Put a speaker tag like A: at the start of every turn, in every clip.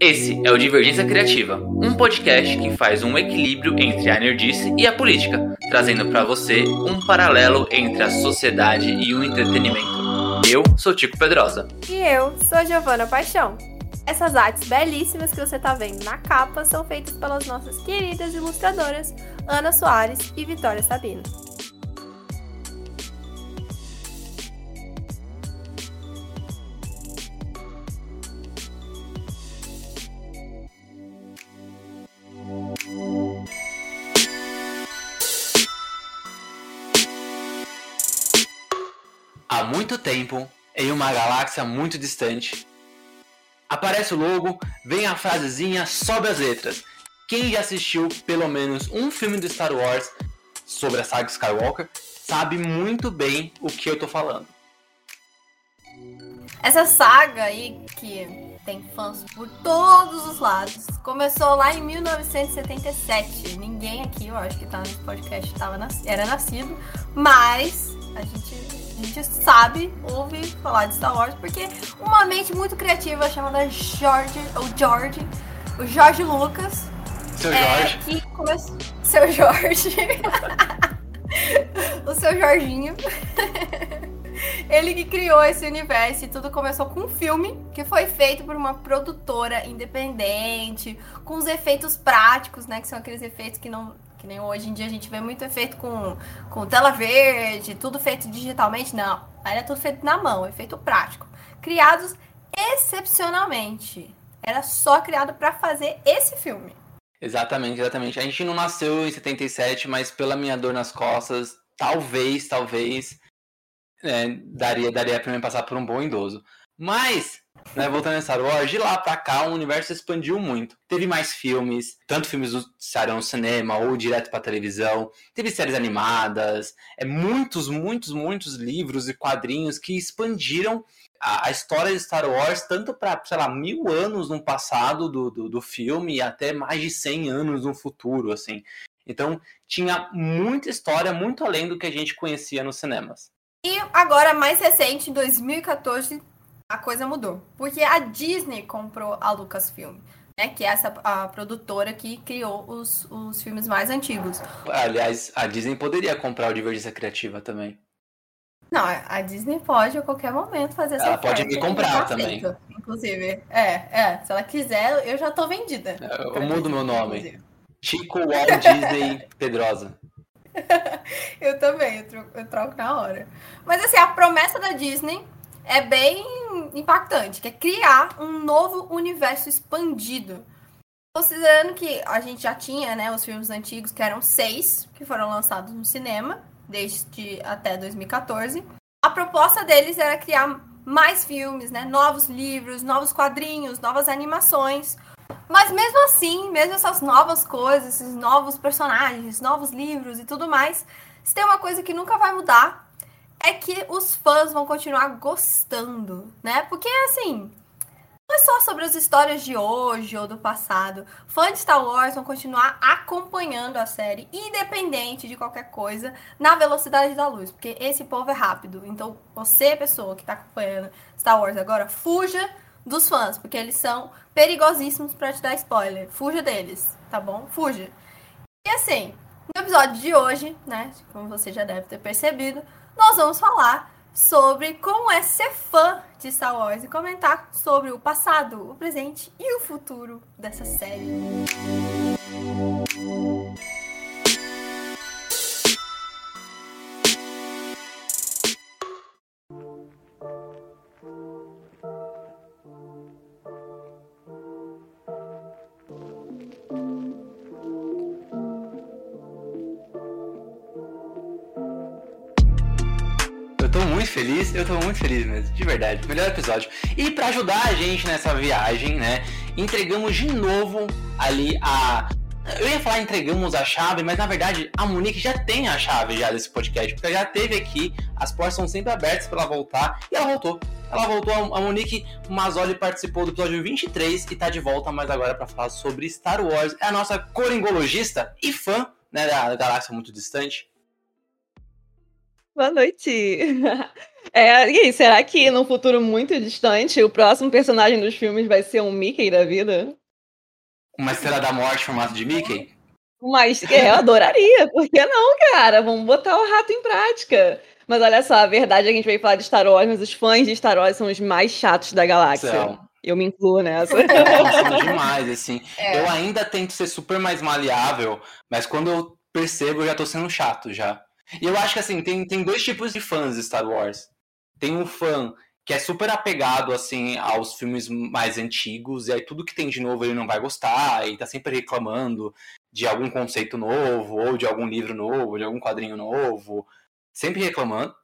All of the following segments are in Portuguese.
A: Esse é o Divergência Criativa, um podcast que faz um equilíbrio entre a nerdice e a política, trazendo para você um paralelo entre a sociedade e o entretenimento. Eu sou Tico Pedrosa.
B: E eu sou Giovana Paixão. Essas artes belíssimas que você está vendo na capa são feitas pelas nossas queridas ilustradoras Ana Soares e Vitória Sabino.
A: Há muito tempo, em uma galáxia muito distante, aparece o logo, vem a frasezinha, sobe as letras. Quem já assistiu pelo menos um filme do Star Wars sobre a saga Skywalker sabe muito bem o que eu tô falando.
B: Essa saga aí, que tem fãs por todos os lados, começou lá em 1977. Ninguém aqui, eu acho que tá nesse podcast, tava nas... era nascido, mas a gente a gente sabe, ouve falar de Star Wars, porque uma mente muito criativa chamada George, ou George, o Jorge Lucas.
A: Seu Jorge.
B: É, que começou. Seu Jorge. o seu Jorginho. Ele que criou esse universo e tudo começou com um filme que foi feito por uma produtora independente, com os efeitos práticos, né? Que são aqueles efeitos que não que nem hoje em dia a gente vê muito efeito com, com tela verde, tudo feito digitalmente. Não, era tudo feito na mão, efeito prático. Criados excepcionalmente. Era só criado para fazer esse filme.
A: Exatamente, exatamente. A gente não nasceu em 77, mas pela minha dor nas costas, talvez, talvez, é, daria, daria pra mim passar por um bom idoso. Mas né, voltando a Star Wars, de lá pra cá o universo expandiu muito. Teve mais filmes, tanto filmes do no cinema ou direto pra televisão, teve séries animadas, é muitos, muitos, muitos livros e quadrinhos que expandiram a, a história de Star Wars, tanto para, sei lá, mil anos no passado do, do, do filme e até mais de 100 anos no futuro, assim. Então, tinha muita história, muito além do que a gente conhecia nos cinemas.
B: E agora, mais recente, em 2014, a coisa mudou. Porque a Disney comprou a Lucasfilm. Né, que é essa a produtora que criou os, os filmes mais antigos.
A: Aliás, a Disney poderia comprar o Divergência Criativa também.
B: Não, a Disney pode a qualquer momento fazer essa
A: Ela pode me comprar também.
B: inclusive. É, é. Se ela quiser, eu já tô vendida.
A: Eu, eu mudo meu nome. Inclusive. Chico Walt Disney Pedrosa.
B: eu também, eu troco, eu troco na hora. Mas assim, a promessa da Disney é bem impactante, que é criar um novo universo expandido. Considerando que a gente já tinha, né, os filmes antigos, que eram seis, que foram lançados no cinema, desde até 2014. A proposta deles era criar mais filmes, né, novos livros, novos quadrinhos, novas animações. Mas mesmo assim, mesmo essas novas coisas, esses novos personagens, novos livros e tudo mais, se tem uma coisa que nunca vai mudar, é que os fãs vão continuar gostando, né? Porque assim, não é só sobre as histórias de hoje ou do passado. Fãs de Star Wars vão continuar acompanhando a série, independente de qualquer coisa, na velocidade da luz. Porque esse povo é rápido. Então, você, pessoa que está acompanhando Star Wars agora, fuja dos fãs, porque eles são perigosíssimos para te dar spoiler. Fuja deles, tá bom? Fuja. E assim, no episódio de hoje, né, como você já deve ter percebido, nós vamos falar sobre como é ser fã de Star Wars e comentar sobre o passado, o presente e o futuro dessa série.
A: Eu tô muito feliz mesmo, de verdade. Melhor episódio. E para ajudar a gente nessa viagem, né, entregamos de novo ali a. Eu ia falar entregamos a chave, mas na verdade a Monique já tem a chave já desse podcast, porque ela já teve aqui, as portas são sempre abertas para ela voltar, e ela voltou. Ela voltou, a Monique Mazzoli participou do episódio 23 e tá de volta mais agora para falar sobre Star Wars. É a nossa coringologista e fã né, da Galáxia Muito Distante.
C: Boa noite. É, e aí, será que num futuro muito distante o próximo personagem dos filmes vai ser um Mickey da vida?
A: Uma estrela da morte formato de Mickey?
C: Mas é, eu adoraria, por que não, cara? Vamos botar o rato em prática. Mas olha só, a verdade é que a gente veio falar de Star Wars, mas os fãs de Star Wars são os mais chatos da galáxia. São. Eu me incluo nessa.
A: São demais, assim. É. Eu ainda tento ser super mais maleável, mas quando eu percebo, eu já tô sendo chato já. E eu acho que assim, tem, tem dois tipos de fãs de Star Wars. Tem um fã que é super apegado assim aos filmes mais antigos, e aí tudo que tem de novo ele não vai gostar, e tá sempre reclamando de algum conceito novo, ou de algum livro novo, de algum quadrinho novo, sempre reclamando.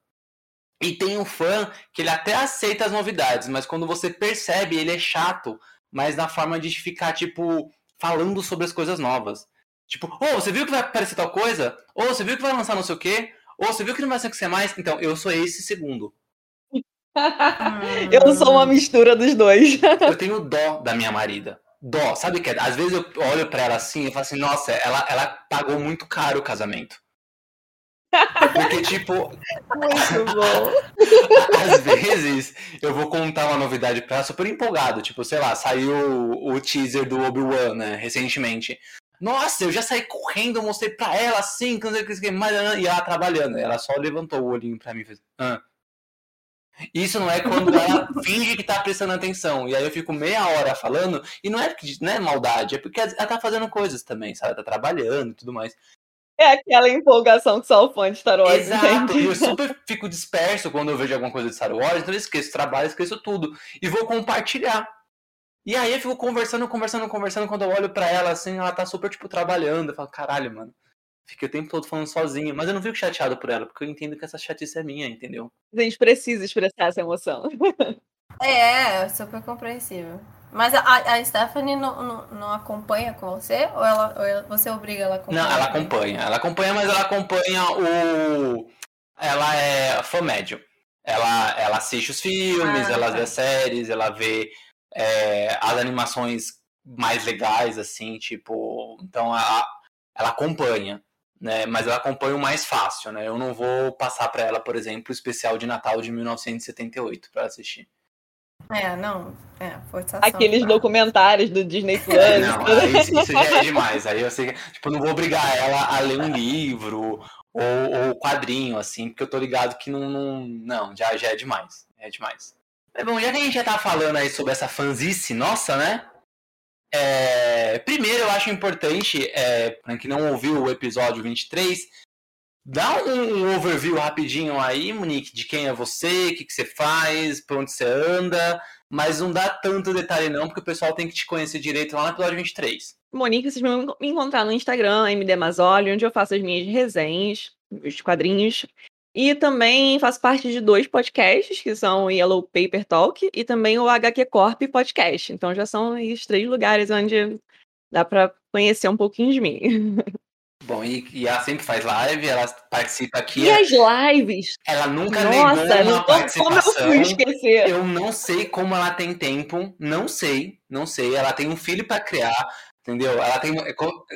A: E tem um fã que ele até aceita as novidades, mas quando você percebe, ele é chato, mas na forma de ficar, tipo, falando sobre as coisas novas. Tipo, ô, oh, você viu que vai aparecer tal coisa? Ô, oh, você viu que vai lançar não sei o quê? Ô, oh, você viu que não vai ser mais? Então, eu sou esse segundo.
C: eu sou uma mistura dos dois.
A: eu tenho dó da minha marida. Dó, sabe o que é? Às vezes eu olho para ela assim e falo assim, nossa, ela, ela pagou muito caro o casamento. Porque, tipo.
C: Muito bom.
A: Às vezes eu vou contar uma novidade pra ela super empolgado. Tipo, sei lá, saiu o teaser do Obi-Wan, né? Recentemente. Nossa, eu já saí correndo, mostrei pra ela assim, que não sei o que, mais, e ela trabalhando. Ela só levantou o olhinho pra mim e fez. Ah. Isso não é quando ela finge que tá prestando atenção. E aí eu fico meia hora falando, e não é, não é maldade, é porque ela tá fazendo coisas também, sabe? Ela tá trabalhando e tudo mais.
C: É aquela empolgação que só o fã de Star Wars
A: Exato, entende. eu super fico disperso quando eu vejo alguma coisa de Star Wars, então eu esqueço trabalho, esqueço tudo. E vou compartilhar. E aí eu fico conversando, conversando, conversando, quando eu olho para ela assim, ela tá super, tipo, trabalhando. Eu falo, caralho, mano. Fiquei o tempo todo falando sozinho, mas eu não fico chateado por ela, porque eu entendo que essa chatice é minha, entendeu?
C: A gente precisa expressar essa emoção.
B: É, super compreensível. Mas a, a Stephanie não, não, não, acompanha com você? Ou, ela, ou ela, você obriga ela a acompanhar?
A: Não, ela acompanha. Ela acompanha, mas ela acompanha o. Ela é fã médio. Ela, ela assiste os filmes, ah, ela vê as séries, ela vê é, as animações mais legais, assim, tipo. Então ela, ela acompanha. Né, mas ela acompanha o mais fácil, né? Eu não vou passar para ela, por exemplo, o especial de Natal de 1978 para assistir.
B: É, não. É, forçação.
C: Aqueles tá. documentários do Disney Plus.
A: Não, aí, isso já é demais. Aí eu sei que, tipo, não vou obrigar ela a ler um livro ou, ou quadrinho, assim, porque eu tô ligado que não. Não, não já, já é demais. É demais. É bom, já que a gente já tá falando aí sobre essa fanzice nossa, né? É, primeiro, eu acho importante, é, para quem não ouviu o episódio 23, Dá um, um, overview rapidinho aí, Monique, de quem é você, o que, que você faz, por onde você anda, mas não dá tanto detalhe não, porque o pessoal tem que te conhecer direito lá no episódio 23.
C: Monique, vocês vão me encontrar no Instagram, MD Mazoli, onde eu faço as minhas resenhas, os quadrinhos. E também faço parte de dois podcasts, que são o Yellow Paper Talk e também o HQ Corp Podcast. Então já são os três lugares onde dá para conhecer um pouquinho de mim.
A: Bom, e, e, ela sempre faz live, ela participa aqui.
C: E as lives?
A: Ela nunca Nossa, negou uma participação.
C: Como eu fui esquecer?
A: Eu não sei como ela tem tempo, não sei, não sei. Ela tem um filho para criar, entendeu? Ela tem,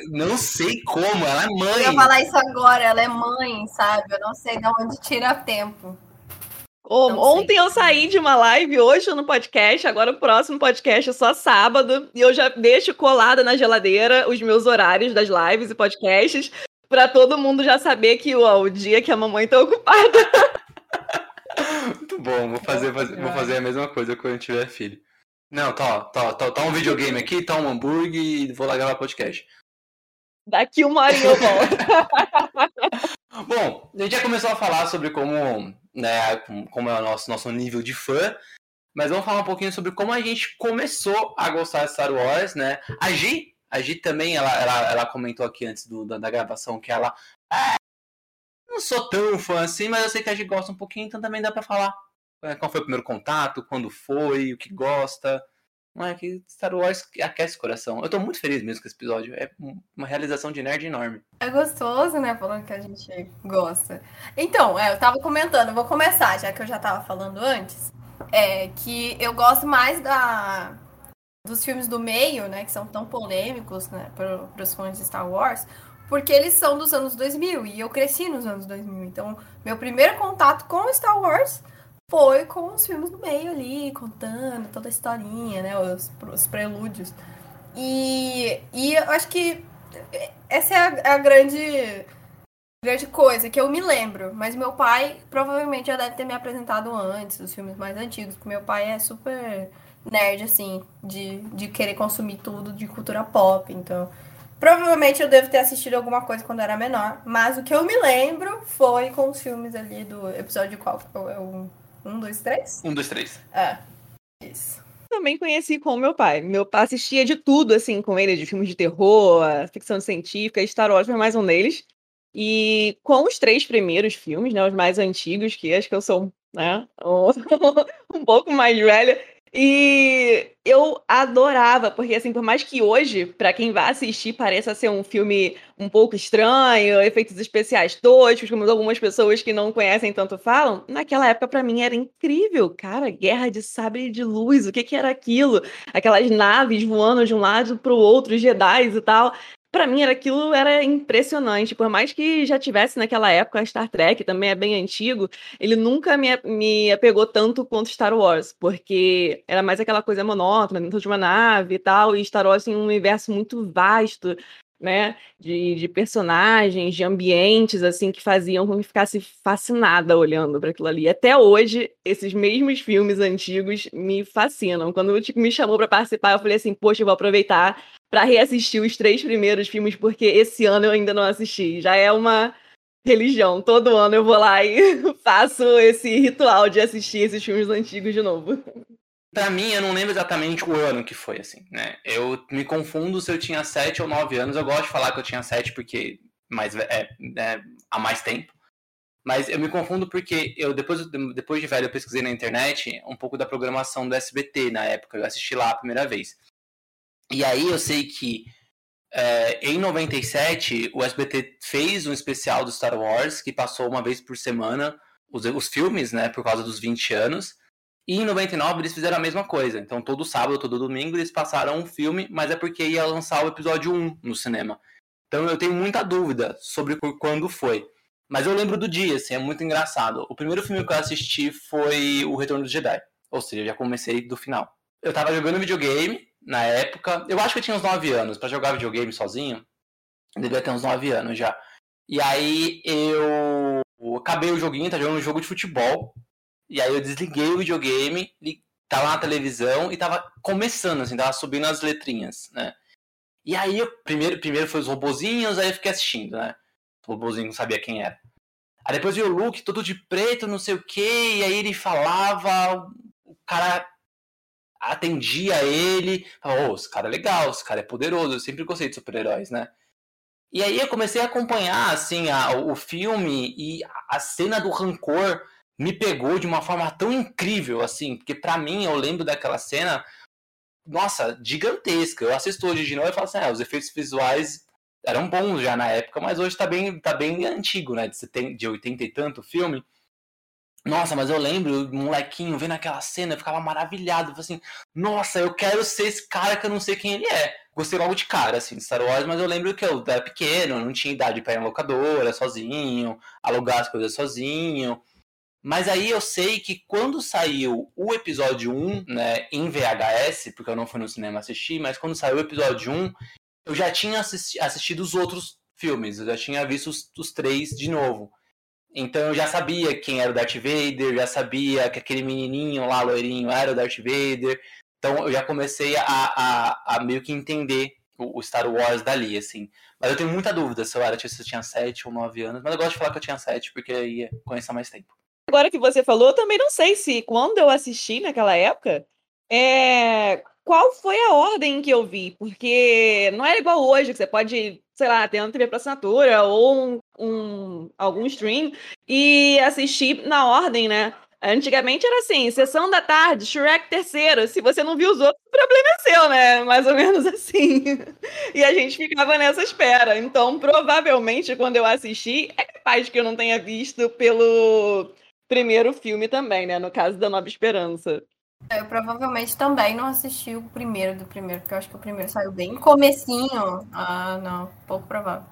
A: não sei como, ela é mãe. Eu
B: ia falar isso agora, ela é mãe, sabe? Eu não sei de onde tira tempo.
C: ontem eu saí de uma live, hoje no podcast, agora o próximo podcast é só sábado, e eu já deixo colada na geladeira os meus horários das lives e podcasts, para todo mundo já saber que ó, o dia que a mamãe tá ocupada.
A: Muito bom, vou fazer, fazer, vou fazer a mesma coisa quando eu tiver filho. Não, tá, tá, tá, tá um videogame aqui, tá um hambúrguer e vou lá gravar podcast.
C: Daqui uma hora eu volto.
A: Bom, a gente já começou a falar sobre como, né, como é o nosso, nosso nível de fã, mas vamos falar um pouquinho sobre como a gente começou a gostar de Star Wars, né? A Gi, a Gi também, ela, ela, ela comentou aqui antes do, da, da gravação que ela ah, não sou tão fã assim, mas eu sei que a Gi gosta um pouquinho, então também dá para falar qual foi o primeiro contato, quando foi, o que gosta. Não é que Star Wars aquece o coração. Eu tô muito feliz mesmo com esse episódio. É uma realização de nerd enorme.
B: É gostoso, né? Falando que a gente gosta. Então, é, eu tava comentando, vou começar, já que eu já tava falando antes. É que eu gosto mais da, dos filmes do meio, né? Que são tão polêmicos, né? Para os fãs de Star Wars. porque eles são dos anos 2000 e eu cresci nos anos 2000. Então, meu primeiro contato com Star Wars foi com os filmes do meio ali, contando toda a historinha, né? Os, os prelúdios. E, e eu acho que essa é a, é a grande grande coisa que eu me lembro, mas meu pai provavelmente já deve ter me apresentado antes, os filmes mais antigos, porque meu pai é super nerd, assim, de, de querer consumir tudo de cultura pop, então provavelmente eu devo ter assistido alguma coisa quando era menor, mas o que eu me lembro foi com os filmes ali do episódio qual? É o 1, 2, 3?
A: 1, 2, 3.
B: É, isso
C: também conheci com o meu pai. Meu pai assistia de tudo, assim, com ele, de filmes de terror, ficção científica, Star Wars foi mais um deles. E com os três primeiros filmes, né, os mais antigos, que acho que eu sou né, um, um pouco mais velha, e eu adorava, porque assim, por mais que hoje, para quem vai assistir, pareça ser um filme um pouco estranho, efeitos especiais toscos, como algumas pessoas que não conhecem tanto falam, naquela época para mim era incrível, cara, guerra de sabre de luz, o que que era aquilo? Aquelas naves voando de um lado para o outro, Jedi e tal para mim era aquilo era impressionante. Por mais que já tivesse naquela época Star Trek, também é bem antigo, ele nunca me, me apegou tanto quanto Star Wars, porque era mais aquela coisa monótona, dentro de uma nave e tal, e Star Wars tem um universo muito vasto, né, de, de personagens, de ambientes, assim, que faziam com que ficasse fascinada olhando para aquilo ali. Até hoje, esses mesmos filmes antigos me fascinam. Quando o Tico me chamou para participar, eu falei assim, poxa, eu vou aproveitar para reassistir os três primeiros filmes, porque esse ano eu ainda não assisti. Já é uma religião. Todo ano eu vou lá e faço esse ritual de assistir esses filmes antigos de novo.
A: Pra mim, eu não lembro exatamente o ano que foi, assim, né? Eu me confundo se eu tinha sete ou nove anos. Eu gosto de falar que eu tinha sete porque mais, é, é, há mais tempo. Mas eu me confundo porque eu, depois, depois de velho, eu pesquisei na internet um pouco da programação do SBT na época. Eu assisti lá a primeira vez. E aí eu sei que é, em 97 o SBT fez um especial do Star Wars que passou uma vez por semana os, os filmes, né, por causa dos 20 anos. E em 99 eles fizeram a mesma coisa. Então todo sábado, todo domingo eles passaram um filme, mas é porque ia lançar o episódio 1 no cinema. Então eu tenho muita dúvida sobre quando foi. Mas eu lembro do dia, assim, é muito engraçado. O primeiro filme que eu assisti foi O Retorno do Jedi. Ou seja, já comecei do final. Eu tava jogando videogame na época. Eu acho que eu tinha uns 9 anos. para jogar videogame sozinho, eu devia ter uns 9 anos já. E aí eu acabei o joguinho, tá jogando um jogo de futebol. E aí eu desliguei o videogame, tava na televisão e tava começando, assim, tava subindo as letrinhas, né? E aí, eu, primeiro, primeiro foi os robozinhos, aí eu fiquei assistindo, né? O robozinho não sabia quem era. Aí depois veio o Luke, todo de preto, não sei o que, e aí ele falava, o cara atendia ele, falava, oh, esse cara é legal, esse cara é poderoso, eu sempre gostei de super-heróis, né? E aí eu comecei a acompanhar, assim, a, o filme e a cena do rancor me pegou de uma forma tão incrível, assim, porque para mim, eu lembro daquela cena, nossa, gigantesca. Eu assisto hoje de novo e falo assim, ah, os efeitos visuais eram bons já na época, mas hoje tá bem, tá bem antigo, né, de, de 80 e tanto filme. Nossa, mas eu lembro, molequinho vendo aquela cena, eu ficava maravilhado. assim, nossa, eu quero ser esse cara que eu não sei quem ele é. Gostei logo de cara, assim, de Star Wars, mas eu lembro que eu era pequeno, não tinha idade para ir em locadora sozinho, alugar as coisas sozinho. Mas aí eu sei que quando saiu o episódio 1, né, em VHS, porque eu não fui no cinema assistir, mas quando saiu o episódio 1, eu já tinha assisti assistido os outros filmes, eu já tinha visto os, os três de novo. Então eu já sabia quem era o Darth Vader, já sabia que aquele menininho lá, loirinho, era o Darth Vader. Então eu já comecei a, a, a meio que entender o, o, Star Wars dali, assim. Mas eu tenho muita dúvida se eu era se eu tinha 7 ou 9 anos, mas eu gosto de falar que eu tinha 7 porque ia conhecer mais tempo.
C: Agora que você falou, eu também não sei se quando eu assisti naquela época, é, qual foi a ordem que eu vi, porque não era igual hoje, que você pode, sei lá, ter uma TV por assinatura ou um, um, algum stream e assistir na ordem, né? Antigamente era assim, sessão da tarde, Shrek terceiro. Se você não viu os outros, o problema é seu, né? Mais ou menos assim. E a gente ficava nessa espera. Então, provavelmente, quando eu assisti, é capaz que eu não tenha visto pelo primeiro filme também, né? No caso da Nova Esperança.
B: Eu provavelmente também não assisti o primeiro do primeiro, porque eu acho que o primeiro saiu bem comecinho. Ah, não, pouco provável.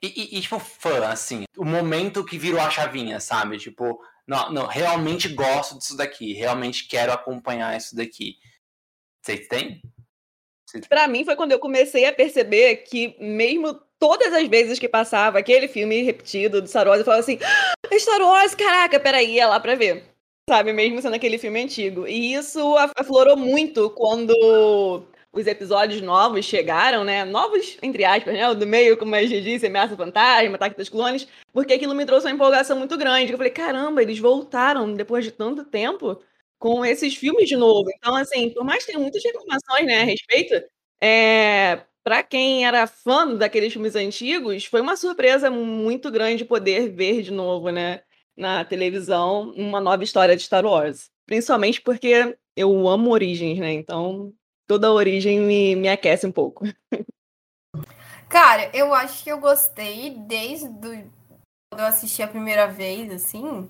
A: E, e, e, tipo, fã, assim, o momento que virou a chavinha, sabe? Tipo, não, não, realmente gosto disso daqui, realmente quero acompanhar isso daqui. Vocês têm?
C: Para mim foi quando eu comecei a perceber que mesmo todas as vezes que passava aquele filme repetido do Star Wars, eu falava assim, ah, Star Wars, caraca, peraí, ia lá pra ver. Sabe, mesmo sendo aquele filme antigo. E isso aflorou muito quando os episódios novos chegaram, né? Novos, entre aspas, né? O do meio, como a gente disse, Ameaça Fantasma, Ataque dos Clones, porque aquilo me trouxe uma empolgação muito grande. Eu falei, caramba, eles voltaram depois de tanto tempo com esses filmes de novo. Então, assim, por mais que tenha muitas reclamações né, a respeito, é, para quem era fã daqueles filmes antigos, foi uma surpresa muito grande poder ver de novo, né, na televisão, uma nova história de Star Wars. Principalmente porque eu amo origens, né? Então, toda origem me, me aquece um pouco.
B: Cara, eu acho que eu gostei desde do, quando eu assisti a primeira vez, assim,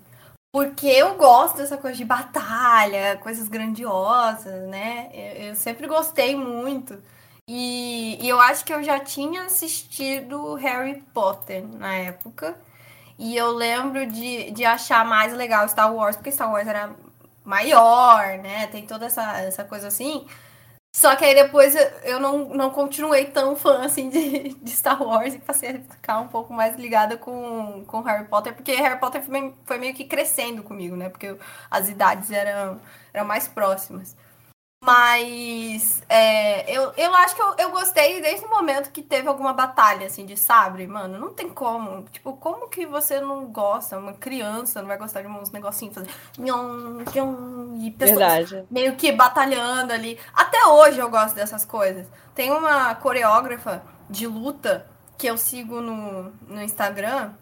B: porque eu gosto dessa coisa de batalha, coisas grandiosas, né? Eu, eu sempre gostei muito. E, e, eu acho que eu já tinha assistido Harry Potter na época. E eu lembro de, de achar mais legal Star Wars, porque Star Wars era maior, né? Tem toda essa, essa coisa assim. Só que aí depois eu não, não continuei tão fã assim de, de Star Wars e passei a ficar um pouco mais ligada com, com Harry Potter, porque Harry Potter foi foi meio que crescendo comigo, né? Porque as idades eram, eram mais próximas. Mas é, eu, eu acho que eu, eu gostei desde o momento que teve alguma batalha, assim, de sabre, mano. Não tem como. Tipo, como que você não gosta? Uma criança não vai gostar de uns negocinhos fazer. E pessoas Verdade. meio que batalhando ali. Até hoje eu gosto dessas coisas. Tem uma coreógrafa de luta que eu sigo no, no Instagram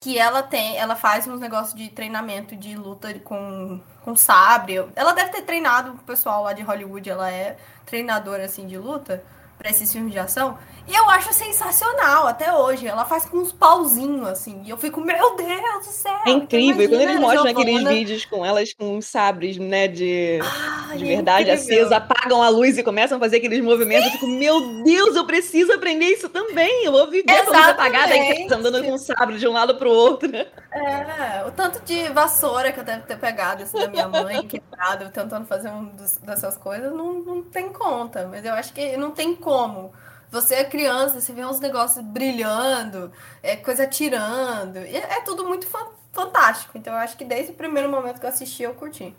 B: que ela tem, ela faz uns negócios de treinamento de luta com, com sabre. Ela deve ter treinado o pessoal lá de Hollywood, ela é treinadora assim de luta para esses filmes de ação. E eu acho sensacional até hoje. Ela faz com uns pauzinhos, assim. E eu fico, meu Deus do céu!
C: É incrível. E quando eles mostram aqueles vídeos com elas com sabres, né, de, ah, de verdade é acesa, apagam a luz e começam a fazer aqueles movimentos, Sim. eu fico, meu Deus, eu preciso aprender isso também. Eu vou viver com a luz apagada e andando com um sabre de um lado pro outro.
B: É, o tanto de vassoura que eu devo ter pegado assim, da minha mãe, quebrado, tentando fazer um dos, dessas coisas, não, não tem conta. Mas eu acho que não tem como. Você é criança, você vê uns negócios brilhando, é coisa tirando. É, é tudo muito fantástico. Então eu acho que desde o primeiro momento que eu assisti, eu curti.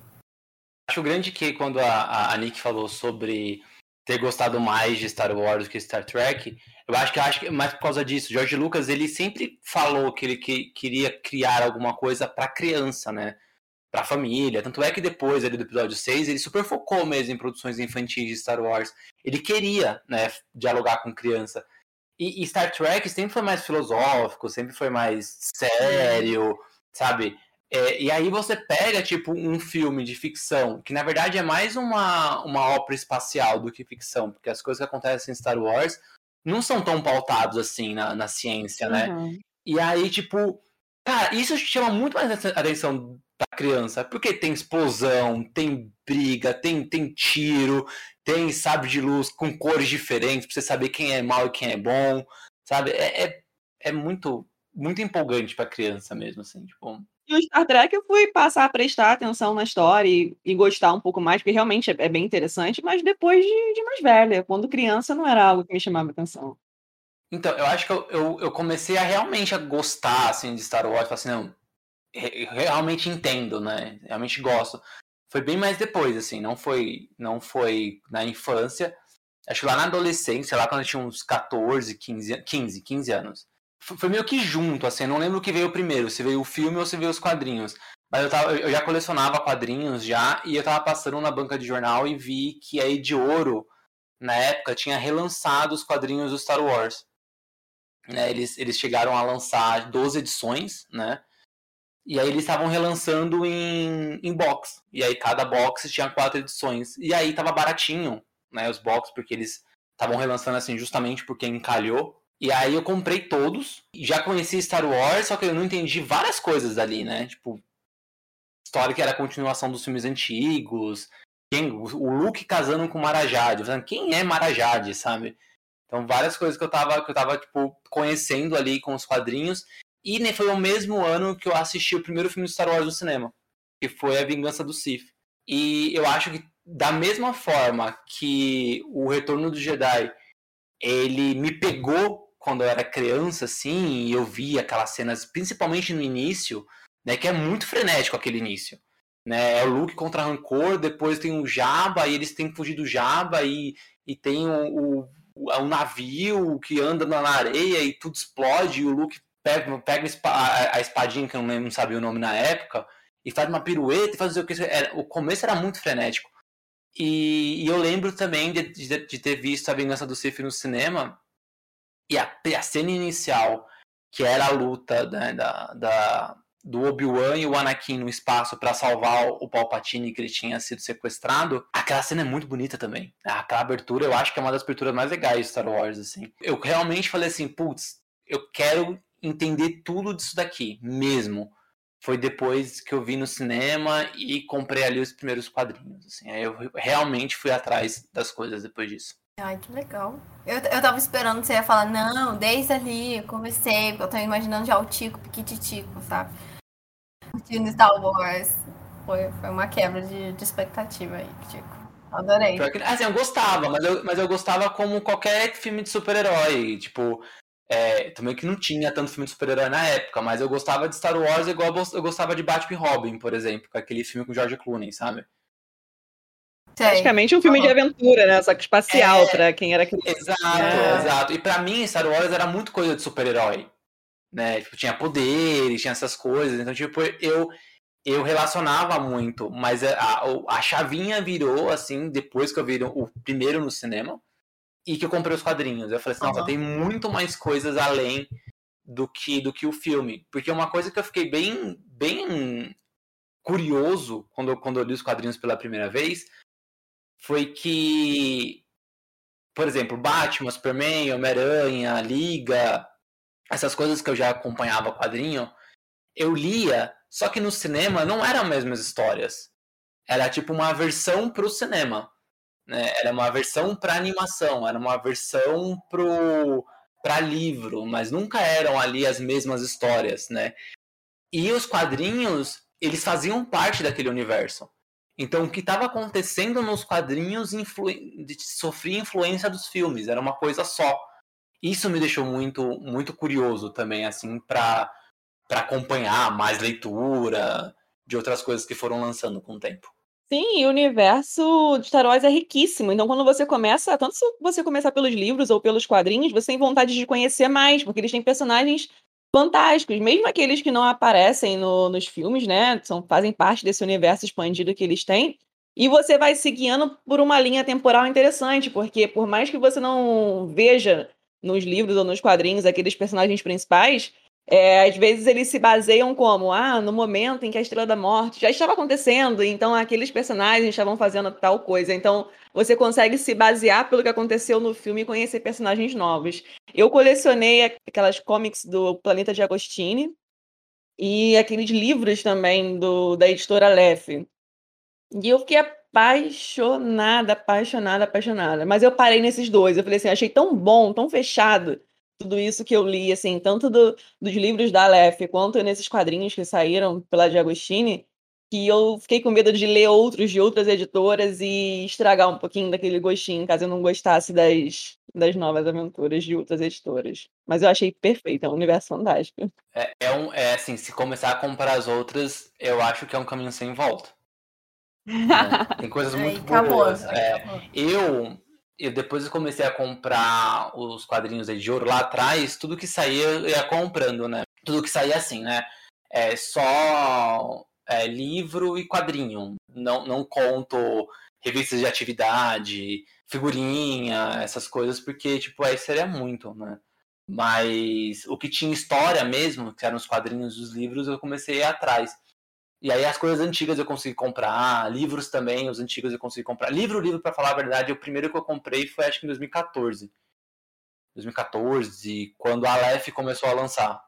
A: Acho grande que quando a, a Nick falou sobre ter gostado mais de Star Wars do que Star Trek, eu acho que acho que mais por causa disso. George Lucas ele sempre falou que ele que, queria criar alguma coisa para criança, né? Para família. Tanto é que depois ali do episódio 6, ele super focou mesmo em produções infantis de Star Wars. Ele queria, né, dialogar com criança. E, e Star Trek sempre foi mais filosófico, sempre foi mais sério, sabe? É, e aí você pega, tipo, um filme de ficção, que na verdade é mais uma, uma ópera espacial do que ficção, porque as coisas que acontecem em Star Wars não são tão pautados assim na, na ciência, né? Uhum. E aí, tipo, cara, isso chama muito mais atenção da criança, porque tem explosão, tem briga, tem, tem tiro, tem sabre de luz com cores diferentes, pra você saber quem é mal e quem é bom, sabe? É, é, é muito, muito empolgante pra criança mesmo, assim, tipo.
C: E o Star Trek eu fui passar a prestar atenção na história e, e gostar um pouco mais, porque realmente é, é bem interessante, mas depois de, de, mais velha. Quando criança não era algo que me chamava atenção.
A: Então, eu acho que eu, eu, eu comecei a realmente a gostar assim, de Star Wars, assim, não, realmente entendo, né? Realmente gosto. Foi bem mais depois, assim, não foi, não foi na infância. Acho que lá na adolescência, lá quando eu tinha uns 14, 15, 15, 15 anos foi meio que junto, assim, não lembro o que veio primeiro, se veio o filme ou se veio os quadrinhos. Mas eu, tava, eu já colecionava quadrinhos já, e eu tava passando na banca de jornal e vi que a de Ouro, na época, tinha relançado os quadrinhos do Star Wars. Né, eles, eles chegaram a lançar 12 edições, né? E aí eles estavam relançando em, em box. E aí cada box tinha quatro edições. E aí tava baratinho, né? Os box, porque eles estavam relançando assim justamente porque encalhou e aí eu comprei todos. Já conheci Star Wars, só que eu não entendi várias coisas ali, né? Tipo, história que era a continuação dos filmes antigos. Quem, o Luke casando com Marajade. Quem é Marajade, sabe? Então, várias coisas que eu tava, que eu tava tipo, conhecendo ali com os quadrinhos. E foi o mesmo ano que eu assisti o primeiro filme de Star Wars no cinema, que foi A Vingança do Sith. E eu acho que da mesma forma que o Retorno do Jedi ele me pegou quando eu era criança, assim, e eu vi aquelas cenas, principalmente no início, né, que é muito frenético aquele início. Né? É o Luke contra Rancor, depois tem o Jabba, e eles têm que fugir do Jabba, e, e tem o, o, o navio que anda na areia e tudo explode, e o Luke pega, pega a espadinha, que eu não sabia o nome na época, e faz uma pirueta e faz o que. O começo era muito frenético. E, e eu lembro também de, de, de, ter visto A Vingança do Sith no cinema. E a, a cena inicial, que era a luta né, da, da, do Obi-Wan e o Anakin no espaço para salvar o Palpatine que ele tinha sido sequestrado, aquela cena é muito bonita também. Aquela abertura, eu acho que é uma das aberturas mais legais de Star Wars, assim. Eu realmente falei assim, putz, eu quero entender tudo disso daqui, mesmo foi depois que eu vi no cinema e comprei ali os primeiros quadrinhos. Assim. Aí eu realmente fui atrás das coisas depois disso.
B: Ai, que legal. Eu, eu tava esperando que você ia falar, não, desde ali eu comecei, eu tava imaginando já o Tico, Piquititico, sabe? Curtindo Star Wars. Foi, foi uma quebra de, de expectativa aí, Tico. Adorei.
A: Assim, eu gostava, mas eu, mas eu gostava como qualquer filme de super-herói. Tipo, é, também que não tinha tanto filme de super-herói na época, mas eu gostava de Star Wars igual eu gostava de Batman Robin, por exemplo, aquele filme com George Clooney, sabe?
C: Praticamente um filme de aventura, né? Só que espacial, é, pra quem era
A: criança. Exato, é. exato. E pra mim, Star Wars era muito coisa de super-herói. Né? Tipo, tinha poderes, tinha essas coisas. Então, tipo, eu, eu relacionava muito, mas a, a chavinha virou, assim, depois que eu vi o primeiro no cinema e que eu comprei os quadrinhos. Eu falei assim, nossa, uhum. tem muito mais coisas além do que do que o filme. Porque uma coisa que eu fiquei bem bem curioso quando eu, quando eu li os quadrinhos pela primeira vez foi que, por exemplo, Batman, Superman, Homem-Aranha, Liga, essas coisas que eu já acompanhava quadrinho, eu lia, só que no cinema não eram as mesmas histórias. Era tipo uma versão para o cinema. Né? Era uma versão para animação, era uma versão para livro, mas nunca eram ali as mesmas histórias, né? E os quadrinhos, eles faziam parte daquele universo. Então, o que estava acontecendo nos quadrinhos influ... sofria influência dos filmes, era uma coisa só. Isso me deixou muito, muito curioso também, assim, para acompanhar mais leitura de outras coisas que foram lançando com o tempo.
C: Sim, o universo de Star Wars é riquíssimo. Então, quando você começa, tanto se você começar pelos livros ou pelos quadrinhos, você tem vontade de conhecer mais, porque eles têm personagens fantásticos, mesmo aqueles que não aparecem no, nos filmes, né? São, fazem parte desse universo expandido que eles têm. E você vai se guiando por uma linha temporal interessante, porque por mais que você não veja nos livros ou nos quadrinhos aqueles personagens principais, é, às vezes eles se baseiam como, ah, no momento em que a Estrela da Morte já estava acontecendo, então aqueles personagens estavam fazendo tal coisa. Então você consegue se basear pelo que aconteceu no filme e conhecer personagens novos. Eu colecionei aquelas comics do Planeta de Agostini e aqueles livros também do, da editora Lef. E eu fiquei apaixonada, apaixonada, apaixonada. Mas eu parei nesses dois. Eu falei assim, achei tão bom, tão fechado tudo isso que eu li, assim, tanto do, dos livros da Aleph quanto nesses quadrinhos que saíram pela Diagostini, que eu fiquei com medo de ler outros de outras editoras e estragar um pouquinho daquele gostinho, caso eu não gostasse das, das novas aventuras de outras editoras. Mas eu achei perfeito, é um universo fantástico.
A: É, é, um, é assim, se começar a comprar as outras, eu acho que é um caminho sem volta. É, tem coisas muito boas. É, eu eu depois eu comecei a comprar os quadrinhos de ouro lá atrás, tudo que saía eu ia comprando, né? Tudo que saía assim, né? É só é, livro e quadrinho. Não, não conto revistas de atividade, figurinha, essas coisas, porque, tipo, aí seria muito, né? Mas o que tinha história mesmo, que eram os quadrinhos dos livros, eu comecei a ir atrás. E aí as coisas antigas eu consegui comprar, livros também, os antigos eu consegui comprar. Livro, livro, para falar a verdade, o primeiro que eu comprei foi acho que em 2014. 2014, quando a Aleph começou a lançar.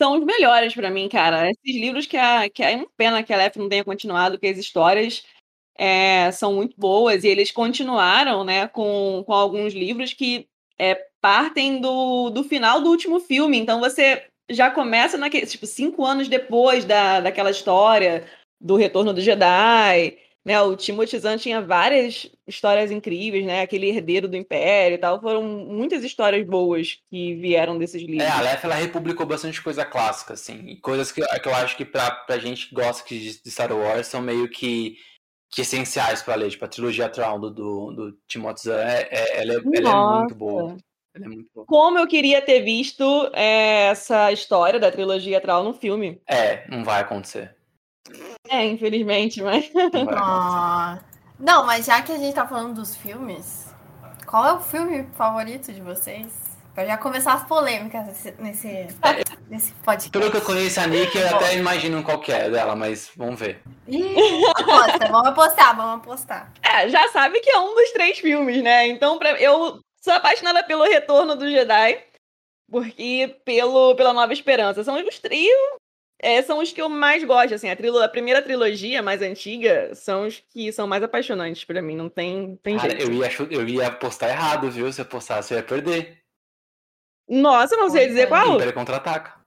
C: São os melhores para mim, cara. Esses livros que, a, que é uma pena que a Aleph não tenha continuado, que as histórias é, são muito boas, e eles continuaram, né, com, com alguns livros que é, partem do, do final do último filme. Então você já começa naquele, tipo, cinco anos depois da, daquela história do retorno do Jedi. Né, o Timothy Zahn tinha várias histórias incríveis, né? Aquele herdeiro do Império e tal. Foram muitas histórias boas que vieram desses livros.
A: É, a Lef, ela republicou bastante coisa clássica, assim. Coisas que, que eu acho que pra, pra gente que gosta de, de Star Wars são meio que, que essenciais pra ler. Tipo, a trilogia atual do, do, do Timothy Zahn, é, é, ela, é, ela é muito boa. Ela é muito boa.
C: Como eu queria ter visto é, essa história da trilogia atual no filme.
A: É, não vai acontecer.
C: É, infelizmente, mas.
B: Ah, não, mas já que a gente tá falando dos filmes, qual é o filme favorito de vocês? Pra já começar as polêmicas nesse, nesse, nesse podcast.
A: Pelo que eu conheço a Nick, eu até imagino qual que é dela, mas vamos ver.
B: Ih, aposta, vamos apostar, vamos apostar.
C: É, já sabe que é um dos três filmes, né? Então, pra... eu sou apaixonada pelo Retorno do Jedi, porque pelo, pela Nova Esperança. São os três é, são os que eu mais gosto, assim, a, trilo a primeira trilogia mais antiga são os que são mais apaixonantes pra mim, não tem, tem
A: Cara,
C: jeito.
A: eu ia, eu ia apostar errado, viu? Se eu apostasse, eu ia perder.
C: Nossa, não sei dizer qual.
A: Império Contra-Ataca.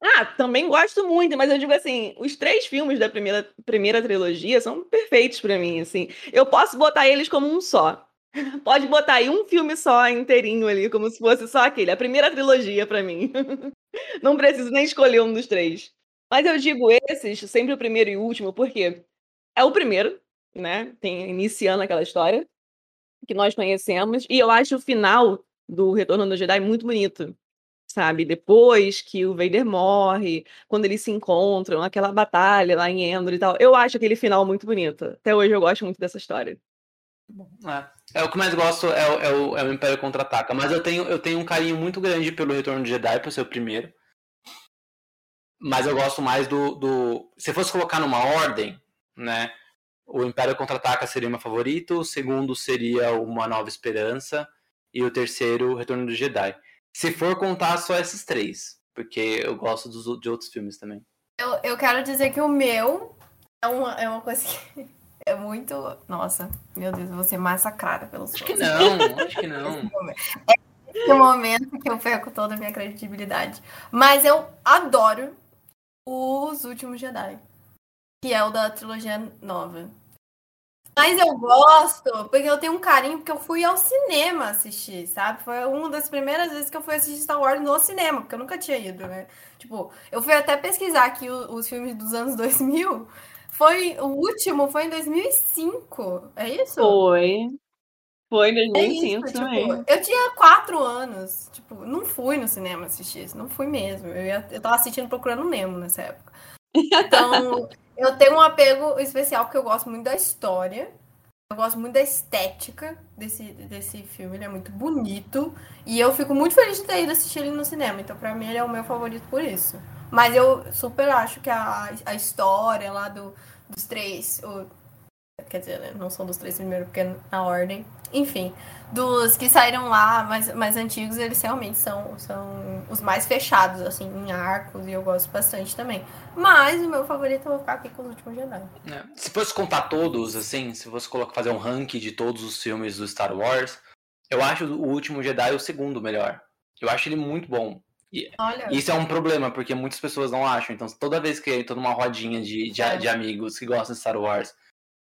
C: Ah, também gosto muito, mas eu digo assim, os três filmes da primeira, primeira trilogia são perfeitos pra mim, assim. Eu posso botar eles como um só. Pode botar aí um filme só inteirinho ali, como se fosse só aquele. A primeira trilogia pra mim. Não preciso nem escolher um dos três. Mas eu digo esses, sempre o primeiro e o último, porque é o primeiro, né? Tem iniciando aquela história que nós conhecemos. E eu acho o final do Retorno do Jedi muito bonito. Sabe? Depois que o Vader morre, quando eles se encontram, aquela batalha lá em Endor e tal. Eu acho aquele final muito bonito. Até hoje eu gosto muito dessa história.
A: É, é o que mais gosto é, o- é o, é o Império Contra-Ataca. Mas eu tenho, eu tenho um carinho muito grande pelo Retorno de Jedi, por ser o primeiro. Mas eu gosto mais do, do. Se fosse colocar numa ordem, né? O Império Contra-Ataca seria meu favorito, o segundo seria Uma Nova Esperança, e o terceiro, o Retorno do Jedi. Se for contar só esses três, porque eu gosto dos, de outros filmes também.
B: Eu, eu quero dizer que o meu é uma, é uma coisa que é muito. Nossa, meu Deus, eu vou ser massacrada pelos
A: Acho que não, acho que não.
B: Esse momento que eu perco toda a minha credibilidade. Mas eu adoro os últimos Jedi. Que é o da trilogia nova. Mas eu gosto, porque eu tenho um carinho, porque eu fui ao cinema assistir, sabe? Foi uma das primeiras vezes que eu fui assistir Star Wars no cinema, porque eu nunca tinha ido, né? Tipo, eu fui até pesquisar aqui o- os filmes dos anos 2000. Foi, o último foi em 2005, é isso?
C: Foi. Foi em
B: É isso,
C: 2005
B: tipo,
C: também.
B: eu tinha quatro anos, tipo, não fui no cinema assistir isso, não fui mesmo. Eu, ia, eu tava assistindo Procurando Nemo nessa época. Então, eu tenho um apego especial porque eu gosto muito da história, eu gosto muito da estética desse, desse filme, ele é muito bonito, e eu fico muito feliz de ter ido assistir ele no cinema, então pra mim ele é o meu favorito por isso. Mas eu super acho que a, a história lá do, dos três, o- quer dizer, né, não são dos três primeiros, porque é na ordem. Enfim, dos que saíram lá mais, mais antigos, eles realmente são, são os mais fechados, assim, em arcos, e eu gosto bastante também. Mas o meu favorito eu vou ficar aqui com os últimos Jedi.
A: É. Se fosse contar todos, assim, se fosse colocar, fazer um ranking de todos os filmes do Star Wars, eu acho o último Jedi o segundo melhor. Eu acho ele muito bom. E isso é um problema, porque muitas pessoas não acham. Então, toda vez que eu tô numa rodinha de, de,
B: É.
A: de amigos que gostam de Star Wars,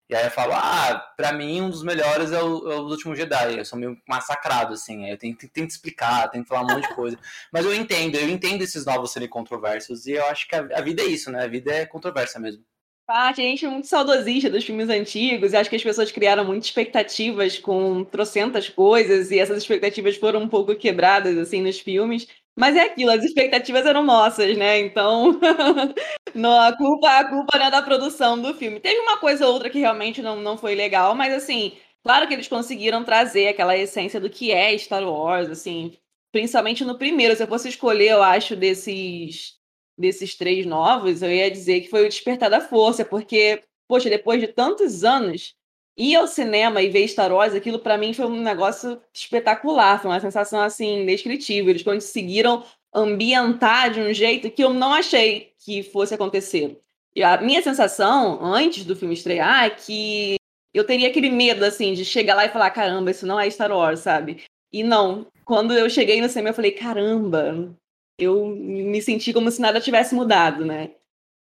A: e aí eu falo, ah, pra mim um dos melhores é o, é o último Jedi. Eu sou meio massacrado, assim. Eu tenho, tento explicar, tento falar um monte de coisa. Mas eu entendo, eu entendo esses novos serem controversos. E eu acho que a, a vida é isso, né? A vida é controversa mesmo.
C: parte, a gente é muito saudosista dos filmes antigos, e acho que as pessoas criaram muitas expectativas com trocentas coisas, e essas expectativas foram um pouco quebradas, assim, nos filmes. Mas é aquilo, as expectativas eram nossas, né? Então, não, a culpa, a culpa não é da produção do filme. Teve uma coisa ou outra que realmente não, não foi legal, mas assim, claro que eles conseguiram trazer aquela essência do que é Star Wars, assim, principalmente no primeiro. Se eu fosse escolher, eu acho, desses desses três novos, eu ia dizer que foi o Despertar da Força, porque, poxa, depois de tantos anos, ir ao cinema e ver Star Wars, aquilo para mim foi um negócio espetacular, foi uma sensação assim indescritível. Eles conseguiram ambientar de um jeito que eu não achei que fosse acontecer. E a minha sensação antes do filme estrear é que eu teria aquele medo assim de chegar lá e falar, caramba, isso não é Star Wars, sabe? E não, quando eu cheguei no cinema, eu falei, caramba, eu me senti como se nada tivesse mudado, né?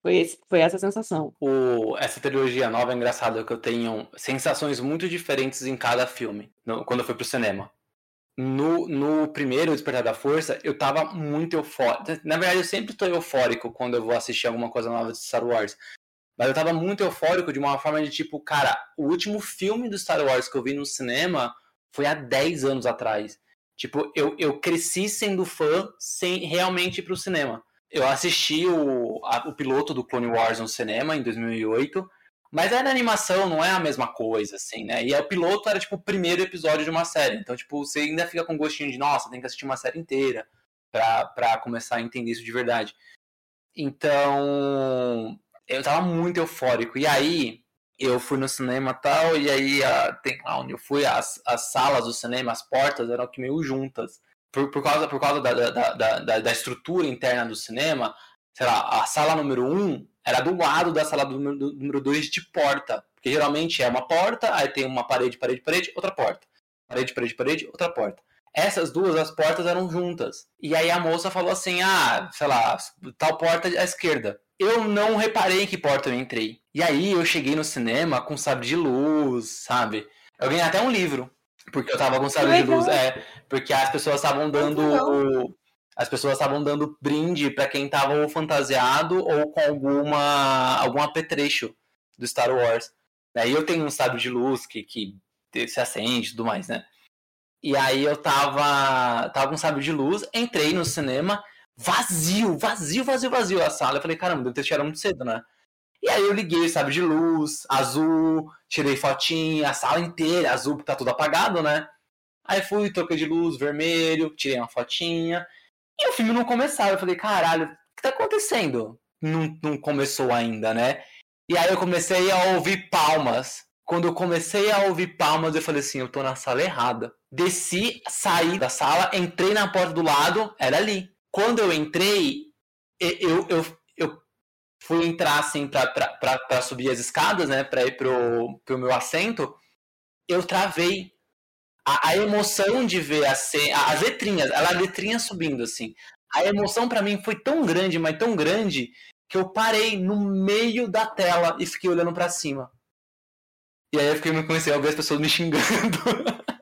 C: Foi, esse, foi essa sensação.
A: O, essa trilogia nova é engraçada que eu tenho sensações muito diferentes em cada filme, no, quando eu fui pro cinema. No, no primeiro, Despertar da Força, eu tava muito eufórico. Na verdade, eu sempre tô eufórico quando eu vou assistir alguma coisa nova de Star Wars. Mas eu tava muito eufórico de uma forma de tipo, cara, o último filme do Star Wars que eu vi no cinema foi há 10 anos atrás. Tipo, eu, eu cresci sendo fã sem realmente ir pro cinema. Eu assisti o, a, o piloto do Clone Wars no cinema em 2008, mas era animação, não é a mesma coisa, assim, né? E o piloto era, tipo, o primeiro episódio de uma série. Então, tipo, você ainda fica com gostinho de, nossa, tem que assistir uma série inteira pra, pra começar a entender isso de verdade. Então, eu tava muito eufórico. E aí, eu fui no cinema tal, e aí, a, tem, lá onde eu fui, as, as salas do cinema, as portas eram aqui meio juntas. Por, por causa, por causa da, da, da, da, estrutura interna do cinema, sei lá, a sala número 1 um era do lado da sala do número 2 de porta. Porque geralmente é uma porta, aí tem uma parede, parede, parede, outra porta. Parede, parede, parede, outra porta. Essas duas, as portas eram juntas. E aí a moça falou assim: ah, sei lá, tal porta à esquerda eu não reparei que porta eu entrei. E aí eu cheguei no cinema com sabre de luz, sabe? Eu ganhei até um livro, porque eu tava com sabre de luz. É, porque as pessoas estavam dando. As pessoas estavam dando brinde para quem tava ou fantasiado ou com alguma algum apetrecho do Star Wars. Aí eu tenho um sabre de luz que, que se acende e tudo mais, né? E aí eu tava, tava com sabre de luz, entrei no cinema vazio, vazio, vazio, vazio a sala. Eu falei, caramba, deve ter tirado muito cedo, né? E aí eu liguei, sabe, de luz, azul, tirei fotinha, a sala inteira, azul, porque tá tudo apagado, né? Aí fui, troquei de luz, vermelho, tirei uma fotinha. E o filme não começava. Eu falei, caralho, o que tá acontecendo? Não, não começou ainda, né? E aí eu comecei a ouvir palmas. Quando eu comecei a ouvir palmas, eu falei assim, eu tô na sala errada. Desci, saí da sala, entrei na porta do lado, era ali quando eu entrei, eu, eu, fui entrar assim para subir as escadas, né, para ir pro, pro meu assento, eu travei. A, a emoção de ver as, as letrinhas, a letrinha subindo assim. A emoção para mim foi tão grande, mas tão grande, que eu parei no meio da tela e fiquei olhando para cima. E aí eu fiquei me conhecendo, eu vi as pessoas me xingando.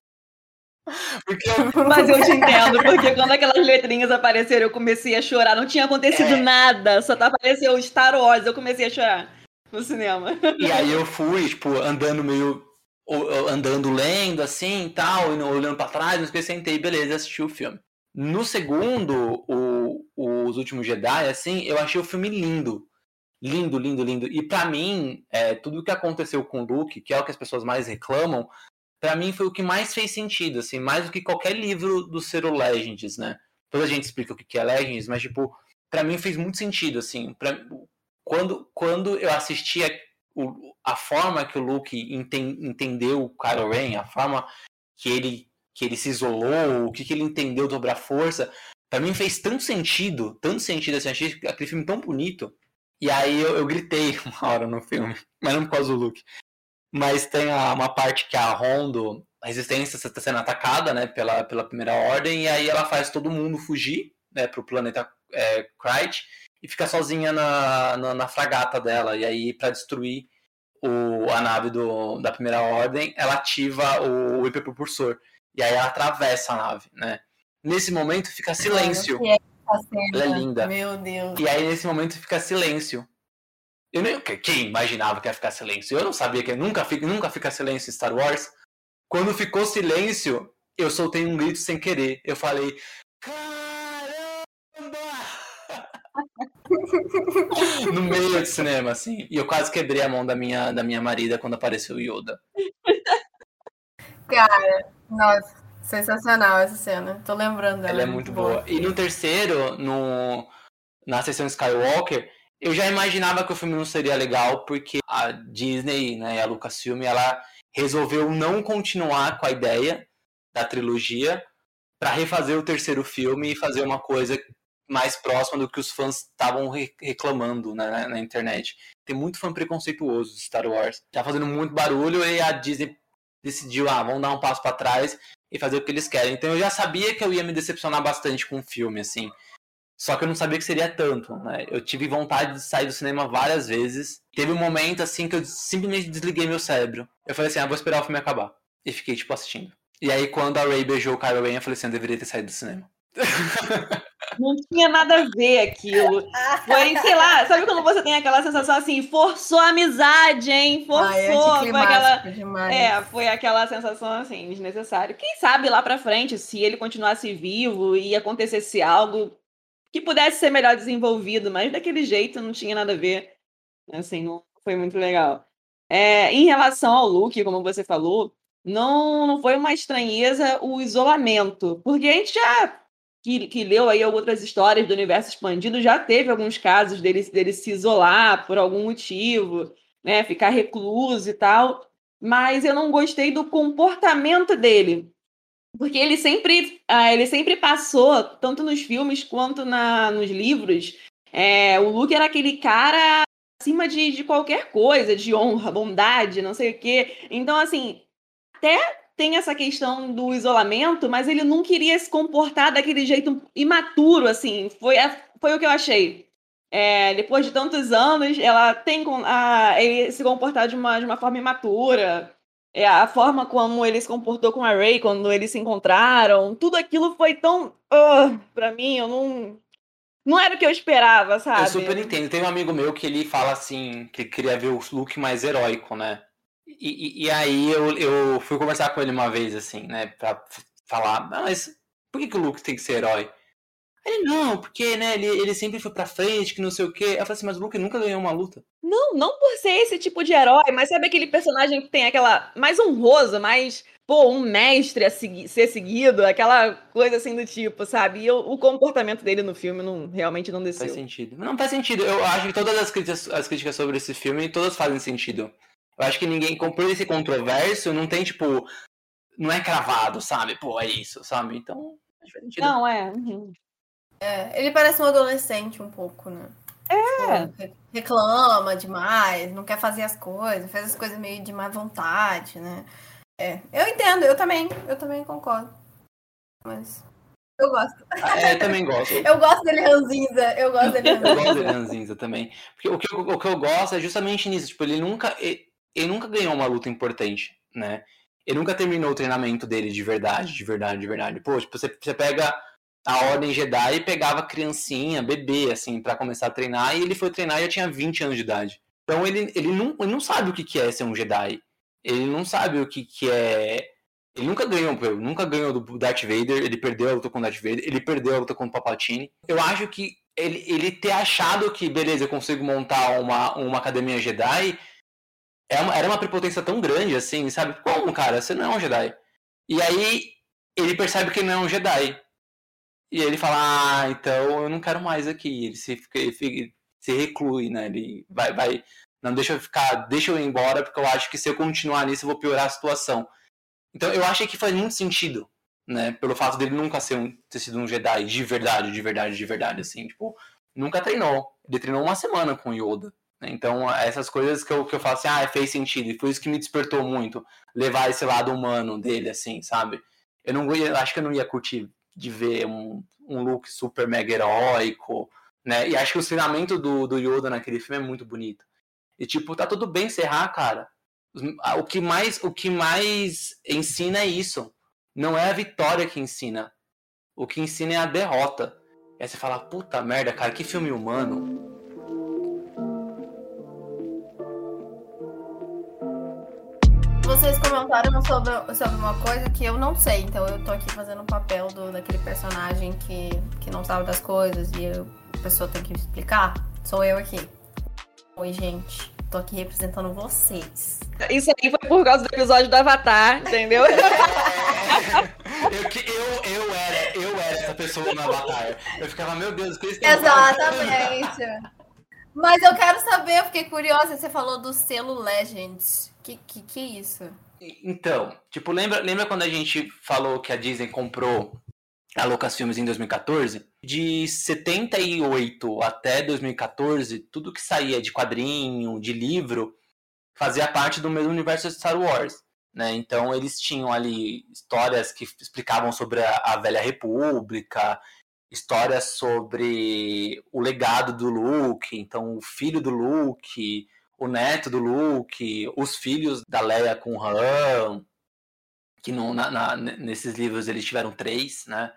C: Porque eu... Mas eu te entendo, porque quando aquelas letrinhas apareceram, eu comecei a chorar. Não tinha acontecido é... nada, só tá apareceu Star Wars, eu comecei a chorar no cinema.
A: E aí eu fui, tipo, andando meio. andando lendo assim e tal, e olhando pra trás, não esqueci, sentei, beleza, assisti o filme. No segundo, o, Os Últimos Jedi, assim, eu achei o filme lindo. Lindo, lindo, lindo. E para mim, é, tudo o que aconteceu com o Luke, que é o que as pessoas mais reclamam, para mim foi o que mais fez sentido, assim, mais do que qualquer livro do Zero Legends, né? Toda gente explica o que é Legends, mas, tipo, para mim fez muito sentido, assim. Pra, quando, quando eu assisti a, a forma que o Luke enten, entendeu o Kylo Ren, a forma que ele, que ele se isolou, o que, que ele entendeu sobre a força, para mim fez tanto sentido, tanto sentido, assim, achei aquele filme tão bonito. E aí eu, eu gritei uma hora no filme, mas não por causa do Luke. Mas tem a, uma parte que a Rondo, a resistência está sendo atacada né, pela, pela primeira ordem, e aí ela faz todo mundo fugir né, para o planeta é, e fica sozinha na, na, na, fragata dela. E aí, para destruir o, a nave do, da primeira ordem, ela ativa o, o hiperpropulsor. E aí ela atravessa a nave, né? Nesse momento fica silêncio. Ela é linda.
B: Meu Deus.
A: E aí, nesse momento, fica silêncio. Eu nem, quem imaginava que ia ficar silêncio? Eu não sabia que nunca fica, nunca fica silêncio em Star Wars. Quando ficou silêncio, eu soltei um grito sem querer. Eu falei: Caramba! no meio do cinema, assim. E eu quase quebrei a mão da minha, da minha marida quando apareceu o Yoda.
B: Cara, nossa, sensacional essa cena. Tô lembrando dela.
A: Ela é muito boa. boa. E no terceiro, no, na sessão Skywalker, eu já imaginava que o filme não seria legal, porque a Disney, né, a Lucasfilm, ela resolveu não continuar com a ideia da trilogia para refazer o terceiro filme e fazer uma coisa mais próxima do que os fãs estavam reclamando né, na internet. Tem muito fã preconceituoso de Star Wars. Tá fazendo muito barulho e a Disney decidiu, ah, vamos dar um passo para trás e fazer o que eles querem. Então eu já sabia que eu ia me decepcionar bastante com o filme, assim. Só que eu não sabia que seria tanto, né? Eu tive vontade de sair do cinema várias vezes. Teve um momento, assim, que eu simplesmente desliguei meu cérebro. Eu falei assim, ah, vou esperar o filme acabar. E fiquei, tipo, assistindo. E aí, quando a Ray beijou o Kylo Ren, eu falei assim, eu deveria ter saído do cinema.
C: Não tinha nada a ver aquilo. Foi, sei lá, sabe quando você tem aquela sensação assim, forçou a amizade, hein? Forçou.
B: Ai,
C: foi aquela.
B: Demais.
C: É, foi aquela sensação assim, desnecessária. Quem sabe lá pra frente, se ele continuasse vivo e acontecesse algo que pudesse ser melhor desenvolvido, mas daquele jeito não tinha nada a ver. Assim, não foi muito legal. É, em relação ao look, como você falou, não, não foi uma estranheza o isolamento, porque a gente já que, que leu aí outras histórias do universo expandido já teve alguns casos dele, dele se isolar por algum motivo, né, ficar recluso e tal, mas eu não gostei do comportamento dele, porque ele sempre, ah, ele sempre passou, tanto nos filmes quanto na, nos livros, é, o Luke era aquele cara acima de, de qualquer coisa, de honra, bondade, não sei o quê. Então, assim, até tem essa questão do isolamento, mas ele não queria se comportar daquele jeito imaturo, assim. Foi, foi o que eu achei. É, depois de tantos anos, ela tem a, ele se comportar de uma, de uma forma imatura. É, a forma como ele se comportou com a Ray quando eles se encontraram, tudo aquilo foi tão. Uh, pra mim, eu não. Não era o que eu esperava, sabe? Eu
A: super entendo. Tem um amigo meu que ele fala assim, que queria ver o look mais heróico, né? E, e, aí eu, eu fui conversar com ele uma vez, assim, né, pra falar, ah, mas por que, que o Luke tem que ser herói? Ele, não, porque, né, ele, ele sempre foi pra frente, que não sei o quê. Eu falei assim, mas o Luke nunca ganhou uma luta.
C: Não, não por ser esse tipo de herói, mas sabe aquele personagem que tem aquela, mais honrosa, mais, pô, um mestre a seguir, ser seguido, aquela coisa assim do tipo, sabe? E eu, o comportamento dele no filme não, realmente não desceu.
A: Faz sentido. Não faz sentido. Eu acho que todas as críticas, as críticas sobre esse filme, todas fazem sentido. Eu acho que ninguém, por esse controverso, não tem, tipo, não é cravado, sabe? Pô, é isso, sabe? Então,
C: Não, é. Uhum.
B: É, ele parece um adolescente um pouco, né?
C: É.
B: Tipo, reclama demais, não quer fazer as coisas, faz as coisas meio de má vontade, né? É, eu entendo, eu também, eu também concordo. Mas eu gosto.
A: É, eu também gosto.
B: eu gosto dele ranzinza, eu gosto dele ranzinza.
A: Eu gosto dele ranzinza também. Porque o que, eu, o que eu gosto é justamente nisso, tipo, ele nunca ele nunca ganhou uma luta importante, né? Ele nunca terminou o treinamento dele de verdade, de verdade, de verdade. Pô, tipo, você, você pega a Ordem Jedi pegava criancinha, bebê, assim, para começar a treinar, e ele foi treinar e já tinha 20 anos de idade. Então ele, ele, não, ele não sabe o que, que é ser um Jedi. Ele não sabe o que, que é. Ele nunca ganhou, nunca ganhou do Darth Vader, ele perdeu a luta com o Darth Vader, ele perdeu a luta com o Palpatine. Eu acho que ele, ele ter achado que, beleza, eu consigo montar uma, uma academia Jedi é uma, era uma prepotência tão grande, assim, sabe? Como, cara? Você não é um Jedi. E aí ele percebe que ele não é um Jedi. E ele fala, ah, então eu não quero mais aqui. Ele se, ele se reclui, né? Ele vai, vai. Não, deixa eu ficar, deixa eu ir embora, porque eu acho que se eu continuar nisso, eu vou piorar a situação. Então eu achei que faz muito sentido, né? Pelo fato dele nunca ser um, ter sido um Jedi de verdade, de verdade, de verdade, assim, tipo, nunca treinou. Ele treinou uma semana com Yoda. Né? Então, essas coisas que eu, que eu falo assim, ah, fez sentido. E foi isso que me despertou muito, levar esse lado humano dele, assim, sabe? Eu não eu acho que eu não ia curtir de ver um, um look super mega heróico, né? E acho que o treinamento do, do Yoda naquele filme é muito bonito. E, tipo, tá tudo bem encerrar, cara. O que mais, o que mais ensina é isso. Não é a vitória que ensina. O que ensina é a derrota. E aí você fala, puta merda, cara, que filme humano.
B: Vocês comentaram sobre, sobre uma coisa que eu não sei, então eu tô aqui fazendo o papel do, daquele personagem que, que não sabe das coisas e eu, a pessoa tem que explicar. Sou eu aqui. Oi, gente. Tô aqui representando vocês.
C: Isso aí foi por causa do episódio do Avatar, entendeu?
A: eu, eu, eu, era, eu era essa pessoa no Avatar. Eu ficava, meu Deus, que isso que
B: Exatamente. Mas eu quero saber, eu fiquei curiosa, você falou do selo Legends. Que que, que é isso?
A: Então, tipo, lembra, lembra quando a gente falou que a Disney comprou a Lucasfilmes em 2014? De 78 até 2014, tudo que saía de quadrinho, de livro, fazia parte do mesmo universo de Star Wars. Né? Então eles tinham ali histórias que explicavam sobre a, a velha república, histórias sobre o legado do Luke, então o filho do Luke, o neto do Luke, os filhos da Leia com o Han, que no, na, na, nesses livros eles tiveram três, né?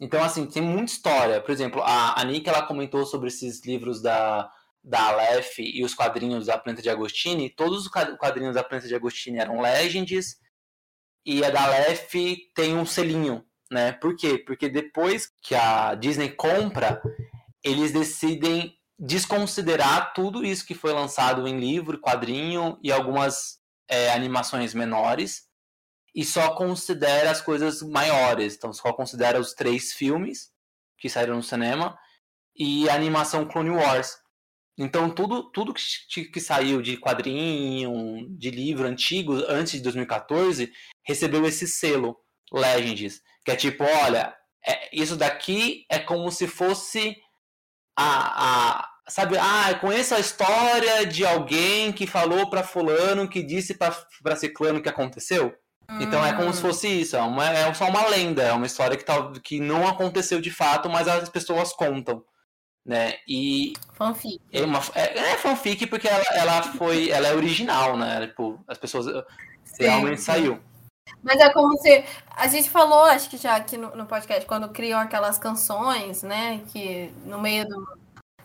A: Então, assim, tem muita história. Por exemplo, a, a Nick, ela comentou sobre esses livros da, da Aleph e os quadrinhos da Planta de Agostini. Todos os quadrinhos da Planta de Agostini eram Legends, e a da Aleph tem um selinho, né? Por quê? Porque depois que a Disney compra, eles decidem desconsiderar tudo isso que foi lançado em livro, quadrinho e algumas é, animações menores e só considera as coisas maiores. Então só considera os três filmes que saíram no cinema e a animação Clone Wars. Então tudo, tudo que, que saiu de quadrinho, de livro antigo, antes de 2014, recebeu esse selo Legends, que é tipo, olha, é, isso daqui é como se fosse a, a sabe, ah, conheço a história de alguém que falou para fulano, que disse para ciclano que aconteceu. Hum. Então é como se hum. fosse isso, é, uma, é só uma lenda, é uma história que, tá, que não aconteceu de fato, mas as pessoas contam. Né? E
B: fanfic.
A: É, uma, é, é fanfic porque ela, ela foi, ela é original, né? Tipo, as pessoas sim, realmente saiu.
B: Mas é como se. A gente falou, acho que já aqui no, no podcast, quando criam aquelas canções, né? Que no meio do,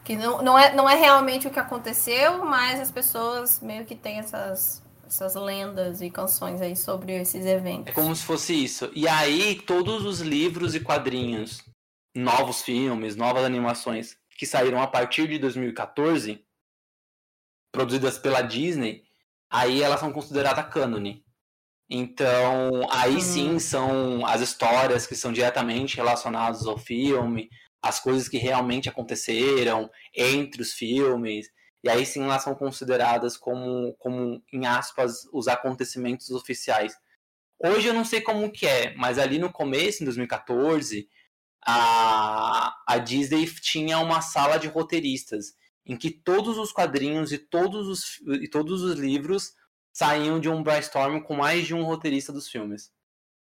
B: que não, não, é, não é realmente o que aconteceu, mas as pessoas meio que têm essas, essas lendas e canções aí sobre esses eventos.
A: É como se fosse isso. E aí, todos os livros e quadrinhos, novos filmes, novas animações que saíram a partir de 2014, produzidas pela Disney, aí elas são consideradas cânone. Então, aí hum. sim são as histórias que são diretamente relacionadas ao filme, as coisas que realmente aconteceram entre os filmes, e aí sim elas são consideradas como, como em aspas, os acontecimentos oficiais. Hoje eu não sei como que é, mas ali no começo, em 2014, a, a Disney tinha uma sala de roteiristas, em que todos os quadrinhos e todos os, e todos os livros saíam de um brainstorm com mais de um roteirista dos filmes.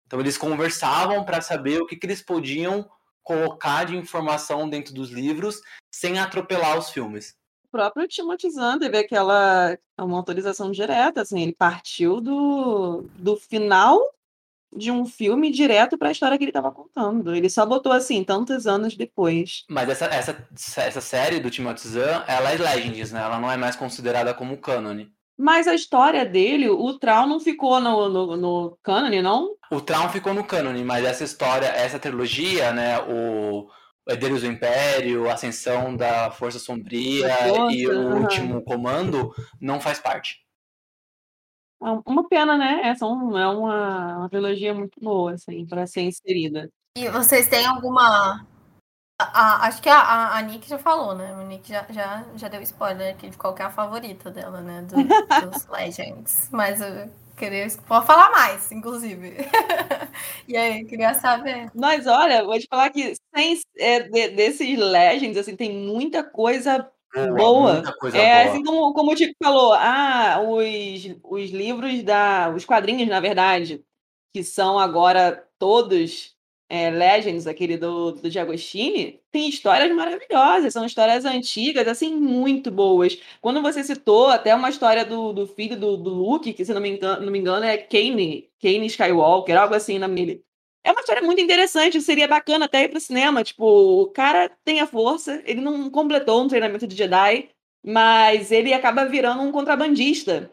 A: Então eles conversavam para saber o que, que eles podiam colocar de informação dentro dos livros sem atropelar os filmes.
C: O próprio Timothy Zahn teve aquela uma autorização direta, assim, ele partiu do, do final de um filme direto para a história que ele estava contando. Ele só botou assim, tantos anos depois.
A: Mas essa, essa, essa série do Timothy Zahn, ela é Legends, né? Ela não é mais considerada como cânone.
C: Mas a história dele, o Traum não ficou no, no, no cânone, não?
A: O Traum ficou no cânone, mas essa história, essa trilogia, né, o Herdeiros do Império, a Ascensão da Força Sombria Nossa, e o uhum. Último Comando, não faz parte.
C: É uma pena, né? Essa é uma, uma trilogia muito boa, assim, para ser inserida.
B: E vocês têm alguma a, acho que a, a, a, Nick já falou, né? O Nick já, já, já deu spoiler aqui de qual é a favorita dela, né? Do, dos Legends. Mas eu queria. Pode falar mais, inclusive. e aí, queria saber.
C: Mas olha, vou te falar que sem, é, de, desses Legends, assim, tem muita coisa boa. Muita coisa é, boa. assim como, como o Tico falou, ah, os, os livros da. Os quadrinhos, na verdade, que são agora todos é, Legends, aquele do, do Diagostini, tem histórias maravilhosas, são histórias antigas, assim, muito boas. Quando você citou até uma história do, do filho do, do Luke, que se não me engano, não me engano é Kane, Kane Skywalker, algo assim na dele. É uma história muito interessante, seria bacana até ir pro cinema. Tipo, o cara tem a força, ele não completou um treinamento de Jedi, mas ele acaba virando um contrabandista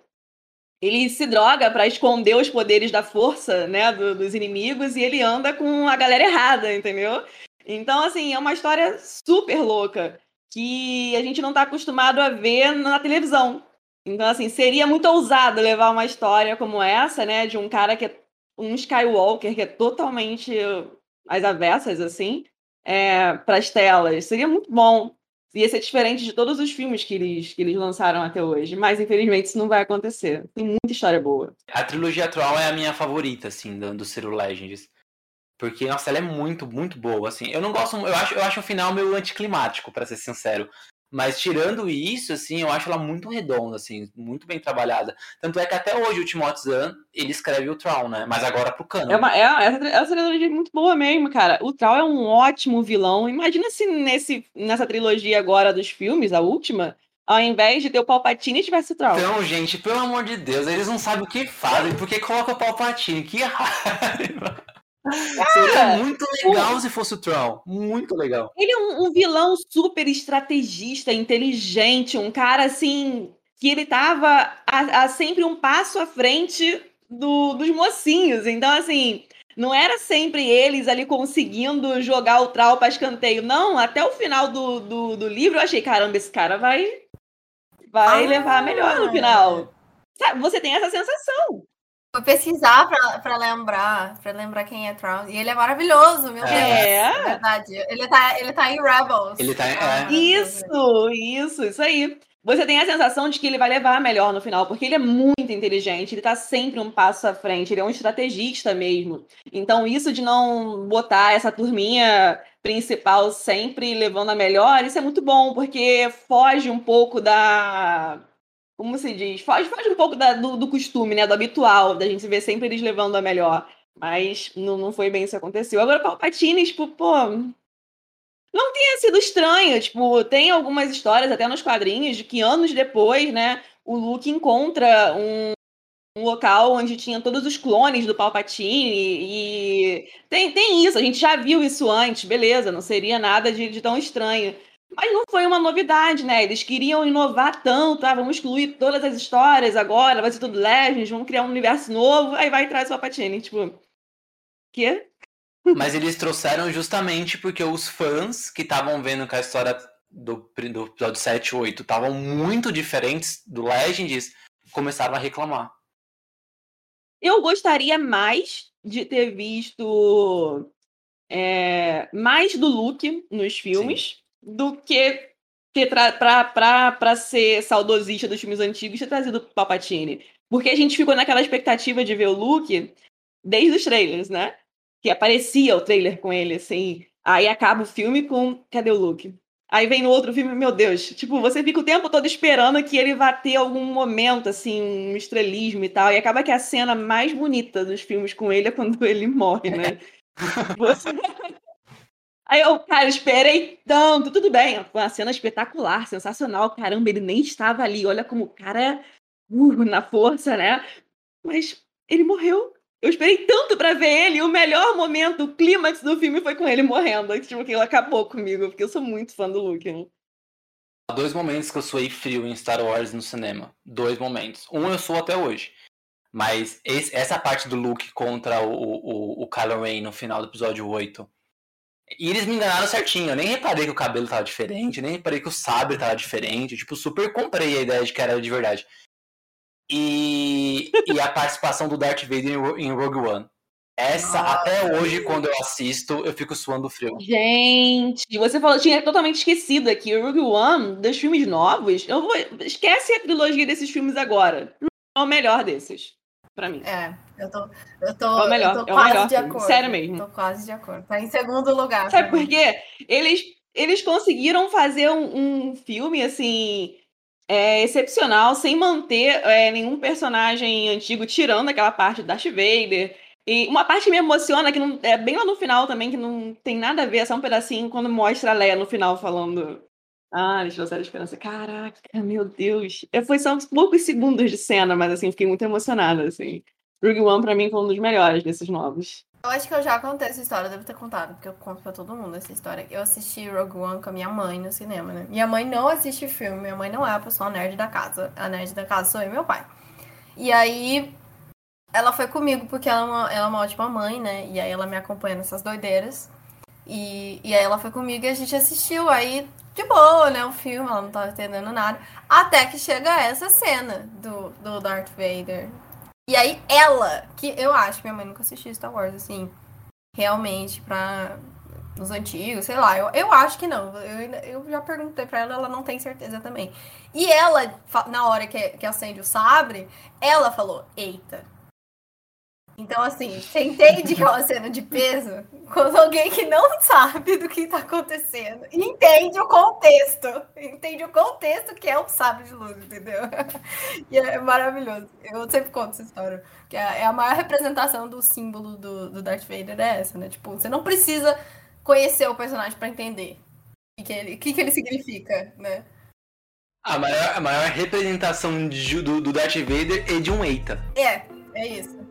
C: ele se droga para esconder os poderes da força, né, do, dos inimigos e ele anda com a galera errada, entendeu? Então, assim, é uma história super louca que a gente não está acostumado a ver na televisão. Então, assim, seria muito ousado levar uma história como essa, né, de um cara que é um Skywalker que é totalmente às avessas, assim, é, para as telas. Seria muito bom ia ser diferente de todos os filmes que eles, que eles lançaram até hoje. Mas, infelizmente, isso não vai acontecer. Tem muita história boa.
A: A trilogia atual é a minha favorita, assim, do, do Legends. Porque, nossa, ela é muito, muito boa, assim. Eu não gosto... Eu acho, eu acho o final meio anticlimático, para ser sincero. Mas tirando isso, assim, eu acho ela muito redonda, assim, muito bem trabalhada. Tanto é que até hoje o Timothy Zahn, ele escreve o Troll, né? Mas agora pro cano.
C: É uma, é, essa, essa trilogia é muito boa mesmo, cara. O Troll é um ótimo vilão. Imagina se nesse, nessa trilogia agora dos filmes, a última, ao invés de ter o Palpatine, tivesse o Troll.
A: Então, gente, pelo amor de Deus, eles não sabem o que fazem, porque coloca o Palpatine, que raiva. Seria muito legal o... se fosse o Tron. Muito legal.
C: Ele é um, um, vilão super estrategista, inteligente, um cara assim. Que ele tava a, a sempre um passo à frente do, dos mocinhos. Então, assim, não era sempre eles ali conseguindo jogar o Trau para escanteio. Não, até o final do, do, do, livro eu achei, caramba, esse cara vai, vai ah, levar melhor no final. Sabe, você tem essa sensação.
B: Vou pesquisar para lembrar, para lembrar quem é Trout. E ele é maravilhoso, meu é. Deus. É. é verdade. Ele tá, ele tá em Rebels.
A: Ele tá em... É.
C: Isso, isso, isso aí. Você tem a sensação de que ele vai levar melhor no final, porque ele é muito inteligente, ele tá sempre um passo à frente, ele é um estrategista mesmo. Então, isso de não botar essa turminha principal sempre levando a melhor, isso é muito bom, porque foge um pouco da como se diz, foge, foge um pouco da, do, do, costume, né? Do habitual, da gente ver sempre eles levando a melhor. Mas não, não foi bem isso que aconteceu. Agora, Palpatine, tipo, pô. Não tinha sido estranho. Tipo, tem algumas histórias, até nos quadrinhos, de que anos depois, né, o Luke encontra um, um local onde tinha todos os clones do Palpatine e tem, tem isso, a gente já viu isso antes, beleza, não seria nada de, de tão estranho. Mas não foi uma novidade, né? Eles queriam inovar tanto, ah, vamos excluir todas as histórias agora, vai ser tudo Legends, vamos criar um universo novo, aí vai traz o Palpatine, tipo... Quê?
A: Mas eles trouxeram justamente porque os fãs que estavam vendo que a história do, do episódio 7 e 8 estavam muito diferentes do Legends, começaram a reclamar.
C: Eu gostaria mais de ter visto é, mais do Luke nos filmes. Sim do que ter para ser saudosista dos filmes antigos ter trazido o Palpatine. Porque a gente ficou naquela expectativa de ver o Luke desde os trailers, né? Que aparecia o trailer com ele, assim. Aí acaba o filme com. Cadê o Luke? Aí vem no outro filme, meu Deus, tipo, você fica o tempo todo esperando que ele vá ter algum momento, assim, um estrelismo e tal. E acaba que a cena mais bonita dos filmes com ele é quando ele morre, né? você... Aí eu, cara, esperei tanto. Tudo bem, foi uma cena espetacular, sensacional. Caramba, ele nem estava ali. Olha como o cara é uh, na força, né? Mas ele morreu. Eu esperei tanto para ver ele. O melhor momento, o clímax do filme foi com ele morrendo. Tipo, aquilo acabou comigo, porque eu sou muito fã do Luke, né?
A: Há dois momentos que eu suei frio em Star Wars no cinema. Dois momentos. Um eu sou até hoje. Mas esse, essa parte do Luke contra o, o, o Kylo Ren no final do episódio 8 e eles me enganaram certinho. Eu nem reparei que o cabelo tava diferente, nem reparei que o sabre tava diferente. Tipo, super comprei a ideia de que era de verdade. E, e a participação do Darth Vader em Rogue One. Essa, ah, até hoje, quando eu assisto, eu fico suando frio.
C: Gente, você falou, tinha totalmente esquecido aqui. O Rogue One, dos filmes novos, eu vou. Esquece a trilogia desses filmes agora. É o melhor desses para mim.
B: É, eu tô, eu tô,
C: é melhor,
B: eu tô
C: é o melhor
B: de acordo.
C: Sério mesmo.
B: Tô quase de acordo. Tá em segundo lugar.
C: Sabe por quê? Eles, eles conseguiram fazer um, um filme assim. É, excepcional, sem manter é, nenhum personagem antigo, tirando aquela parte do Darth Vader. E uma parte que me emociona, que não, é bem lá no final também, que não tem nada a ver, é só um pedacinho quando mostra a Leia no final falando ah, eles trouxeram esperança. Caraca, meu Deus. Foi só uns poucos segundos de cena, mas assim, fiquei muito emocionada, assim. Rogue One, pra mim, foi um dos melhores desses novos.
B: Eu acho que eu já contei essa história, eu devo ter contado, porque eu conto pra todo mundo essa história. Eu assisti Rogue One com a minha mãe no cinema, né? Minha mãe não assiste filme, minha mãe não é a pessoa nerd da casa. A nerd da casa sou eu e meu pai. E aí, ela foi comigo, porque ela é uma, ela é uma ótima mãe, né? E aí ela me acompanha nessas doideiras. E, e aí ela foi comigo e a gente assistiu. Aí de boa, né? O filme, ela não tava entendendo nada. Até que chega essa cena do, do Darth Vader. E aí ela, que eu acho, minha mãe nunca assistiu Star Wars, assim, realmente, pra. Nos antigos, sei lá, eu, eu acho que não. Eu, eu já perguntei pra ela, ela não tem certeza também. E ela, na hora que, que acende o sabre, ela falou: Eita, Então, assim, você entende que é uma cena de peso quando alguém que não sabe do que tá acontecendo entende o contexto. Entende o contexto que é o sábio de luz, entendeu? E é maravilhoso. Eu sempre conto essa história. Que é a maior representação do símbolo do, do Darth Vader é essa, né? Tipo, você não precisa conhecer o personagem para entender o que, ele, que, que ele significa, né?
A: A maior, a maior representação de, do, do Darth Vader é de um Eita.
B: É, é isso.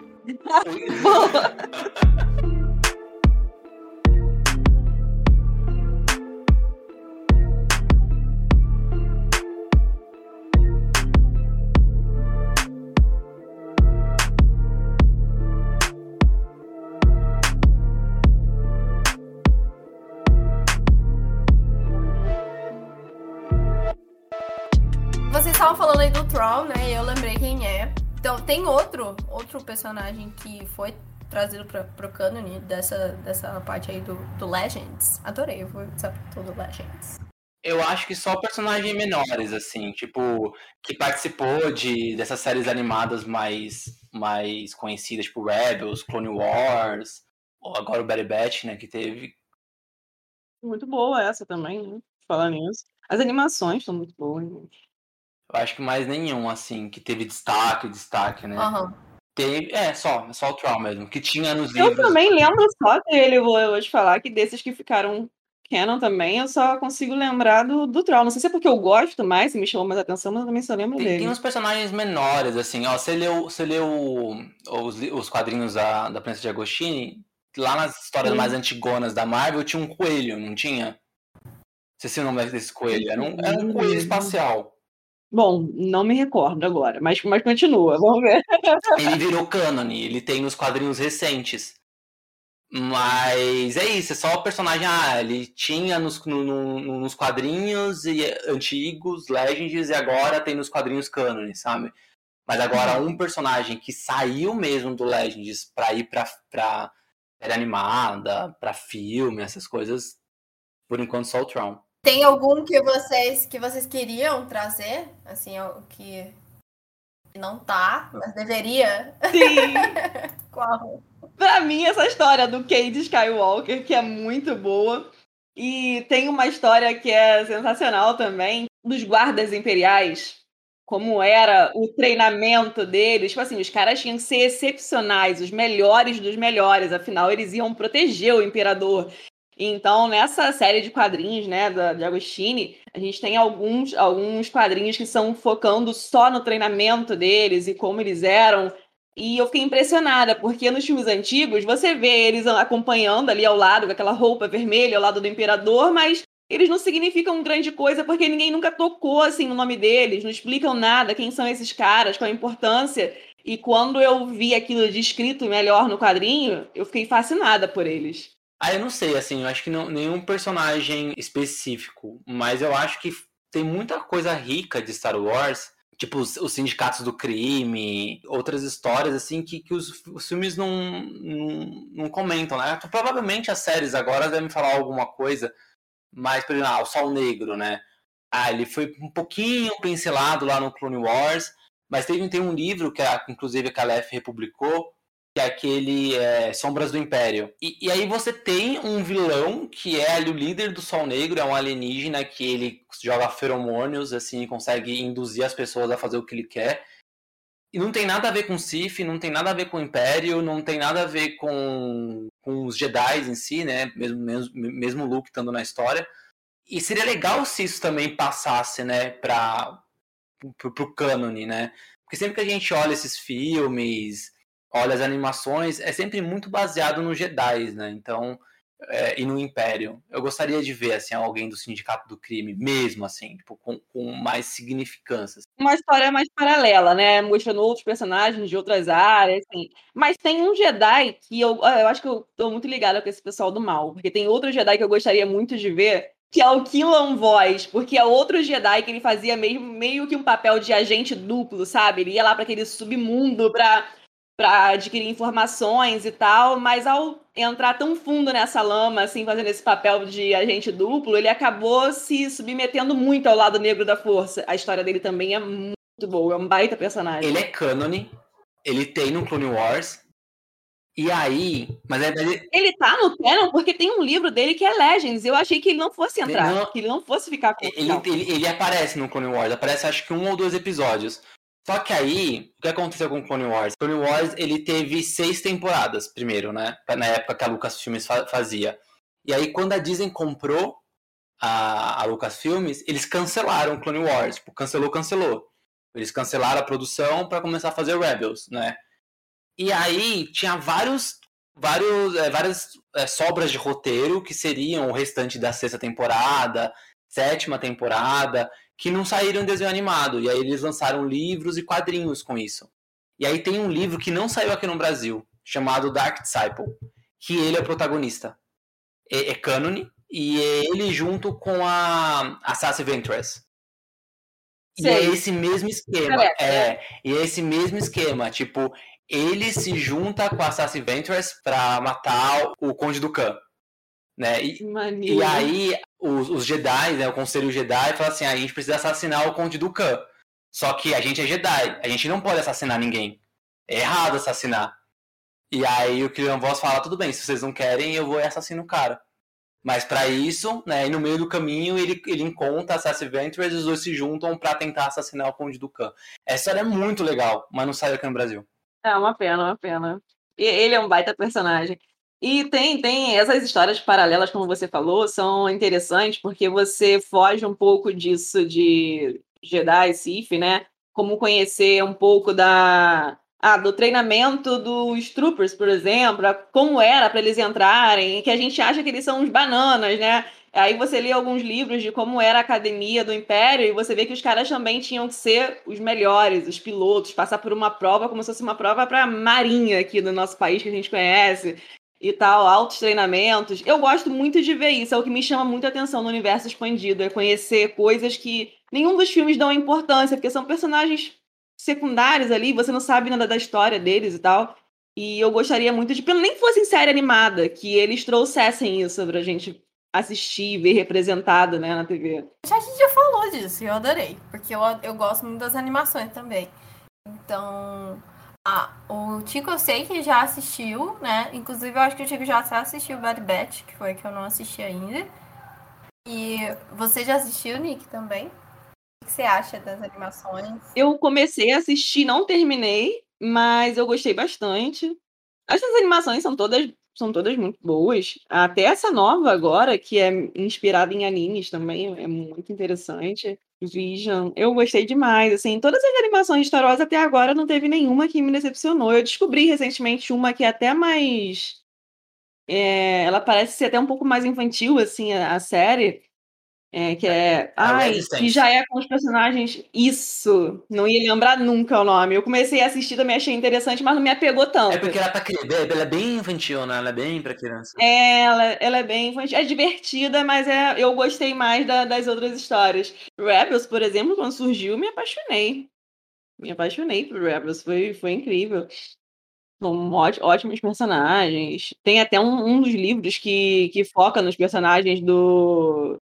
B: Vocês estavam falando aí do Troll, né? Eu lembrei quem é. Então, tem outro, outro personagem que foi trazido pra, pro cânone dessa, dessa parte aí do, do Legends. Adorei, eu vou saber todo Legends.
A: Eu acho que só personagens menores, assim, tipo, que participou de dessas séries animadas mais, mais conhecidas, tipo Rebels, Clone Wars, ou agora o Bad Batch, né, que teve.
C: Muito boa essa também, né? Falando nisso. As animações são muito boas. gente.
A: Eu acho que mais nenhum, assim, que teve destaque, destaque, né?
B: Aham.
A: Teve, é, só, só o Troll mesmo, que tinha nos
C: Eu
A: livros.
C: também lembro só dele, eu vou, eu vou te falar que desses que ficaram canon também, eu só consigo lembrar do, do Troll. Não sei se é porque eu gosto mais, se me chamou mais atenção, mas eu também só lembro
A: Tem,
C: dele.
A: tem uns personagens menores, assim, ó, você leu, você leu os, os quadrinhos da, da Princesa de Agostini, lá nas histórias
C: Sim.
A: mais antigonas da Marvel tinha um coelho, não tinha? Não sei se o nome desse coelho, era um, era um coelho espacial.
C: Bom, não me recordo agora, mas, mas continua, vamos ver.
A: Ele virou cânone, ele tem nos quadrinhos recentes. Mas é isso, é só o personagem. Ah, ele tinha nos, no- no- nos quadrinhos e, antigos, Legends, e agora tem nos quadrinhos cânone, sabe? Mas agora um personagem que saiu mesmo do Legends pra ir pra, pra série animada, pra filme, essas coisas, por enquanto só o Tron.
B: Tem algum que vocês que vocês queriam trazer? Assim, o que não tá, mas deveria?
C: Sim!
B: Qual?
C: Pra mim, essa história do Cade Skywalker, que é muito boa. E tem uma história que é sensacional também, dos guardas imperiais. Como era o treinamento deles. Tipo assim, os caras tinham que ser excepcionais, os melhores dos melhores. Afinal, eles iam proteger o imperador. Então, nessa série de quadrinhos, né, da, de Agostini, a gente tem alguns, alguns quadrinhos que são focando só no treinamento deles e como eles eram e eu fiquei impressionada, porque nos filmes antigos você vê eles acompanhando ali ao lado, com aquela roupa vermelha ao lado do imperador, mas eles não significam grande coisa porque ninguém nunca tocou assim no nome deles, não explicam nada, quem são esses caras, qual a importância. E quando eu vi aquilo descrito melhor no quadrinho, eu fiquei fascinada por eles.
A: Ah, eu não sei, assim, eu acho que não, nenhum personagem específico, mas eu acho que tem muita coisa rica de Star Wars, tipo os, os sindicatos do crime, outras histórias, assim, que, que os, os filmes não, não, não comentam, né? Provavelmente as séries agora devem falar alguma coisa, mas, por exemplo, ah, o Sol Negro, né? Ah, ele foi um pouquinho pincelado lá no Clone Wars, mas teve, tem um livro que, a, inclusive, a Lef republicou, que é aquele é, Sombras do Império. E, e, aí você tem um vilão que é ali o líder do Sol Negro, é um alienígena que ele joga feromônios, assim, consegue induzir as pessoas a fazer o que ele quer. E não tem nada a ver com Sith, não tem nada a ver com o Império, não tem nada a ver com, com os Jedi em si, né? Mesmo, mesmo, mesmo o Luke estando na história. E seria legal se isso também passasse, né, para pro, pro cânone, né? Porque sempre que a gente olha esses filmes, olha as animações, é sempre muito baseado nos Jedi, né? Então, é, e no Império. Eu gostaria de ver, assim, alguém do Sindicato do Crime, mesmo, assim, tipo, com, com mais significância.
C: Uma história mais paralela, né? Mostrando outros personagens de outras áreas, assim. Mas tem um Jedi que eu, eu acho que eu tô muito ligada com esse pessoal do mal, porque tem outro Jedi que eu gostaria muito de ver, que é o Killan Voice, porque é outro Jedi que ele fazia meio, meio que um papel de agente duplo, sabe? Ele ia lá para aquele submundo pra para adquirir informações e tal, mas ao entrar tão fundo nessa lama, assim, fazendo esse papel de agente duplo, ele acabou se submetendo muito ao lado negro da força. A história dele também é muito boa, é um baita personagem.
A: Ele é cânone, ele tem no Clone Wars, E aí, mas é,
C: ele tá no canon porque tem um livro dele que é Legends. Eu achei que ele não fosse entrar, não, que ele não fosse ficar com
A: ele, ele, ele aparece no Clone Wars, aparece acho que um ou dois episódios. Só que aí, o que aconteceu com Clone Wars? Clone Wars, ele teve seis temporadas primeiro, né? Na época que a Lucasfilmes fazia. E aí, quando a Disney comprou a, a Lucasfilmes, eles cancelaram Clone Wars. Tipo, cancelou, cancelou. Eles cancelaram a produção para começar a fazer Rebels, né? E aí tinha vários, vários, é, várias é, sobras de roteiro que seriam o restante da sexta temporada, sétima temporada, que não saíram em desenho animado. E aí eles lançaram livros e quadrinhos com isso. E aí tem um livro que não saiu aqui no Brasil, chamado Dark Disciple, que ele é o protagonista. É, é cânone, e é ele junto com a, a Sassy Ventress. E é esse mesmo esquema. É, e é esse mesmo esquema. Tipo, ele se junta com a Sassy Ventress pra matar o Conde do Khan. Né? E, e aí os, os, Jedi, né, o Conselho Jedi, fala assim: ah, a gente precisa assassinar o Conde do Khan. Só que a gente é Jedi, a gente não pode assassinar ninguém. É errado assassinar. E aí o Killian Voss fala: tudo bem, se vocês não querem, eu vou assassinar o cara. Mas para isso, né, no meio do caminho, ele, ele encontra a Sassy Ventress e os dois se juntam para tentar assassinar o Conde do Khan. Essa história é muito legal, mas não saiu aqui no Brasil.
C: É uma pena, uma pena. E ele é um baita personagem. E tem, tem essas histórias paralelas, como você falou, são interessantes porque você foge um pouco disso de Jedi, Sith, né? Como conhecer um pouco da ah, do treinamento dos troopers, por exemplo, como era para eles entrarem, que a gente acha que eles são uns bananas, né? Aí você lê alguns livros de como era a academia do Império e você vê que os caras também tinham que ser os melhores, os pilotos, passar por uma prova como se fosse uma prova para a marinha aqui do nosso país que a gente conhece e tal, altos treinamentos. Eu gosto muito de ver isso, é o que me chama muita atenção no universo expandido, é conhecer coisas que nenhum dos filmes dão importância, porque são personagens secundários ali, você não sabe nada da história deles e tal. E eu gostaria muito de, pelo nem fosse em série animada, que eles trouxessem isso pra gente assistir, ver representado, né, na TV.
B: Já a gente já falou disso, e eu adorei, porque eu, eu gosto muito das animações também. Então, ah, o Tico eu sei que já assistiu, né? Inclusive eu acho que o Tico já assistiu Bad Batch, que foi que eu não assisti ainda. E você já assistiu, Nick, também? O que você acha das animações?
C: Eu comecei a assistir, não terminei, mas eu gostei bastante. Essas animações são todas são todas muito boas. Até essa nova agora, que é inspirada em animes também, é muito interessante. Vision, eu gostei demais, assim, todas as animações de Star Wars até agora não teve nenhuma que me decepcionou. Eu descobri recentemente uma que é até mais é, ela parece ser até um pouco mais infantil, assim, a, a série, é, que é. é ai, e já é com os personagens. Isso! Não ia lembrar nunca o nome. Eu comecei a assistir também, achei interessante, mas não me apegou tanto.
A: É porque ela, é pra, ela é bem infantil, né? Ela é bem pra criança.
C: É, ela, ela é bem infantil. É divertida, mas é, eu gostei mais da, das outras histórias. Rebels, por exemplo, quando surgiu, me apaixonei. Me apaixonei por Rebels, foi, foi incrível. São ótimos personagens. Tem até um, um dos livros que, que foca nos personagens do,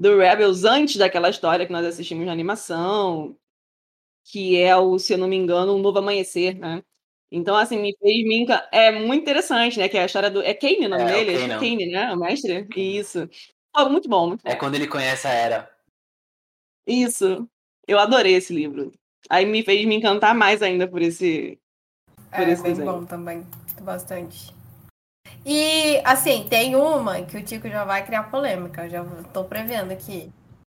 C: do Rebels antes daquela história que nós assistimos na animação, que é o, se eu não me engano, um novo amanhecer, né? Então, assim, me fez me encan... É muito interessante, né? Que é a história do. É Kane o nome é, dele? É Kane, né? O mestre? Isso. Oh, muito bom, muito
A: é bom. É quando ele conhece a Era.
C: Isso. Eu adorei esse livro. Aí me fez me encantar mais ainda por esse.
B: Por é, esse bem desenho. bom também. Bastante. E, assim, tem uma que o Tico já vai criar polêmica, eu já tô prevendo aqui.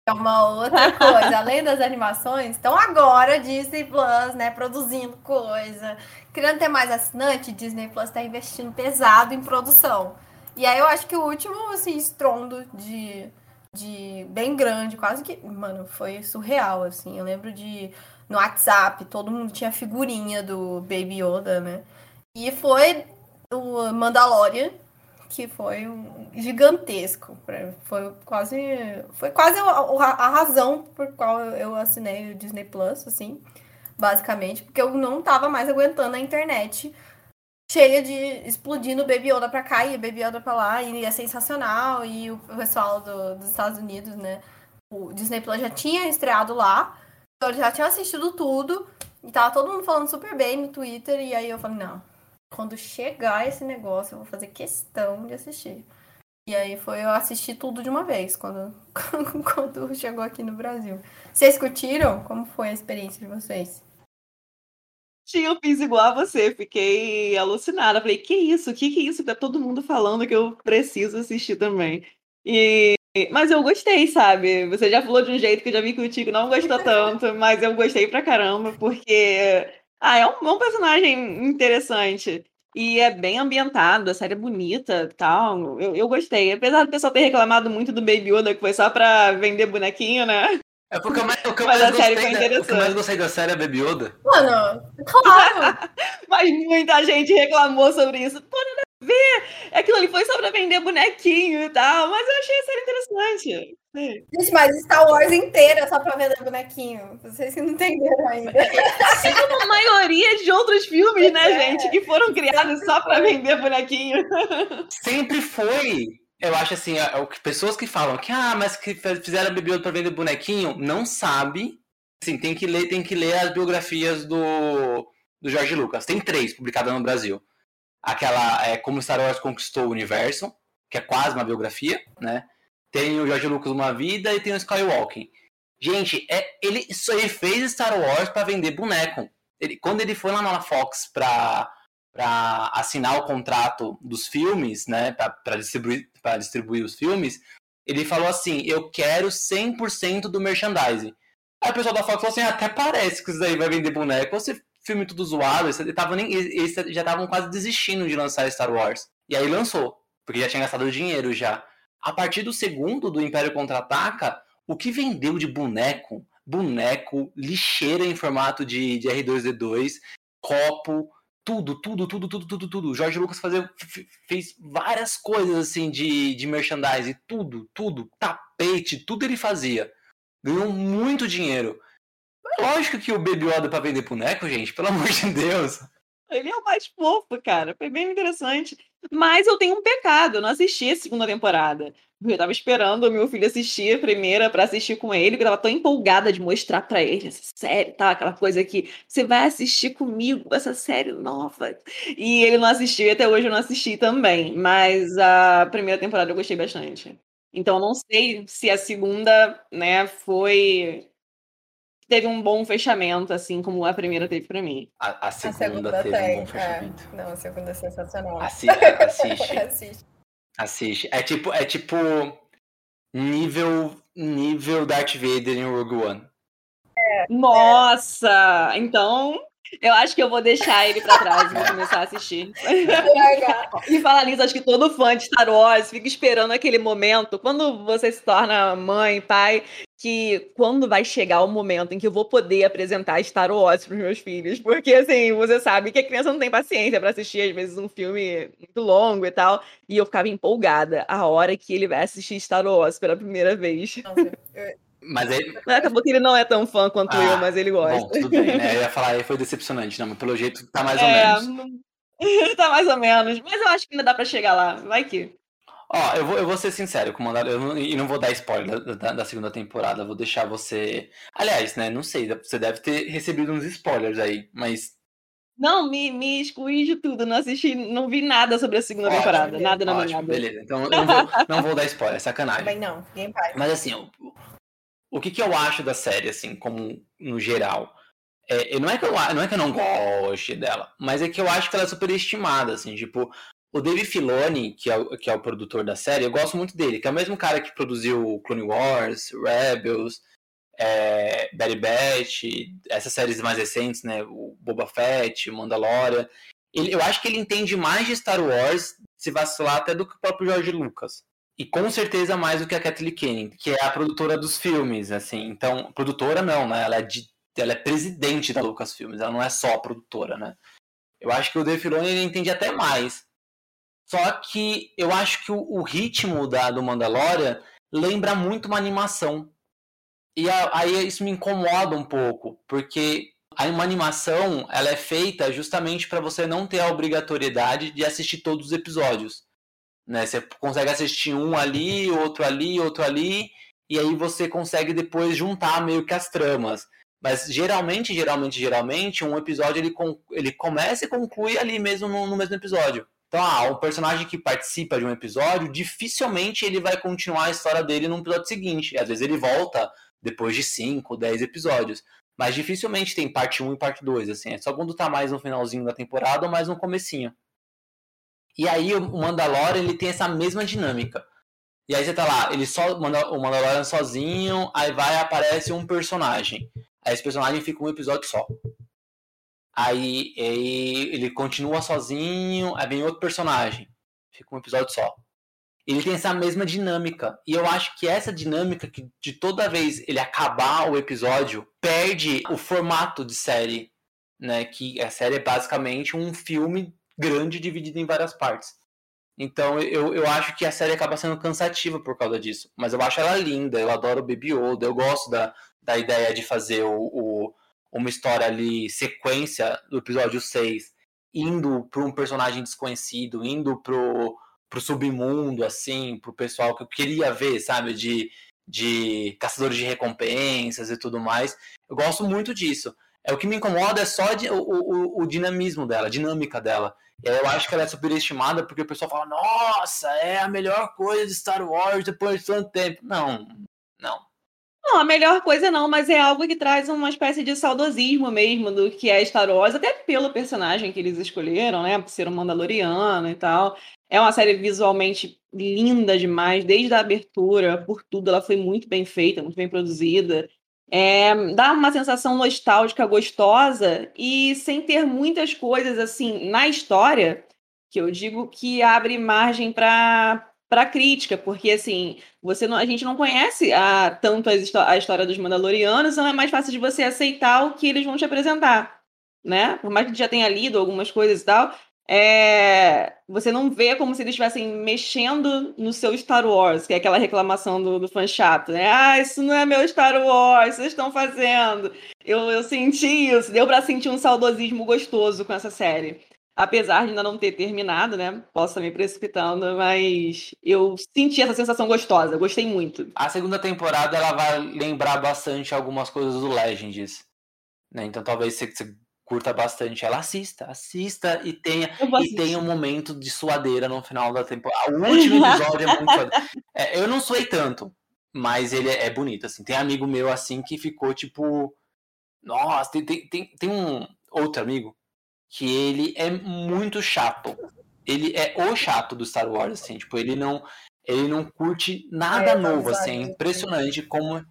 B: É uma outra coisa, além das animações, então agora Disney Plus, né, produzindo coisa, querendo ter mais assinante, Disney Plus tá investindo pesado em produção. E aí eu acho que o último, assim, estrondo de, de bem grande, quase que, mano, foi surreal, assim. Eu lembro de, no WhatsApp, todo mundo tinha figurinha do Baby Yoda, né? E foi o Mandalorian, que foi gigantesco. Foi quase, foi quase a, razão por qual eu assinei o Disney Plus, assim, basicamente, porque eu não tava mais aguentando a internet cheia de explodindo Baby Yoda pra cá e Baby Yoda pra lá, e é sensacional. E o pessoal do, dos Estados Unidos, né? O Disney Plus já tinha estreado lá, então eu já tinha assistido tudo, e tava todo mundo falando super bem no Twitter, e aí eu falei, não, quando chegar esse negócio, eu vou fazer questão de assistir. E aí foi eu assistir tudo de uma vez, quando, quando chegou aqui no Brasil. Vocês curtiram? Como foi a experiência de vocês?
C: Sim, eu fiz igual a você, fiquei alucinada. Falei, que isso? O que, que é isso? Tá todo mundo falando que eu preciso assistir também. E mas eu gostei, sabe? Você já falou de um jeito que eu já vi que o Tico não gostou tanto, mas eu gostei pra caramba, porque ah, é um, um personagem interessante. E é bem ambientado, a série é bonita e tal. Eu, eu gostei. Apesar do pessoal ter reclamado muito do Baby Yoda, que foi só pra vender bonequinho, né?
A: É porque o, mais, o que eu mais
C: a série
A: gostei,
C: foi
A: da- o que eu mais gostei da série é Baby Yoda.
B: Mano, claro!
C: Mas muita gente reclamou sobre isso. Pô, a ver. Aquilo ali foi só pra vender bonequinho e tal. Mas eu achei a série interessante.
B: Gente, mas Star Wars inteira só pra vender bonequinho. Vocês que não entenderam ainda.
C: Como a maioria de outros filmes, né,
B: É.
C: gente? Que foram criados só pra vender bonequinho.
A: Sempre foi. Eu acho assim, é que pessoas que falam que ah, mas que fizeram a Yoda pra vender bonequinho, não sabe. Assim, tem que ler, tem que ler as biografias do, do George Lucas. Tem três publicadas no Brasil. Aquela é Como Star Wars Conquistou o Universo, que é quase uma biografia, né? Tem o George Lucas Uma Vida e tem o Skywalking. Gente, é, ele, ele fez Star Wars pra vender boneco. Ele, quando ele foi lá na Fox pra, pra assinar o contrato dos filmes, né? Pra, pra distribuir, pra distribuir os filmes, ele falou assim: Eu quero 100% do merchandising. Aí o pessoal da Fox falou assim: Até parece que isso daí vai vender boneco. Esse filme tudo zoado, eles, nem, eles já estavam quase desistindo de lançar Star Wars. E aí lançou, porque já tinha gastado dinheiro já. A partir do segundo, do Império Contra-Ataca, o que vendeu de boneco, boneco, lixeira em formato de, de R2D2, copo, tudo, tudo, tudo, tudo, tudo, tudo. Jorge Lucas fazia, fez várias coisas assim de, de merchandising, tudo, tudo, tapete, tudo ele fazia. Ganhou muito dinheiro. Lógico que o Baby Yoda pra vender boneco, gente, pelo amor de Deus.
C: Ele é o mais fofo, cara. Foi bem interessante. Mas eu tenho um pecado, eu não assisti a segunda temporada. Eu tava esperando o meu filho assistir a primeira pra assistir com ele, porque eu tava tão empolgada de mostrar pra ele essa série, tá? Aquela coisa que você vai assistir comigo, essa série nova. E ele não assistiu, e até hoje eu não assisti também. Mas a primeira temporada eu gostei bastante. Então eu não sei se a segunda, né, foi. Teve um bom fechamento, assim como a primeira teve pra mim.
A: A, a
B: A
A: segunda,
B: segunda
A: teve
B: tem.
A: um bom fechamento.
B: é. Não, a segunda é sensacional.
A: Assi- assiste.
B: Assiste.
A: Assiste. É tipo, é tipo nível nível Darth Vader em Rogue One.
C: Nossa! Então, eu acho que eu vou deixar ele pra trás e vou começar a assistir. E falar nisso, acho que todo fã de Star Wars fica esperando aquele momento, quando você se torna mãe, pai, que quando vai chegar o momento em que eu vou poder apresentar Star Wars pros meus filhos. Porque, assim, você sabe que a criança não tem paciência pra assistir, às vezes, um filme muito longo e tal. E eu ficava empolgada a hora que ele vai assistir Star Wars pela primeira vez.
B: Nossa, eu-
A: Mas aí,
C: Acabou que ele não é tão fã quanto
A: Ah,
C: eu, mas ele gosta.
A: bom, tudo bem, né? Eu ia falar aí foi decepcionante, não, mas pelo jeito tá mais ou
C: É,
A: menos.
C: tá mais ou menos. Mas eu acho que ainda dá pra chegar lá. Vai que.
A: Ó, eu vou, eu vou ser sincero com o Mandalorian, não- e não vou dar spoiler da, da- da segunda temporada, vou deixar você. Aliás, né? Não sei, você deve ter recebido uns spoilers aí, mas.
C: Não, me, me excluí de tudo. Não assisti, não vi nada sobre a segunda
A: Ótimo,
C: temporada. Nada na
A: Ótimo,
C: minha
A: beleza. Então eu não vou, não vou dar spoiler, sacanagem.
B: Também não, ninguém vai.
A: Mas assim, o, o que, que eu acho da série, assim, como no geral? É, não, é que eu, não é que eu não goste dela, mas é que eu acho que ela é superestimada, assim, tipo, o Dave Filoni, que é, o- que é o produtor da série, eu gosto muito dele, que é o mesmo cara que produziu Clone Wars, Rebels, é, Bad essas séries mais recentes, né, o Boba Fett, Mandalorian. Ele, eu acho que ele entende mais de Star Wars, se vacilar até do que o próprio George Lucas. E com certeza mais do que a Kathleen Kennedy, que é a produtora dos filmes, assim. Então, produtora não, né? Ela é, de, ela é presidente da Lucasfilmes, ela não é só produtora, né? Eu acho que o Dave Filoni ele entende até mais. Só que eu acho que o, o ritmo da, do Mandalorian lembra muito uma animação. E a- aí isso me incomoda um pouco, porque a uma animação ela é feita justamente para você não ter a obrigatoriedade de assistir todos os episódios né? Você consegue assistir um ali, outro ali, outro ali, e aí você consegue depois juntar meio que as tramas. Mas geralmente, geralmente, geralmente, um episódio ele, ele começa e conclui ali mesmo no, no mesmo episódio. Então, ah, um personagem que participa de um episódio, dificilmente ele vai continuar a história dele no episódio seguinte. Às vezes ele volta depois de 5, 10 episódios. Mas dificilmente tem parte 1 e parte 2, assim. É só quando tá mais no finalzinho da temporada ou mais no comecinho. E aí o Mandalorian, ele tem essa mesma dinâmica. E aí você tá lá, ele só manda o Mandalorian sozinho, aí vai aparece um personagem. Aí esse personagem fica um episódio só. Aí, aí ele continua sozinho, aí vem outro personagem. Fica um episódio só. Ele tem essa mesma dinâmica. E eu acho que essa dinâmica, que de toda vez ele acabar o episódio, perde o formato de série. Né? Que a série é basicamente um filme grande dividido em várias partes. Então eu, eu acho que a série acaba sendo cansativa por causa disso. Mas eu acho ela linda, eu adoro o Baby Yoda, eu gosto da, da ideia de fazer o, o uma história ali, sequência do episódio 6, indo para um personagem desconhecido, indo pro, pro submundo, assim, pro pessoal que eu queria ver, sabe, de, de caçadores de recompensas e tudo mais. Eu gosto muito disso. É o que me incomoda é só de, o, o, o, dinamismo dela, a dinâmica dela. Eu acho que ela é superestimada porque o pessoal fala, nossa, é a melhor coisa de Star Wars depois de tanto tempo. Não, não.
C: Não, a melhor coisa não, mas é algo que traz uma espécie de saudosismo mesmo do que é Star Wars, até pelo personagem que eles escolheram, né? Por ser um Mandaloriano e tal. É uma série visualmente linda demais, desde a abertura, por tudo. Ela foi muito bem feita, muito bem produzida. É, dá uma sensação nostálgica gostosa e sem ter muitas coisas assim na história que eu digo que abre margem para para crítica, porque assim, você não, a gente não conhece a, tanto a, a história dos Mandalorianos, então é mais fácil de você aceitar o que eles vão te apresentar, né? Por mais que já tenha lido algumas coisas e tal, é, você não vê como se eles estivessem mexendo no seu Star Wars, que é aquela reclamação do, do fã chato, né? Ah, isso não é meu Star Wars, vocês estão fazendo. Eu, eu senti isso, deu para sentir um saudosismo gostoso com essa série apesar de ainda não ter terminado, né? Posso estar me precipitando, mas eu senti essa sensação gostosa, gostei muito.
A: A segunda temporada ela vai lembrar bastante algumas coisas do Legends, né? Então talvez você, você curta bastante ela, assista, assista e tenha e tenha um momento de suadeira no final da temporada. O último episódio é muito é, eu não suei tanto, mas ele é, é bonito, assim. Tem amigo meu assim que ficou tipo, nossa, tem, tem, tem, tem um outro amigo que ele é muito chato. Ele é o chato do Star Wars, assim, tipo, ele não ele não curte nada é, novo, assim, é impressionante como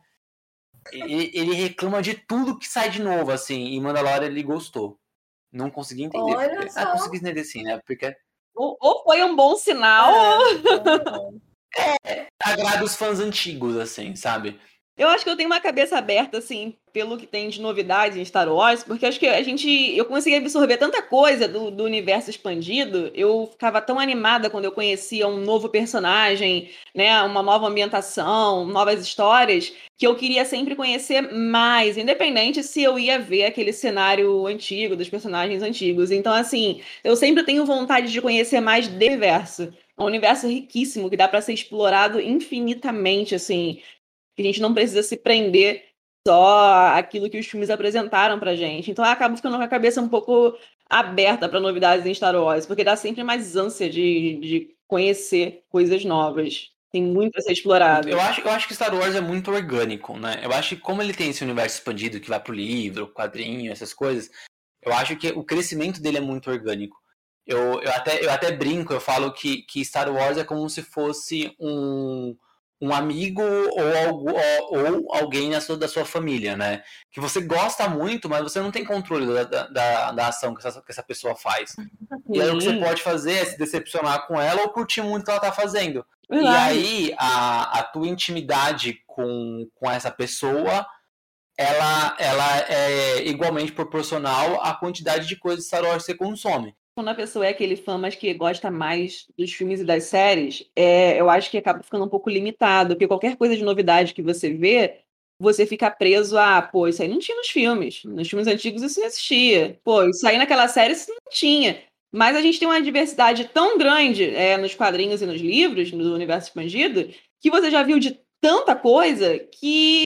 A: ele, ele, reclama de tudo que sai de novo, assim, e Mandalorian ele gostou. Não consegui entender.
B: Olha
A: porque... Ah, consegui entender sim, né? Porque
C: ou, ou foi um bom sinal.
A: É, é, agrada os fãs antigos, assim, sabe?
C: Eu acho que eu tenho uma cabeça aberta, assim, pelo que tem de novidades em Star Wars, porque acho que a gente. Eu consegui absorver tanta coisa do, do universo expandido, eu ficava tão animada quando eu conhecia um novo personagem, né? Uma nova ambientação, novas histórias, que eu queria sempre conhecer mais, independente se eu ia ver aquele cenário antigo, dos personagens antigos. Então, assim, eu sempre tenho vontade de conhecer mais do universo. É um universo riquíssimo que dá para ser explorado infinitamente, assim que a gente não precisa se prender só aquilo que os filmes apresentaram pra gente. Então eu acabo ficando com a cabeça um pouco aberta para novidades em Star Wars, porque dá sempre mais ânsia de, de conhecer coisas novas. Tem muito a ser explorado.
A: Eu acho, eu acho que Star Wars é muito orgânico, né? Eu acho que como ele tem esse universo expandido que vai pro livro, quadrinho, essas coisas, eu acho que o crescimento dele é muito orgânico. Eu, eu, até, eu até brinco, eu falo que, que Star Wars é como se fosse um, um amigo ou, ou, ou alguém da sua, da sua família, né? Que você gosta muito, mas você não tem controle da, da, da ação que essa, que essa pessoa faz. Sim. E aí o que você pode fazer é se decepcionar com ela ou curtir muito o que ela tá fazendo. Verdade. E aí a, a tua intimidade com, com essa pessoa ela, ela é igualmente proporcional à quantidade de coisas Star Wars que você consome
C: quando a pessoa é aquele fã, mas que gosta mais dos filmes e das séries, é, eu acho que acaba ficando um pouco limitado, porque qualquer coisa de novidade que você vê, você fica preso a, pô, isso aí não tinha nos filmes. Nos filmes antigos isso não existia. Pô, isso aí naquela série isso não tinha. Mas a gente tem uma diversidade tão grande é, nos quadrinhos e nos livros, no universo expandido, que você já viu de tanta coisa que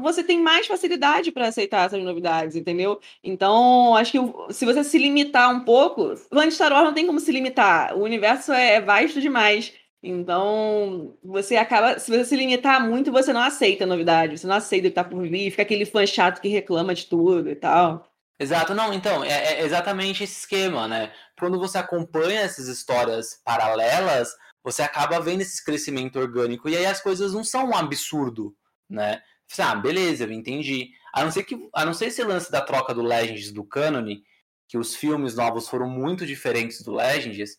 C: você tem mais facilidade para aceitar essas novidades, entendeu? Então, acho que se você se limitar um pouco, o Star Wars não tem como se limitar. O universo é vasto demais. Então, você acaba, se você se limitar muito, você não aceita novidade, você não aceita estar por vir, fica aquele fã chato que reclama de tudo e tal.
A: Exato, não, então, é, é exatamente esse esquema, né? Quando você acompanha essas histórias paralelas, você acaba vendo esse crescimento orgânico, e aí as coisas não são um absurdo, né? Ah, beleza, eu entendi. A não ser que, a não ser esse lance da troca do Legends do Canon, que os filmes novos foram muito diferentes do Legends,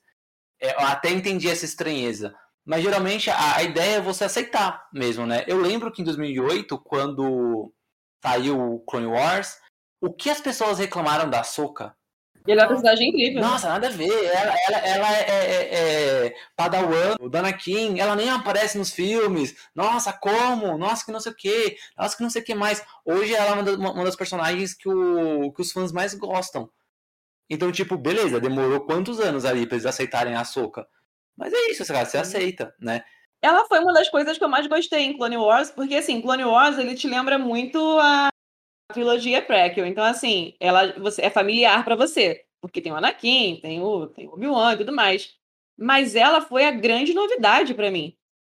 A: é, eu até entendi essa estranheza. Mas geralmente a, a, ideia é você aceitar mesmo, né? Eu lembro que em 2008, quando saiu o Clone Wars, o que as pessoas reclamaram da Soca?
C: Ele é uma personagem incrível.
A: Nossa, nada a ver. Ela, ela, ela é, é, é, Padawan, o Dana King, ela nem aparece nos filmes. Nossa, como? Nossa, que não sei o que. Nossa, que não sei o que mais. Hoje ela é uma, das, uma das personagens que, o, que os fãs mais gostam. Então, tipo, beleza, demorou quantos anos ali pra eles aceitarem a Soca? Mas é isso, cara, você aceita, né?
C: Ela foi uma das coisas que eu mais gostei em Clone Wars, porque assim, Clone Wars ele te lembra muito a trilogia prequel. Então, assim, ela você, é familiar para você, porque tem o Anakin, tem o, tem o Obi-Wan e tudo mais. Mas ela foi a grande novidade para mim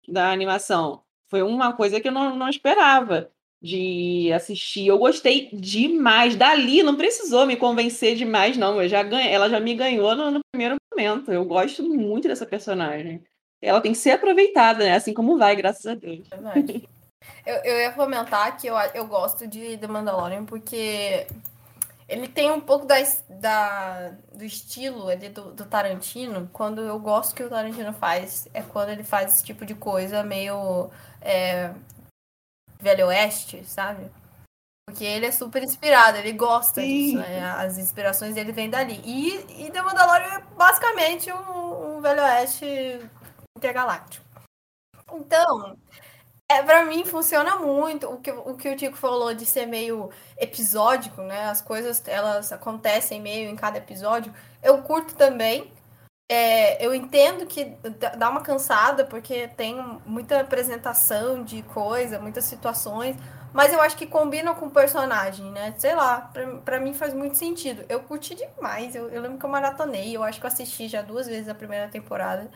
C: da animação. Foi uma coisa que eu não, não esperava de assistir. Eu gostei demais. Dali não precisou me convencer demais, não. Eu já ganhei, ela já me ganhou no, no, primeiro momento. Eu gosto muito dessa personagem. Ela tem que ser aproveitada, né? Assim como vai, graças a Deus.
B: Verdade. eu, eu ia comentar que eu, eu gosto de The Mandalorian porque ele tem um pouco da, da, do estilo ali do, do Tarantino. Quando eu gosto que o Tarantino faz, é quando ele faz esse tipo de coisa meio é, Velho Oeste, sabe? Porque ele é super inspirado, ele gosta Sim. disso, né? As inspirações dele vêm dali. E, e The Mandalorian é basicamente um, um Velho Oeste intergaláctico. Então, é, pra mim funciona muito. O que, o que o Tico falou de ser meio episódico, né? As coisas, elas acontecem meio em cada episódio. Eu curto também. É, eu entendo que dá uma cansada, porque tem muita apresentação de coisa, muitas situações, mas eu acho que combina com o personagem, né? Sei lá, pra, pra mim faz muito sentido. Eu curti demais, eu, eu lembro que eu maratonei, eu acho que eu assisti já duas vezes a primeira temporada,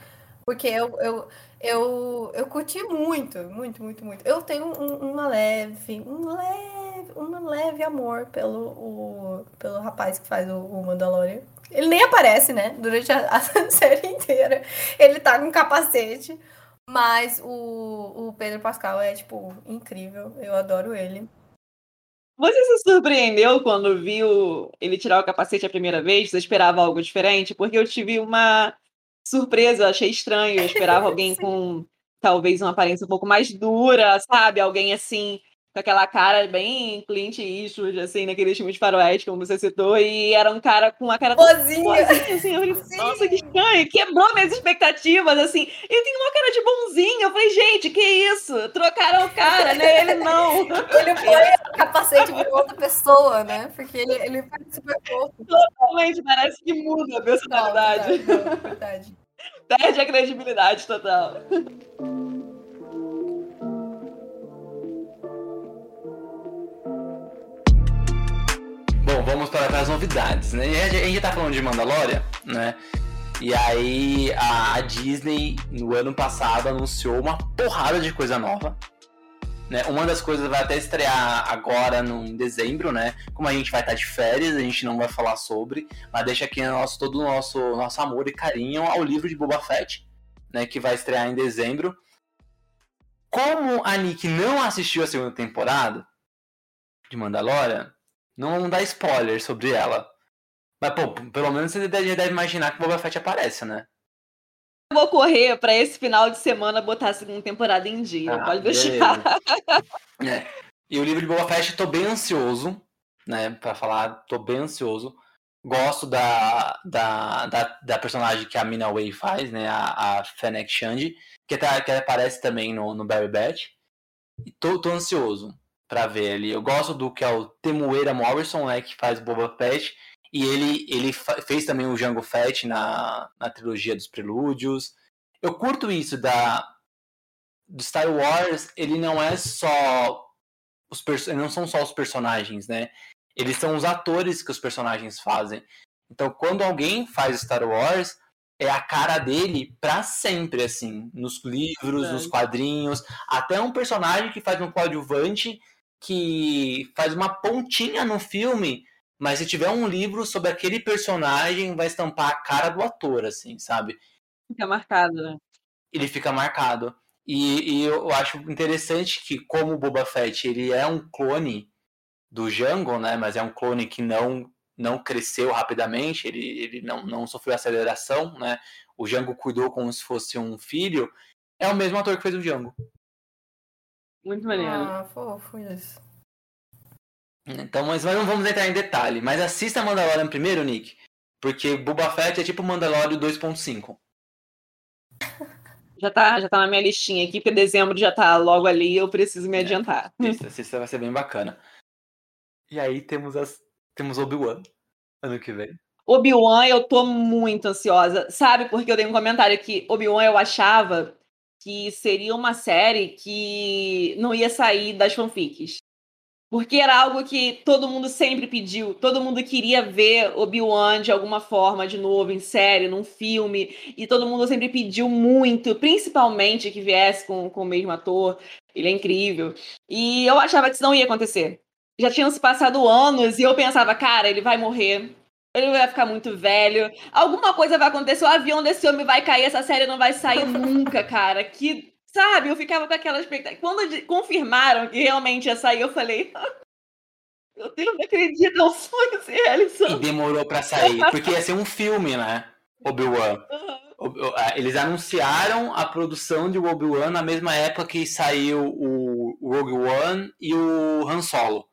B: porque eu, eu, eu, eu curti muito, muito, muito, muito. Eu tenho um, uma leve, um leve, um leve amor pelo, o, pelo rapaz que faz o, o Mandalorian. Ele nem aparece, né? Durante a, a série inteira. Ele tá com capacete. Mas o, o Pedro Pascal é, tipo, incrível. Eu adoro ele.
C: Você se surpreendeu quando viu ele tirar o capacete a primeira vez? Você esperava algo diferente? Porque eu tive uma surpresa, achei estranho. Eu esperava alguém com talvez uma aparência um pouco mais dura, sabe? Alguém assim, com aquela cara bem Clint Eastwood, assim, naquele filme de faroeste, como você citou, e era um cara com uma cara
B: boazinha.
C: assim, eu falei, nossa, que estranho, quebrou minhas expectativas, assim, ele tem uma cara de bonzinho, eu falei, gente, que isso? Trocaram o cara, né, ele não.
B: ele foi capacete de outra pessoa, né, porque ele, ele foi super fofo.
C: Totalmente, parece que muda a personalidade.
B: Não, verdade, não, verdade.
C: Perde a credibilidade total.
A: Bom, vamos para as novidades, né? A gente tá falando de Mandalorian, né? E aí a Disney, no ano passado, anunciou uma porrada de coisa nova. Né? Uma das coisas vai até estrear agora no, em dezembro, né? Como a gente vai estar de férias, a gente não vai falar sobre, mas deixa aqui nosso, todo o nosso, nosso amor e carinho ao livro de Boba Fett, né? Que vai estrear em dezembro. Como a Nick não assistiu a segunda temporada de Mandalorian, não dá spoiler sobre ela. Mas, pô, pelo menos você deve, deve imaginar que o Boba Fett aparece, né?
C: Eu vou correr para esse final de semana botar a segunda temporada em dia. Ah, pode deixar.
A: é. E o livro de Boba Fett, tô bem ansioso, né? Pra falar, tô bem ansioso. Gosto da, da, da, da personagem que a Mina Way faz, né? A, a Fennec Shand, que, tá, que aparece também no, no Barry Batch. E tô, tô ansioso para ver ali. Eu gosto do que é o Temuera Morrison, né, que faz Boba Fett, e ele, ele fez também o Jango Fett na, na trilogia dos Prelúdios. Eu curto isso da do Star Wars, ele não é só os não são só os personagens, né? Eles são os atores que os personagens fazem. Então, quando alguém faz Star Wars, é a cara dele para sempre, assim, nos livros, é. nos quadrinhos, até um personagem que faz um coadjuvante que faz uma pontinha no filme, mas se tiver um livro sobre aquele personagem, vai estampar a cara do ator, assim, sabe?
C: Fica marcado, né?
A: Ele fica marcado. E, e, eu acho interessante que, como o Boba Fett, ele é um clone do Jango, né? Mas é um clone que não não cresceu rapidamente, ele, ele não, não sofreu aceleração, né? O Jango cuidou como se fosse um filho. É o mesmo ator que fez o Jango.
C: Muito maneiro.
B: Ah, fofo isso.
A: Então, mas não vamos entrar em detalhe. Mas assista Mandalorian primeiro, Nick. Porque Boba Fett é tipo Mandalorian 2.5.
C: Já tá, já tá na minha listinha aqui, porque dezembro já tá logo ali eu preciso me é, adiantar.
A: Isso, assista, vai ser bem bacana. E aí temos as temos Obi-Wan ano que vem.
C: Obi-Wan, eu tô muito ansiosa. Sabe, porque eu dei um comentário aqui. Obi-Wan, eu achava que seria uma série que não ia sair das fanfics. Porque era algo que todo mundo sempre pediu, todo mundo queria ver Obi-Wan de alguma forma de novo em série, num filme, e todo mundo sempre pediu muito, principalmente que viesse com, com o mesmo ator. Ele é incrível. E eu achava que isso não ia acontecer. Já tinham se passado anos e eu pensava, cara, ele vai morrer. Ele vai ficar muito velho. Alguma coisa vai acontecer, o avião desse homem vai cair, essa série não vai sair nunca, cara. Que Sabe, eu ficava com aquela expectativa. Quando confirmaram que realmente ia sair, eu falei. Meu Deus, não acredito, é um sonho se realizando.
A: E demorou pra sair, porque ia ser um filme, né? Obi-Wan. Uhum. Eles anunciaram a produção de Obi-Wan na mesma época que saiu o Rogue One e o Han Solo.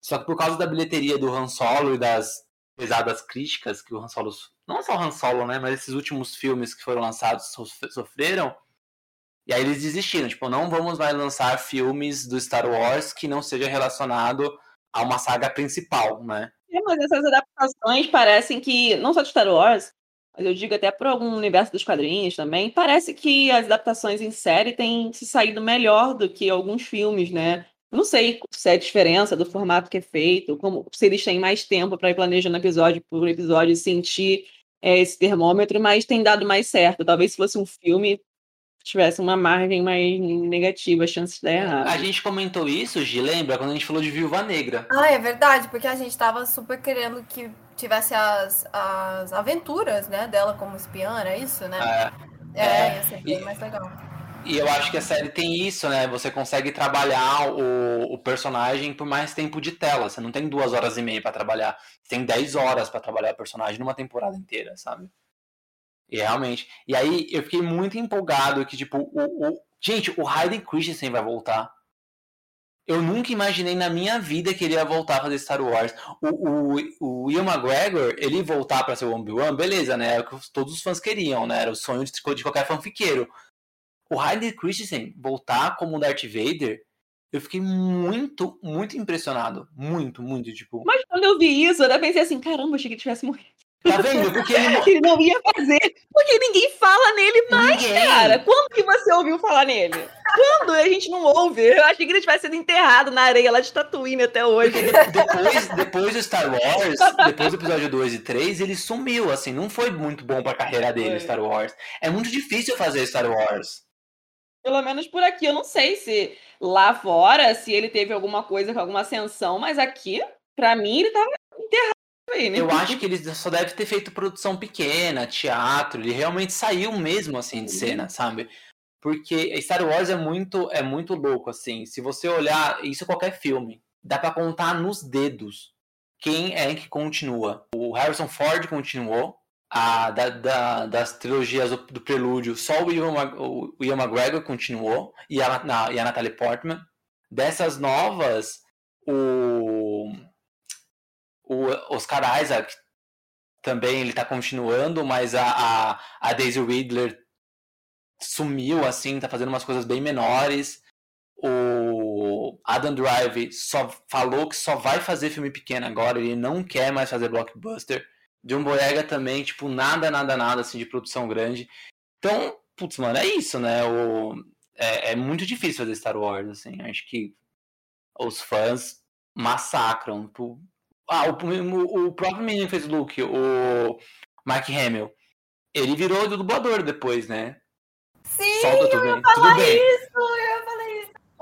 A: Só que por causa da bilheteria do Han Solo e das pesadas críticas que o Han Solo. Não só o Han Solo, né? Mas esses últimos filmes que foram lançados sofreram e aí eles desistiram, tipo, não vamos mais lançar filmes do Star Wars que não seja relacionado a uma saga principal, né?
C: É, mas essas adaptações parecem que, não só de Star Wars, mas eu digo até para algum universo dos quadrinhos também, parece que as adaptações em série têm se saído melhor do que alguns filmes, né? Não sei se é a diferença do formato que é feito, como se eles têm mais tempo para ir planejando episódio por episódio e sentir é, esse termômetro, mas tem dado mais certo. Talvez se fosse um filme, tivesse uma margem mais negativa, a chance de dar errado.
A: A gente comentou isso, Gi, lembra? Quando a gente falou de Viúva Negra.
B: Ah, é verdade, porque a gente tava super querendo que tivesse as, as aventuras, né, dela como espiã, era isso, né? É, é, é ia ser bem mais legal.
A: E eu acho que a série tem isso, né? Você consegue trabalhar o, o personagem por mais tempo de tela. Você não tem duas horas e meia para trabalhar. Você tem dez horas para trabalhar o personagem numa temporada inteira, sabe? E realmente. E aí eu fiquei muito empolgado que, tipo, o, o... gente, o Hayden Christensen vai voltar. Eu nunca imaginei na minha vida que ele ia voltar a fazer Star Wars. O, o, o Ian McGregor, ele voltar para ser o Obi-Wan, beleza, né? É o que todos os fãs queriam, né? Era o sonho de, qualquer fanfiqueiro. O Hayden Christensen voltar como Darth Vader, eu fiquei muito, muito impressionado. Muito, muito, tipo.
C: Mas quando eu vi isso, eu pensei assim, caramba, achei que ele tivesse morrido.
A: Tá vendo? Porque ele...
C: ele não ia fazer. Porque ninguém fala nele mais, ninguém. cara. Quando que você ouviu falar nele? Quando a gente não ouve? Eu achei que ele tivesse sido enterrado na areia lá de Tatooine até hoje.
A: depois, depois do Star Wars, depois do episódio 2 e 3, ele sumiu, assim. Não foi muito bom pra carreira dele, foi. Star Wars. É muito difícil fazer Star Wars.
C: Pelo menos por aqui. Eu não sei se lá fora, se ele teve alguma coisa com alguma ascensão, mas aqui, pra mim, ele tava enterrado
A: né? Eu acho que ele só deve ter feito produção pequena, teatro, ele realmente saiu mesmo assim de cena, sabe? Porque Star Wars é muito é muito louco assim. Se você olhar, isso é qualquer filme, dá para contar nos dedos quem é que continua. O Harrison Ford continuou, a, da, da, das trilogias do, do, Prelúdio, só o Ian, o Ian McGregor continuou e a, na, e a Natalie Portman. Dessas novas, o o Oscar Isaac também ele tá continuando, mas a, a, a Daisy Ridler sumiu, assim, tá fazendo umas coisas bem menores. O Adam Drive só falou que só vai fazer filme pequeno agora, ele não quer mais fazer blockbuster. John Boyega também, tipo, nada, nada, nada, assim, de produção grande. Então, putz, mano, é isso, né? O, é, é muito difícil fazer Star Wars, assim. Acho que os fãs massacram. Tipo, ah, o, o, próprio menino que fez o Luke, o Mark Hamill, ele virou dublador depois, né?
B: Sim, Solta, eu ia falar tudo isso, eu ia falar isso.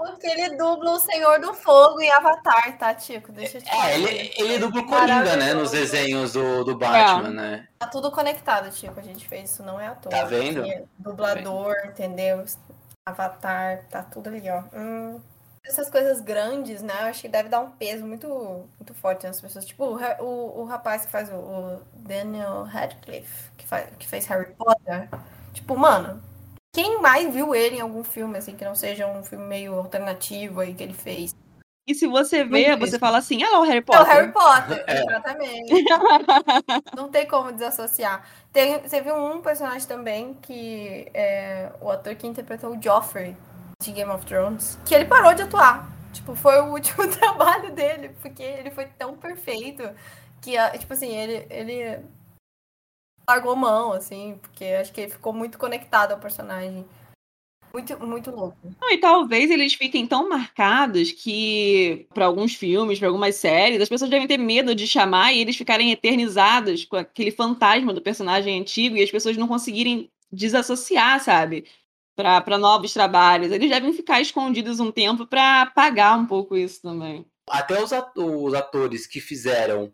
B: Porque ele dubla o Senhor do Fogo em Avatar, tá, Tico? Deixa eu te falar.
A: É, ele, ele dubla o Coringa, né? Nos desenhos do, do Batman, é. né?
B: Tá tudo conectado, Tico. A gente fez isso, não é à toa.
A: Tá vendo?
B: Dublador, tá vendo? entendeu? Avatar, tá tudo ali, ó. Hum essas coisas grandes, né? Eu acho que deve dar um peso muito, muito forte nas pessoas. Tipo, o, o, o rapaz que faz o, o, Daniel Radcliffe, que, faz, que fez Harry Potter. Tipo, mano, quem mais viu ele em algum filme, assim, que não seja um filme meio alternativo aí que ele fez?
C: E se você vê, você fala assim, ah, o Harry Potter. É
B: o Harry Potter, é. exatamente. não tem como desassociar. Tem, você viu um personagem também que é o ator que interpretou o Joffrey de Game of Thrones, que ele parou de atuar. Tipo, foi o último trabalho dele, porque ele foi tão perfeito que, tipo assim, ele, ele largou mão, assim, porque acho que ele ficou muito conectado ao personagem. Muito, muito louco.
C: Não, e talvez eles fiquem tão marcados que, para alguns filmes, para algumas séries, as pessoas devem ter medo de chamar e eles ficarem eternizados com aquele fantasma do personagem antigo e as pessoas não conseguirem desassociar, sabe? para novos trabalhos. Eles devem ficar escondidos um tempo para apagar um pouco isso também.
A: Até os, os atores que fizeram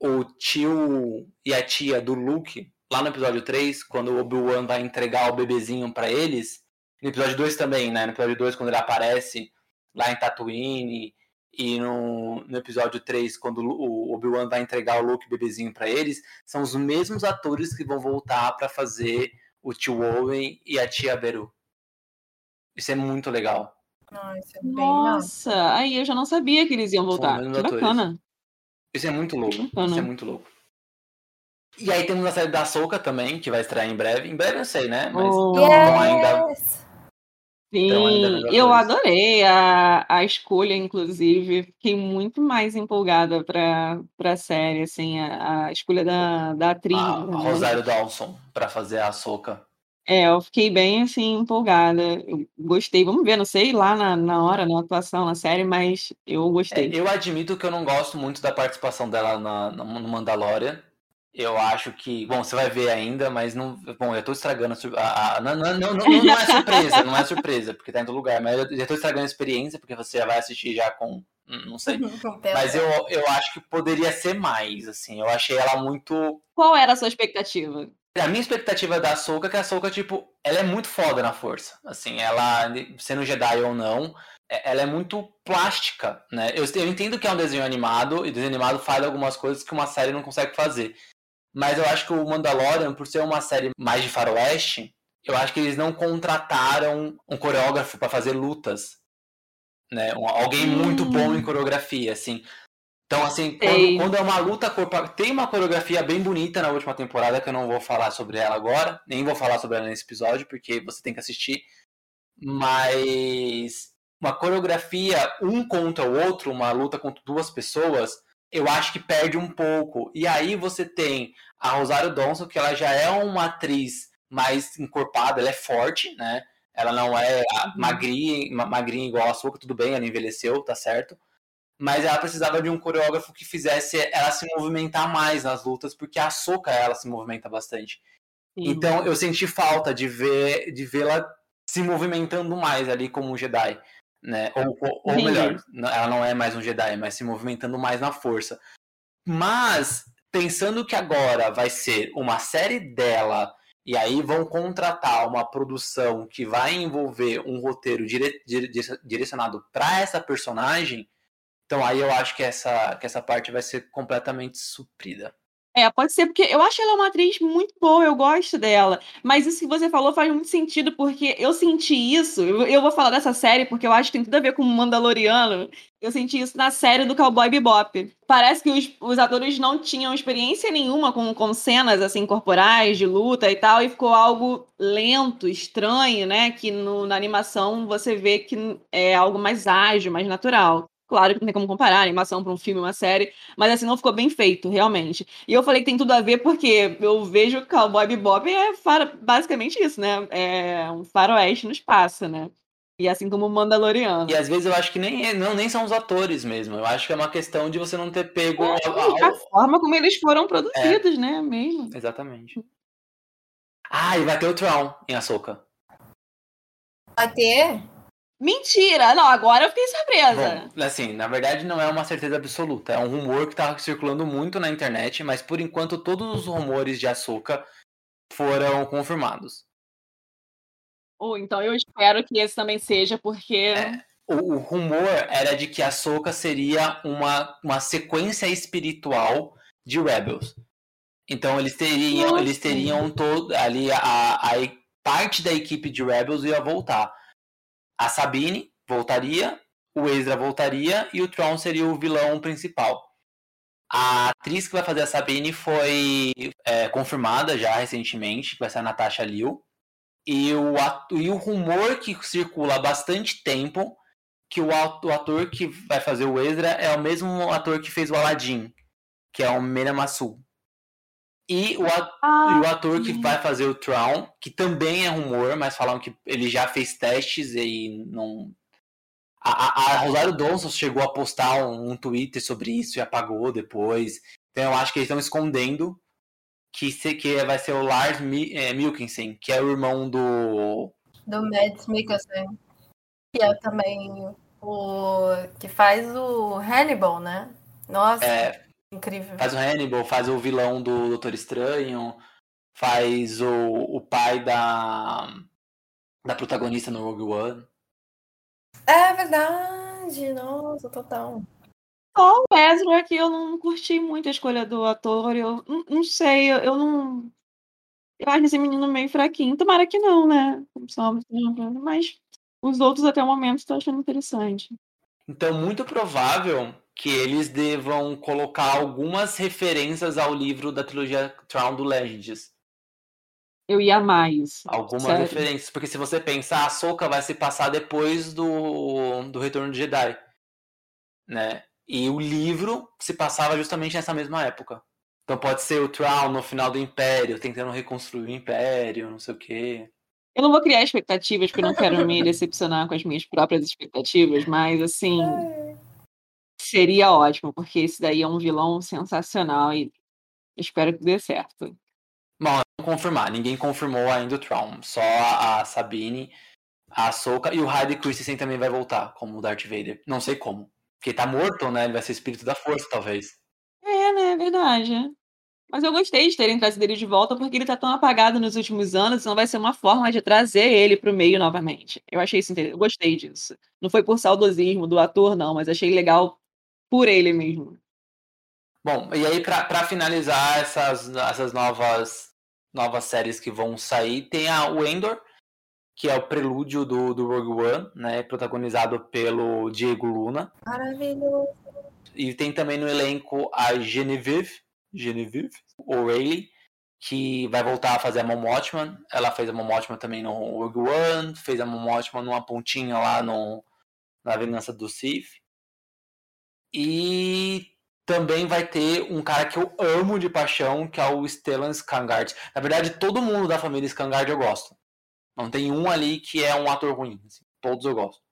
A: o tio e a tia do Luke, lá no episódio 3, quando o Obi-Wan vai entregar o bebezinho para eles, no episódio 2 também, né? No episódio 2, quando ele aparece lá em Tatooine, e no, no episódio 3, quando o Obi-Wan vai entregar o Luke bebezinho para eles, são os mesmos atores que vão voltar para fazer o tio Owen e a tia Beru. Isso é muito legal.
B: Ah, é
C: Nossa, aí eu já não sabia que eles iam voltar. Que bacana.
A: Isso é muito louco. Isso é muito louco. E aí temos a série da Soca também, que vai estrear em breve. Em breve eu sei, né? Mas
B: oh. yes.
A: ainda.
C: Sim, eu adorei a, a escolha, inclusive. Fiquei muito mais empolgada para a série, assim, a, a, escolha da, da atriz. A,
A: a Rosário Dawson para fazer a Soca.
C: É, eu fiquei bem, assim, empolgada. Eu gostei. Vamos ver, não sei lá na, na hora, na atuação, na série, mas eu gostei.
A: É, eu admito que eu não gosto muito da participação dela na, no Mandalorian. Eu acho que. Bom, você vai ver ainda, mas não. Bom, eu tô estragando a. a não, não, não, não, não é surpresa, não é surpresa, porque tá em todo lugar. Mas eu já tô estragando a experiência, porque você já vai assistir já com. Hum, não sei. Mas eu, eu acho que poderia ser mais, assim. Eu achei ela muito.
C: Qual era a sua expectativa?
A: A minha expectativa da Soka é que a Soka, tipo, ela é muito foda na força. Assim, ela, sendo Jedi ou não, é, ela é muito plástica, né? Eu, eu entendo que é um desenho animado, e desenho animado faz algumas coisas que uma série não consegue fazer. Mas eu acho que o Mandalorian, por ser uma série mais de faroeste, eu acho que eles não contrataram um coreógrafo para fazer lutas. Né? Um, alguém hum. muito bom em coreografia, assim. Então, assim, quando, quando, é uma luta corporal. Tem uma coreografia bem bonita na última temporada, que eu não vou falar sobre ela agora, nem vou falar sobre ela nesse episódio, porque você tem que assistir. Mas uma coreografia, um contra o outro, uma luta contra duas pessoas, eu acho que perde um pouco. E aí você tem a Rosário Dawson, que ela já é uma atriz mais encorpada, ela é forte, né? Ela não é uhum. magrinha, magrinha igual a sua, tudo bem, ela envelheceu, tá certo mas ela precisava de um coreógrafo que fizesse ela se movimentar mais nas lutas, porque a Soca ela se movimenta bastante. Sim. Então eu senti falta de ver de vê-la se movimentando mais ali como um Jedi, né? Ou, ou melhor, ela não é mais um Jedi, mas se movimentando mais na força. Mas pensando que agora vai ser uma série dela e aí vão contratar uma produção que vai envolver um roteiro dire, dire, direcionado para essa personagem, então aí eu acho que essa, que essa parte vai ser completamente suprida.
C: É, pode ser, porque eu acho ela uma atriz muito boa, eu gosto dela. Mas isso que você falou faz muito sentido, porque eu senti isso. Eu, vou falar dessa série porque eu acho que tem tudo a ver com o Mandaloriano. Eu senti isso na série do Cowboy Bebop. Parece que os, os atores não tinham experiência nenhuma com, com cenas assim corporais, de luta e tal, e ficou algo lento, estranho, né? Que no, na animação você vê que é algo mais ágil, mais natural. Claro que não tem como comparar animação para um filme, uma série, mas assim, não ficou bem feito, realmente. E eu falei que tem tudo a ver porque eu vejo Cowboy Bebop é basicamente isso, né? É um faroeste no espaço, né? E assim como o Mandaloriano.
A: E às vezes eu acho que nem, é, não, nem são os atores mesmo. Eu acho que é uma questão de você não ter pego.
C: É,
A: a,
C: a, a forma como eles foram produzidos, é. né? Mesmo.
A: Exatamente. Ah, e vai ter o Tron em Açoka.
B: Vai ter?
C: Mentira! Não, agora eu fiquei surpresa.
A: Bom, assim, na verdade não é uma certeza absoluta. É um rumor que tá circulando muito na internet, mas por enquanto todos os rumores de Açúcar foram confirmados.
C: Oh, então eu espero que esse também seja, porque.
A: É, o, o, rumor era de que a Soca seria uma, uma sequência espiritual de Rebels. Então eles teriam, Nossa. eles teriam todo ali a, a parte da equipe de Rebels ia voltar. A Sabine voltaria, o Ezra voltaria e o Tron seria o vilão principal. A atriz que vai fazer a Sabine foi é, confirmada já recentemente, que vai ser a Natasha Liu. E o, ato, e o rumor que circula há bastante tempo que o ator que vai fazer o Ezra é o mesmo ator que fez o Aladdin, que é o Mena. E o, ator, ah, o ator que vai fazer o Tron, que também é rumor, mas falam que ele já fez testes e não. A, a, a Rosário Dawson chegou a postar um, um, Twitter sobre isso e apagou depois. Então eu acho que eles estão escondendo que, se, que vai ser o Lars Mi, é, Milkinson, que é o irmão do.
B: Do Mads Mikkelsen. Que é também o. que faz o Hannibal, né? Nossa. É, Incrível.
A: Faz o Hannibal, faz o vilão do Doutor Estranho, faz o, o pai da, da protagonista no Rogue One.
B: É verdade, nossa, total.
C: Só o Ezra que eu não curti muito a escolha do ator, eu não, não sei, eu, eu, não. Eu acho esse menino meio fraquinho. Tomara que não, né? Mas os outros até o momento estou achando interessante.
A: Então, muito provável que eles devam colocar algumas referências ao livro da trilogia Crown do Legends.
C: Eu ia mais.
A: Algumas sério. referências, porque se você pensar, a Soka vai se passar depois do, do Retorno de Jedi, né? E o livro se passava justamente nessa mesma época. Então pode ser o Troll no final do Império, tentando reconstruir o Império, não sei o quê.
C: Eu não vou criar expectativas, porque eu não quero me decepcionar com as minhas próprias expectativas, mas assim, Seria ótimo, porque esse daí é um vilão sensacional e espero que dê certo.
A: Bom, vamos confirmar. Ninguém confirmou ainda o Tron. Só a Sabine, a Soka e o Hayden Christensen também vai voltar como Darth Vader. Não sei como. Porque tá morto, né? Ele vai ser espírito da força, talvez.
C: É, né? É verdade. Mas eu gostei de terem trazido ele de volta porque ele tá tão apagado nos últimos anos, então vai ser uma forma de trazer ele pro meio novamente. Eu achei isso interessante. Eu gostei disso. Não foi por saudosismo do ator, não, mas achei legal por ele mesmo.
A: Bom, e aí para finalizar essas, essas novas, novas séries que vão sair, tem a, o Endor, que é o prelúdio do, do Rogue One, né, protagonizado pelo Diego Luna.
B: Maravilhoso.
A: E tem também no elenco a Genevieve, Genevieve O'Reilly, que vai voltar a fazer a Mom Watchman. Ela fez a Mom Watchman também no Rogue One, fez a Mom Watchman numa pontinha lá no, na Vingança do Sith. E também vai ter um cara que eu amo de paixão, que é o Stellan Skangard. Na verdade, todo mundo da família Skangard eu gosto. Não tem um ali que é um ator ruim. Assim, todos eu gosto.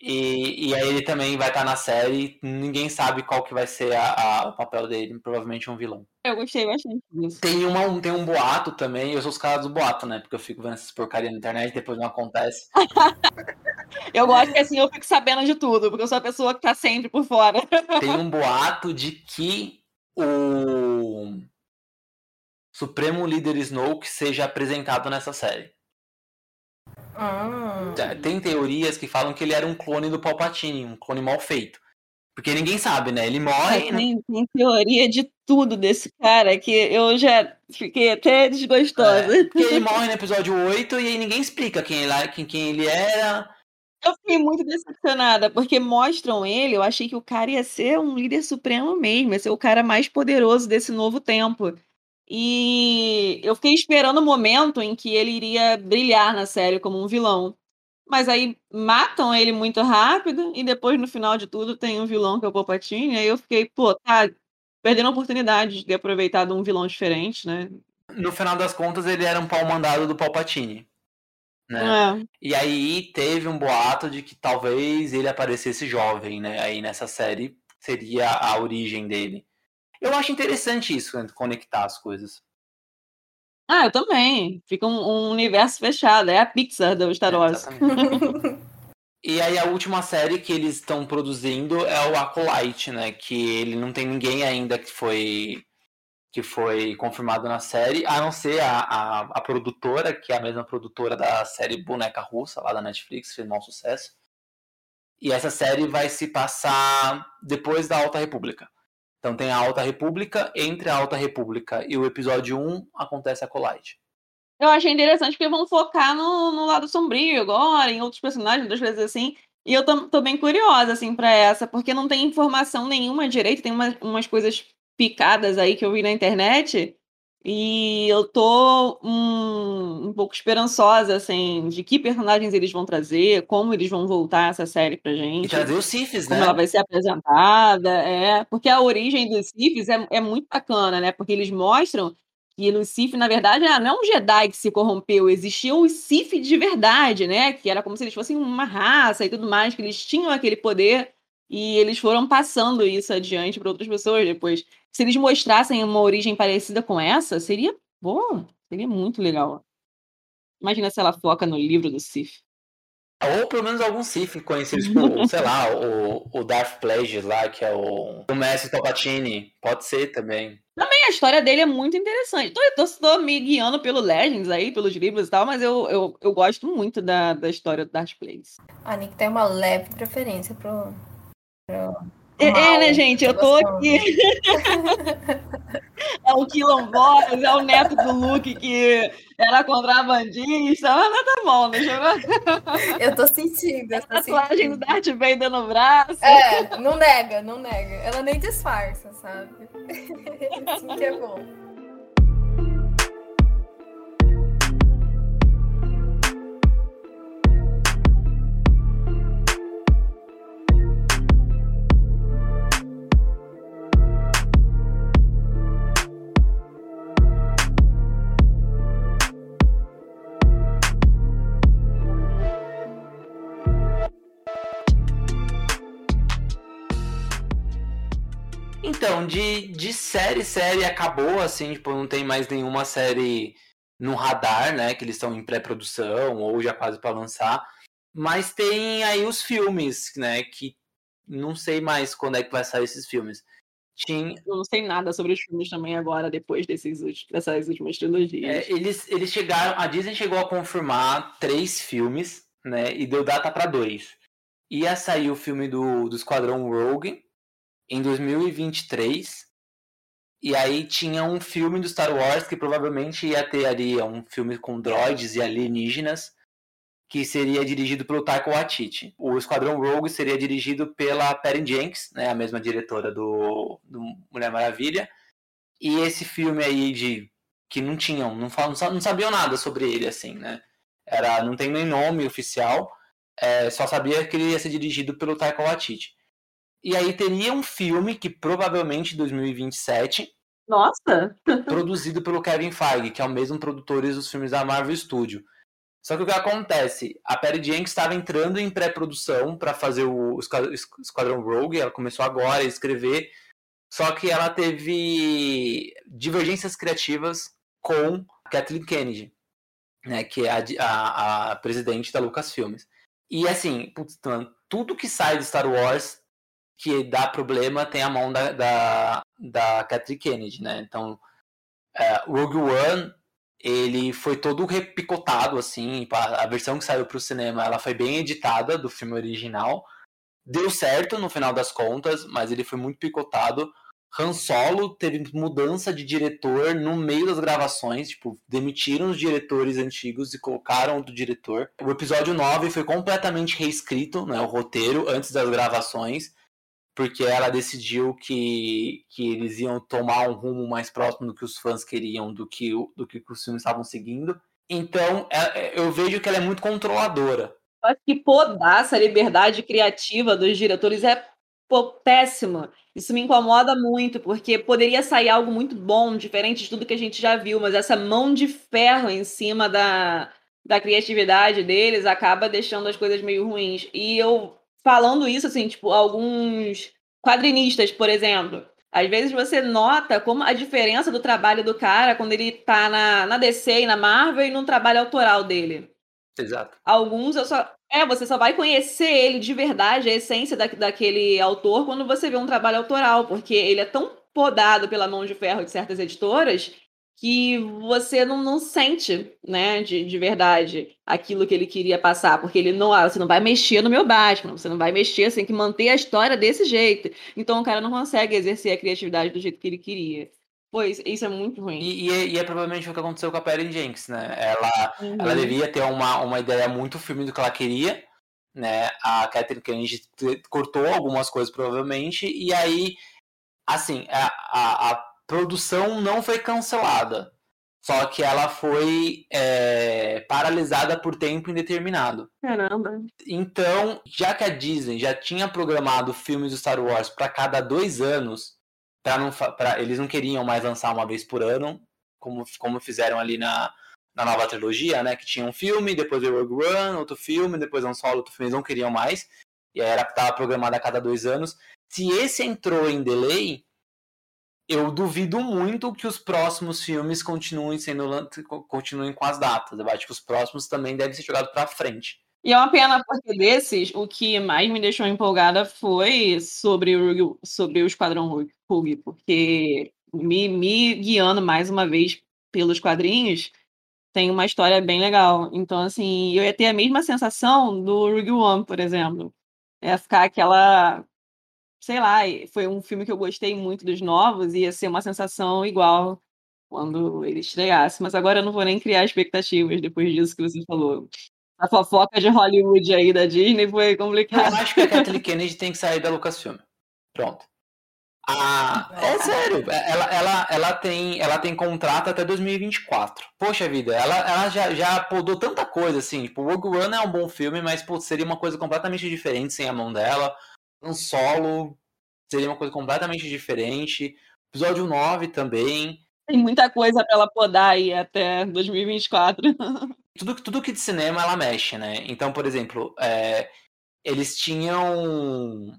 A: E, e aí ele também vai estar na série. Ninguém sabe qual que vai ser a, a, o papel dele. Provavelmente um vilão.
C: Eu gostei bastante disso.
A: Tem, uma, tem um boato também. Eu sou os caras do boato, né? Porque eu fico vendo essas porcarias na internet e depois não acontece.
C: eu gosto que assim eu fico sabendo de tudo. Porque eu sou a pessoa que tá sempre por fora.
A: tem um boato de que o Supremo Líder Snoke seja apresentado nessa série.
B: Ah.
A: Tem teorias que falam que ele era um clone do Palpatine, um clone mal feito. Porque ninguém sabe, né? Ele morre.
C: É, tem, tem, teoria de tudo desse cara que eu já fiquei até desgostosa.
A: É, porque ele morre no episódio 8 e aí ninguém explica quem ele, quem, quem ele era.
C: Eu fiquei muito decepcionada, porque mostram ele, eu achei que o cara ia ser um líder supremo mesmo, ia ser o cara mais poderoso desse novo tempo. E eu fiquei esperando o momento em que ele iria brilhar na série como um vilão. Mas aí matam ele muito rápido e depois no final de tudo tem um vilão que é o Palpatine. Aí eu fiquei, pô, tá perdendo a oportunidade de ter aproveitado um vilão diferente, né?
A: No final das contas, ele era um pau mandado do Palpatine. né?
C: É.
A: E aí teve um boato de que talvez ele aparecesse jovem, né? Aí nessa série seria a origem dele. Eu acho interessante isso, né, conectar as coisas.
C: Ah, eu também. Fica um, um universo fechado. É a Pixar do Star
A: É,
C: Wars.
A: exatamente. E aí a última série que eles estão produzindo é o Acolyte, né? Que ele não tem ninguém ainda que foi que foi confirmado na série, a não ser a, a, a produtora, que é a mesma produtora da série Boneca Russa, lá da Netflix, fez mau sucesso. E essa série vai se passar depois da Alta República. Então tem a Alta República, entre a Alta República e o episódio 1 acontece a Acolyte.
C: Eu achei interessante porque vão focar no, no lado sombrio agora, em outros personagens, outras coisas assim. E eu tô, tô bem curiosa, assim, pra essa, porque não tem informação nenhuma direito, tem uma, umas coisas picadas aí que eu vi na internet. E eu tô um, um pouco esperançosa, assim, de que personagens eles vão trazer, como eles vão voltar essa série pra
A: E
C: gente.
A: trazer os Sifis,
C: como
A: né?
C: ela vai ser apresentada, é, porque a origem dos Siths é, é muito bacana, né? Porque eles mostram que no Sith, na verdade, ah, não é um Jedi que se corrompeu, existiam os Sith de verdade, né? Que era como se eles fossem uma raça e tudo mais, que eles tinham aquele poder e eles foram passando isso adiante para outras pessoas depois. Se eles mostrassem uma origem parecida com essa, seria bom, seria muito legal. Imagina se ela foca no livro do Sith.
A: Ou pelo menos algum Sif conhecido, tipo, sei lá, o, o Darth Plagueis lá, que é o, o Mestre Palpatine. Pode ser também.
C: Também a história dele é muito interessante. Tô, tô, tô me guiando pelo Legends aí, pelos livros e tal, mas eu, eu, eu gosto muito da, da história do Darth Plagueis.
B: A Nick tem uma leve preferência pro.
C: É, é, né, gente? Eu tô aqui. é o Quilombolas, é o neto do Luke que era contrabandista. Mas tá bom, deixa eu
B: tô sentindo. Eu tô
C: Tatuagem do. Darth Vader no braço.
B: É, não nega, não nega. Ela nem disfarça, sabe? Assim que é bom.
A: De, de série, série acabou, assim, tipo, não tem mais nenhuma série no radar, né? Que eles estão em pré-produção ou já quase para lançar. Mas tem aí os filmes, né? Que não sei mais quando é que vai sair esses filmes. Tinha,
C: Eu não sei nada sobre os filmes também agora, depois desses, dessas últimas trilogias.
A: É, eles, eles chegaram. A Disney chegou a confirmar três filmes, né? E deu data para dois. Ia sair o filme do, do Esquadrão Rogue em 2023. E aí tinha um filme do Star Wars que provavelmente ia ter ali um filme com droids e alienígenas, que seria dirigido pelo Taika Waititi. O Esquadrão Rogue seria dirigido pela Perry Jenkins, né, a mesma diretora do, do Mulher Maravilha. E esse filme aí de que não tinham, não, falam, não sabiam nada sobre ele, assim, né? Era, não tem nem nome oficial, é, só sabia que ele ia ser dirigido pelo Taika Waititi. E aí teria um filme que provavelmente em 2027,
C: Nossa!
A: produzido pelo Kevin Feige, que é o mesmo produtor dos filmes da Marvel Studio. Só que o que acontece? A Perry Jenkins estava entrando em pré-produção para fazer o Esqua- Esquadrão Rogue, ela começou agora a escrever, só que ela teve divergências criativas com a Kathleen Kennedy, né, que é a, a, a presidente da Lucasfilmes. E assim, putz, tudo que sai de Star Wars que dá problema tem a mão da, da, da Kathleen Kennedy, né? Então, é, Rogue One, ele foi todo repicotado, assim, a a versão que saiu para o cinema, ela foi bem editada do filme original, deu certo no final das contas, mas ele foi muito picotado. Han Solo teve mudança de diretor no meio das gravações, tipo, demitiram os diretores antigos e colocaram outro diretor. O episódio 9 foi completamente reescrito, né, o roteiro, antes das gravações, porque ela decidiu que, que eles iam tomar um rumo mais próximo do que os fãs queriam, do que, do que os filmes estavam seguindo. Então, é- é- eu vejo que ela é muito controladora.
C: Eu acho que podar essa liberdade criativa dos diretores é pô, péssimo. Isso me incomoda muito, porque poderia sair algo muito bom, diferente de tudo que a gente já viu, mas essa mão de ferro em cima da, da criatividade deles acaba deixando as coisas meio ruins. E eu falando isso, assim, tipo, alguns quadrinistas, por exemplo, às vezes você nota como a diferença do trabalho do cara quando ele tá na, na DC e na Marvel e no trabalho autoral dele.
A: Exato.
C: Alguns eu só. É, você só vai conhecer ele de verdade, a essência da, daquele autor, quando você vê um trabalho autoral, porque ele é tão podado pela mão de ferro de certas editoras que você não, não sente, né, de, de verdade aquilo que ele queria passar, porque ele não, ah, você não vai mexer no meu Batman, você não vai mexer, você tem que manter a história desse jeito. Então o cara não consegue exercer a criatividade do jeito que ele queria. Pois, isso é muito ruim.
A: E, e, é, e, é, provavelmente o que aconteceu com a Perry Jenks, né? Ela, uhum. ela devia ter uma, uma ideia muito firme do que ela queria, né? A Catherine Kennedy cortou algumas coisas, provavelmente, e aí, assim, a, a, a produção não foi cancelada. Só que ela foi é, paralisada por tempo indeterminado.
C: Caramba.
A: Então, já que a Disney já tinha programado filmes do Star Wars para cada dois anos, Pra não, pra, eles não queriam mais lançar uma vez por ano, como, como fizeram ali na, na nova trilogia, né? Que tinha um filme, depois o Rogue One, outro filme, depois um solo, outro filme, eles não queriam mais. E aí era estava programado a cada dois anos. Se esse entrou em delay, eu duvido muito que os próximos filmes continuem sendo continuem com as datas. Eu acho que os próximos também devem ser jogados para frente.
C: E é uma pena, porque desses, o que mais me deixou empolgada foi sobre o, sobre o Esquadrão Rogue, porque me, me guiando mais uma vez pelos quadrinhos, tem uma história bem legal. Então, assim, eu ia ter a mesma sensação do Rogue One, por exemplo. É ficar aquela. Sei lá, foi um filme que eu gostei muito dos novos, ia ser uma sensação igual quando ele estreasse. Mas agora eu não vou nem criar expectativas depois disso que você falou a fofoca de Hollywood aí da Disney foi complicado.
A: Eu acho que a Kathleen Kennedy tem que sair da Lucasfilm. Pronto. Ah, é sério, ela, ela, ela, tem, ela tem contrato até 2024. Poxa vida, ela, ela já, já podou tanta coisa, assim. Tipo, Rogue One é um bom filme, mas pô, seria uma coisa completamente diferente sem a mão dela. Um solo seria uma coisa completamente diferente. Episódio 9 também.
C: Tem muita coisa para ela podar aí até 2024.
A: tudo, tudo que de cinema ela mexe, né? Então, por exemplo, é, eles tinham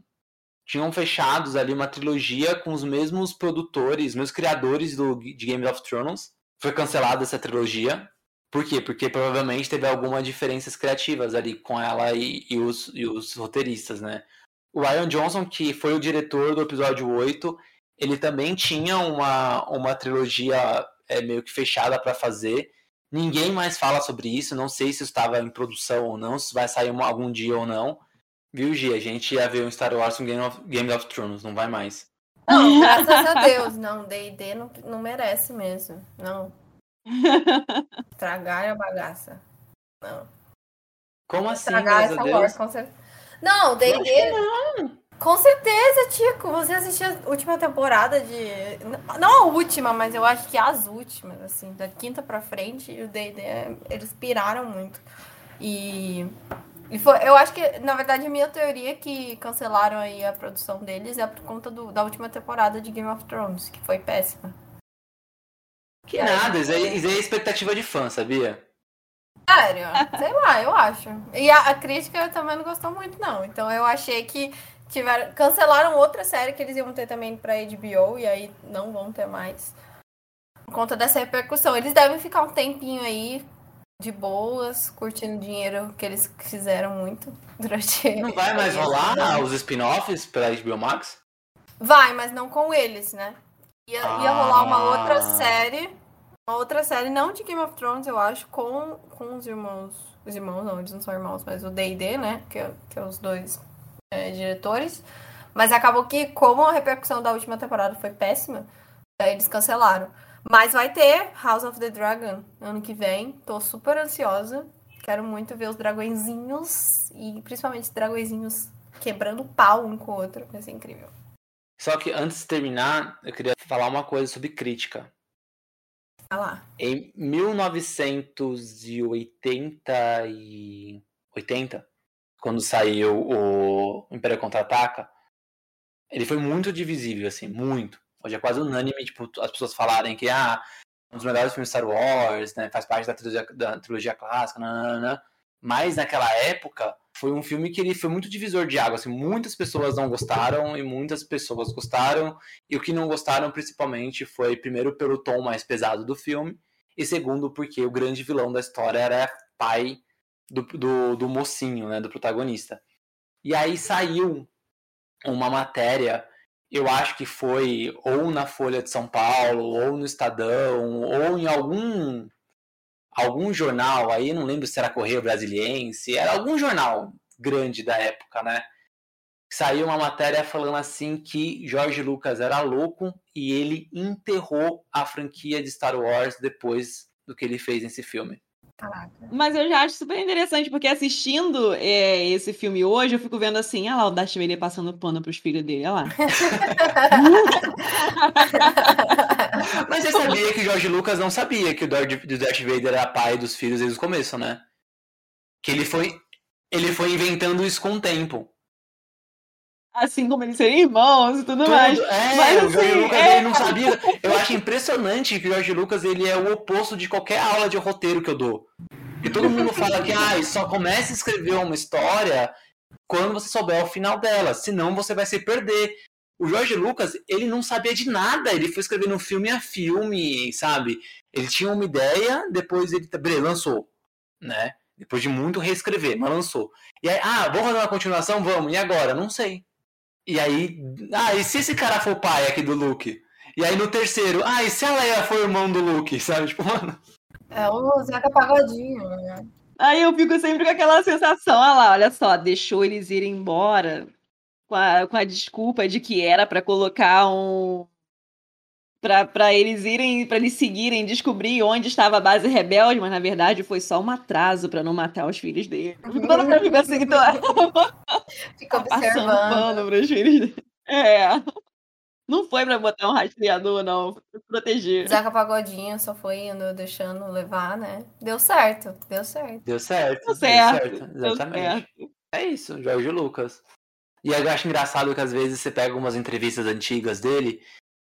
A: tinham fechados ali uma trilogia com os mesmos produtores, meus criadores do, de Game of Thrones. Foi cancelada essa trilogia. Por quê? Porque provavelmente teve algumas diferenças criativas ali com ela e, e, os, e os roteiristas, né? O Ryan Johnson, que foi o diretor do episódio 8, ele também tinha uma, uma trilogia é, meio que fechada para fazer. Ninguém mais fala sobre isso. Não sei se estava em produção ou não, se vai sair uma, algum dia ou não. Viu, Gi? A gente ia ver um Star Wars um Game of, Game of Thrones, não vai mais.
B: Não, graças a Deus. Não, D&D não, não merece mesmo. Não. Estragar a bagaça. Não.
A: Como assim,
B: Estragar essa Wars, com certeza. Não, D&D... Não. Com certeza, Tico. Você assistiu a última temporada de. Não a última, mas eu acho que as últimas, assim, da quinta pra frente, e o DD, eles piraram muito. E. E foi, eu acho que, na verdade, a minha teoria é que cancelaram aí a produção deles é por conta do, da última temporada de Game of Thrones, que foi péssima.
A: Que nada, isso é, isso é expectativa de fã, sabia?
B: Sério? Sei lá, eu acho. E a, a crítica também não gostou muito, não. Então eu achei que tiveram, cancelaram outra série que eles iam ter também pra HBO e aí não vão ter mais. Por conta dessa repercussão. Eles devem ficar um tempinho aí de boas, curtindo o dinheiro que eles fizeram muito durante.
A: Não vai mais rolar os spin-offs pra HBO Max?
B: Vai, mas não com eles, né? Ia, ah. ia rolar uma outra série. Uma outra série, não de Game of Thrones, eu acho, com, com os irmãos. Os irmãos, não, eles não são irmãos, mas o DD, né? Que, é, que é os dois é, diretores. Mas acabou que, como a repercussão da última temporada foi péssima, eles cancelaram. Mas vai ter House of the Dragon ano que vem. Tô super ansiosa. Quero muito ver os dragõezinhos e principalmente os dragõezinhos quebrando pau um com o outro. Vai ser incrível.
A: Só que antes de terminar, eu queria falar uma coisa sobre crítica.
B: Ah lá.
A: Em 1980 e 80, quando saiu o Império Contra-Ataca, ele foi muito divisível, assim, muito. Hoje é quase unânime, tipo, as pessoas falarem que, ah, um dos melhores filmes Star Wars, né? Faz parte da trilogia, da trilogia clássica, nanana. Mas naquela época foi um filme que ele foi muito divisor de água. Assim, muitas pessoas não gostaram e muitas pessoas gostaram. E o que não gostaram, principalmente, foi primeiro pelo tom mais pesado do filme e segundo porque o grande vilão da história era pai do, do, do mocinho, né, do protagonista. E aí saiu uma matéria, eu acho que foi ou na Folha de São Paulo, ou no Estadão, ou em algum algum jornal, aí não lembro se era Correio Brasiliense, era algum jornal grande da época, né? Saiu uma matéria falando assim que George Lucas era louco e ele enterrou a franquia de Star Wars depois do que ele fez nesse filme.
C: Caraca. Mas eu já acho super interessante, porque assistindo é, esse filme hoje, eu fico vendo assim, olha lá o Darth Vader passando pano pros filhos dele, olha lá.
A: Mas você sabia que o George Lucas não sabia que o Darth Vader era pai dos filhos desde o começo, né? Que ele foi, ele foi inventando isso com o tempo.
C: Assim como eles serem irmãos e tudo, tudo mais.
A: É, Mas, o George assim, Lucas é... ele não sabia. Eu acho impressionante que o George Lucas ele é o oposto de qualquer aula de roteiro que eu dou. E todo mundo fala que ah, só começa a escrever uma história quando você souber o final dela, senão você vai se perder. O George Lucas, ele não sabia de nada, ele foi escrevendo filme a filme, sabe? Ele tinha uma ideia, depois ele lançou, né? Depois de muito reescrever, mas lançou. E aí, ah, vamos fazer uma continuação? Vamos. E agora? Não sei. E aí, ah, e se esse cara for pai aqui do Luke? E aí no terceiro, ah, e se a Leia for irmão do Luke? Sabe, tipo, mano.
B: É o Zeca Pagodinho, né?
C: Aí eu fico sempre com aquela sensação, olha lá, olha só, deixou eles irem embora com a, com a desculpa de que era para colocar um, para eles irem, para eles seguirem, descobrir onde estava a base rebelde, mas na verdade foi só um atraso para não matar os filhos dele. Toda hora fica assim, então...
B: fica observando. pano
C: para os filhos dele. É. Não foi para botar um rastreador, não, foi pra proteger.
B: Zaca Pagodinho só foi indo, deixando levar, né? Deu certo, deu certo.
A: Deu certo.
C: Deu certo. Deu
A: certo. Exatamente. Deu certo. É isso, Jorge Lucas. E eu acho engraçado que às vezes você pega umas entrevistas antigas dele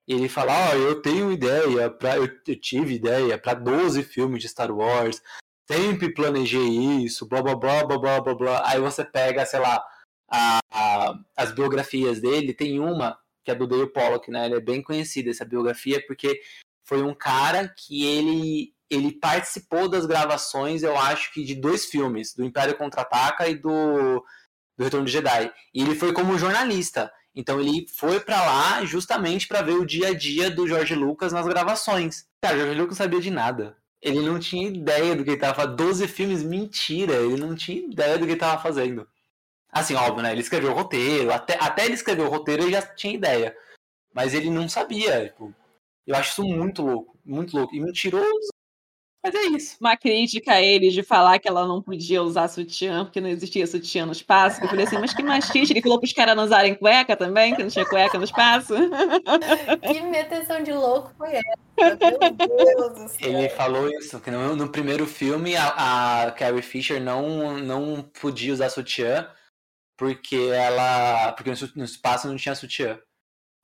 A: e ele fala, ó, oh, eu tenho ideia, pra, eu, eu tive ideia para 12 filmes de Star Wars, sempre planejei isso, blá blá blá blá blá blá blá. Aí você pega, sei lá, a, a, as biografias dele, tem uma que é do Dale Pollock, né? Ele é bem conhecido essa biografia porque foi um cara que ele ele participou das gravações, eu acho que de dois filmes, do Império Contra-Ataca e do, do Retorno de Jedi. E ele foi como jornalista. Então ele foi para lá justamente para ver o dia a dia do George Lucas nas gravações. Cara, o George Lucas sabia de nada. Ele não tinha ideia do que ele tava fazendo. 12 filmes, mentira. Ele não tinha ideia do que ele tava fazendo. Assim, óbvio, né? Ele escreveu o roteiro. Até, até ele escrever o roteiro, ele já tinha ideia. Mas ele não sabia. Tipo, eu acho isso muito louco. Muito louco. E mentiroso mas é isso.
C: Uma crítica a ele de falar que ela não podia usar sutiã, porque não existia sutiã no espaço. Eu falei assim, mas que machista. Ele falou para os caras não usarem cueca também, que não tinha cueca no espaço.
B: Que meteção de louco foi essa? Meu Deus do céu.
A: Ele falou isso, que no, no primeiro filme a, a, Carrie Fisher não, não podia usar sutiã porque ela. Porque no espaço não tinha sutiã.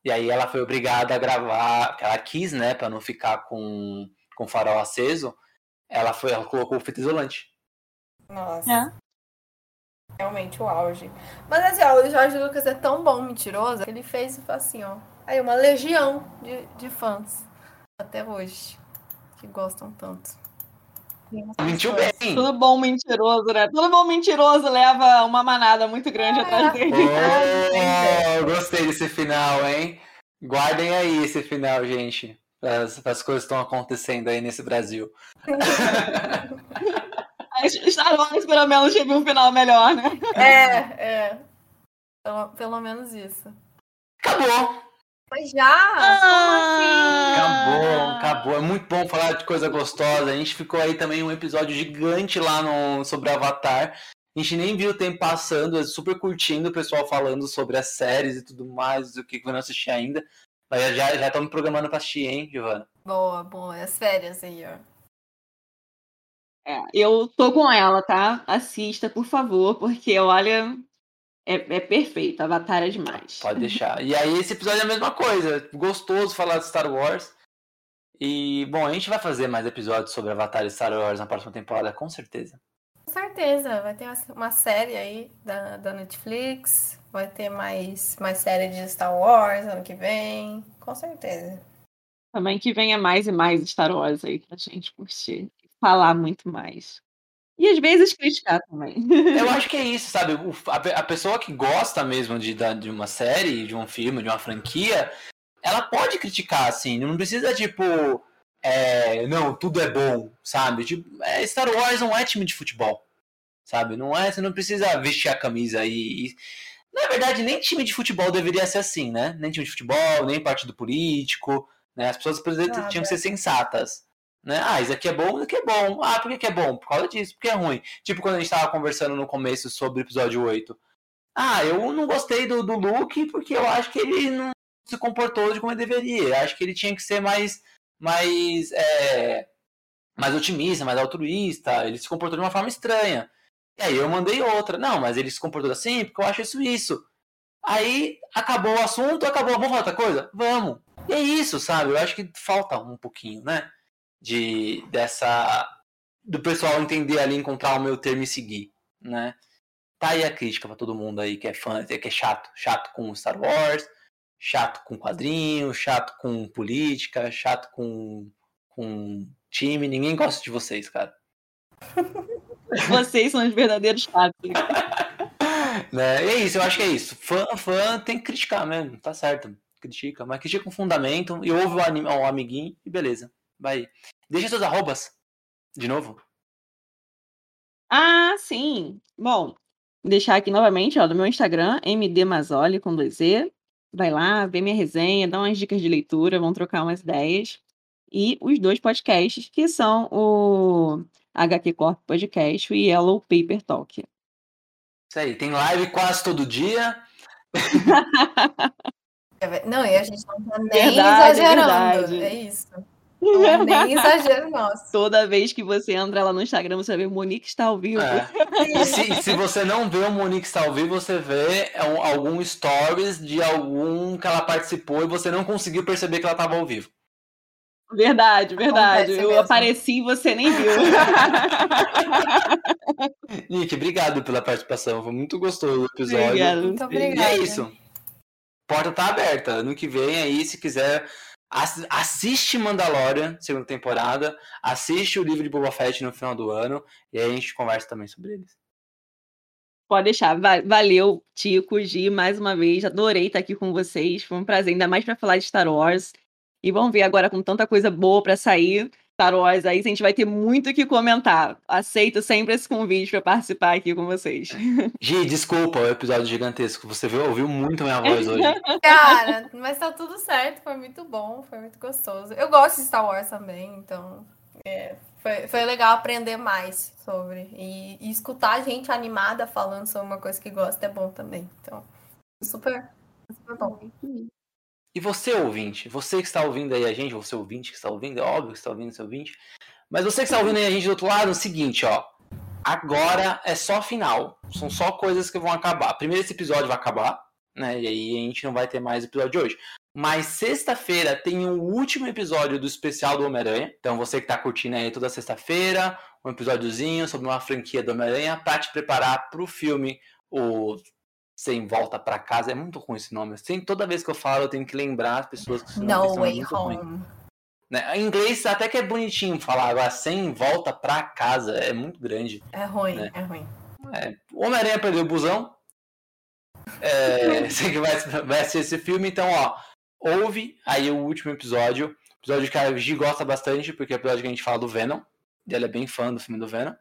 A: E aí ela foi obrigada a gravar, ela quis, né, para não ficar com, com farol aceso, ela foi, ela colocou fita isolante.
B: Nossa. É. Realmente o auge. Mas assim, ó, o Jorge Lucas é tão bom mentiroso que ele fez assim, ó. Aí uma legião de, de fãs até hoje que gostam tanto.
A: Mentiu bem.
C: Tudo bom mentiroso, né? Tudo bom mentiroso leva uma manada muito grande é. atrás dele.
A: Oh, gostei desse final, hein? Guardem aí esse final, gente as, as coisas estão acontecendo aí nesse Brasil.
C: Star Wars pelo menos teve um final melhor, né?
B: É, é. Pelo, pelo menos isso.
A: Acabou!
B: Mas já? Ah, assim?
A: Acabou, acabou. É muito bom falar de coisa gostosa. A gente ficou aí também um episódio gigante lá no, sobre Avatar. A gente nem viu o tempo passando, super curtindo o pessoal falando sobre as séries e tudo mais, o que eu não assisti ainda. Mas já, já tô me programando pra assistir, hein, Giovana?
B: Boa, boa. As férias aí, ó.
C: É, eu tô com ela, tá? Assista, por favor, porque olha, é, é perfeito, Avatar é demais.
A: Pode deixar. E aí, esse episódio é a mesma coisa. Gostoso falar de Star Wars. E, bom, a gente vai fazer mais episódios sobre Avatar e Star Wars na próxima temporada, com certeza.
B: Com certeza, vai ter uma série aí da, da Netflix, vai ter mais, mais série de Star Wars ano que vem, com certeza.
C: Também que venha mais e mais Star Wars aí pra gente curtir, falar muito mais. E às vezes criticar também.
A: Eu acho que é isso, sabe? a, pessoa que gosta mesmo de, de uma série, de um filme, de uma franquia, ela pode criticar, assim, não precisa, tipo, é, não, tudo é bom, sabe? Tipo, é, Star Wars não é time de futebol, sabe? Não é, você não precisa vestir a camisa e, e, Na verdade, nem time de futebol deveria ser assim, né? Nem time de futebol, nem partido político, né? As pessoas ah, tinham que ser sensatas. Né? Ah, isso aqui é bom, isso aqui é bom. Ah, por que, que é bom? Por causa disso, porque é ruim. Tipo quando a gente tava conversando no começo sobre o episódio 8. Ah, eu não gostei do, do Luke porque eu acho que ele não se comportou de como ele deveria. Eu acho que ele tinha que ser mais mais, é, mais otimista, mais altruísta, ele se comportou de uma forma estranha. E aí eu mandei outra. Não, mas ele se comportou assim porque eu acho isso isso. Aí acabou o assunto, acabou. Vamos falar outra coisa? Vamos. E é isso, sabe? Eu acho que falta um pouquinho, né? De dessa do pessoal entender ali, encontrar o meu termo e seguir, né? Tá aí a crítica para todo mundo aí que é fã, que é chato, chato com Star Wars, chato com quadrinho, chato com política, chato com, com time. Ninguém gosta de vocês, cara.
C: Vocês são os verdadeiros chatos.
A: né? É isso, eu acho que é isso. Fã, fã tem que criticar mesmo, tá certo. Critica, mas critica com fundamento e ouve o, anim, o amiguinho e beleza. Vai. Deixa seus arrobas. De novo.
C: Ah, sim. Bom, deixar aqui novamente, ó, do meu Instagram, mdmazoli com dois E. Vai lá, vê minha resenha, dá umas dicas de leitura, vão trocar umas ideias. E os dois podcasts, que são o HQ Corp Podcast e Yellow Paper Talk.
A: Isso aí, tem live quase todo dia.
B: não, e a gente não tá nem verdade, exagerando. Verdade. É isso. Não é nem exagero nosso.
C: Toda vez que você entra lá no Instagram, você vê o Monique está ao vivo. É.
A: E se, se, você não vê o Monique está ao vivo, você vê é algum stories de algum que ela participou e você não conseguiu perceber que ela estava ao vivo.
C: Verdade, verdade. Eu apareci e você nem viu.
A: Nick, obrigado pela participação. Foi muito gostoso o episódio.
B: Obrigado. Muito obrigada. E
A: é isso. Porta tá aberta. Ano que vem aí, se quiser assiste Mandalorian, segunda temporada, assiste o livro de Boba Fett no final do ano, e aí a gente conversa também sobre eles.
C: Pode deixar. Valeu, Tico, Gi, mais uma vez. Adorei estar aqui com vocês. Foi um prazer, ainda mais para falar de Star Wars. E vamos ver agora com tanta coisa boa para sair. Star Wars aí, a gente vai ter muito o que comentar. Aceito sempre esse convite para participar aqui com vocês.
A: Gi, desculpa o episódio gigantesco. Você viu, ouviu muito minha voz hoje.
B: Cara, mas tá tudo certo. Foi muito bom, foi muito gostoso. Eu gosto de Star Wars também, então é, foi, foi legal aprender mais sobre. E, e escutar gente animada falando sobre uma coisa que gosta é bom também. Então, super, super bom.
A: E você, ouvinte, você que está ouvindo aí a gente, você ouvinte que está ouvindo, é óbvio que está ouvindo, seu ouvinte. Mas você que está ouvindo aí a gente do outro lado, é o seguinte, ó. Agora é só final. São só coisas que vão acabar. Primeiro esse episódio vai acabar, né? E aí a gente não vai ter mais episódio de hoje. Mas sexta-feira tem o último episódio do especial do Homem-Aranha. Então você que está curtindo aí toda sexta-feira, um episódiozinho sobre uma franquia do Homem-Aranha para te preparar para o filme, o sem volta para casa. É muito ruim esse nome. Assim, toda vez que eu falo, eu tenho que lembrar as pessoas que
B: No Way Home.
A: Né? Em inglês até que é bonitinho falar, agora sem volta para casa é muito grande.
B: É ruim, né? é ruim.
A: É, Homem-Aranha perdeu o busão. É, você que vai, vai assistir esse filme, então, ó, ouve aí o último episódio. Episódio que a Gi gosta bastante, porque é o episódio que a gente fala do Venom. E ela é bem fã do filme do Venom.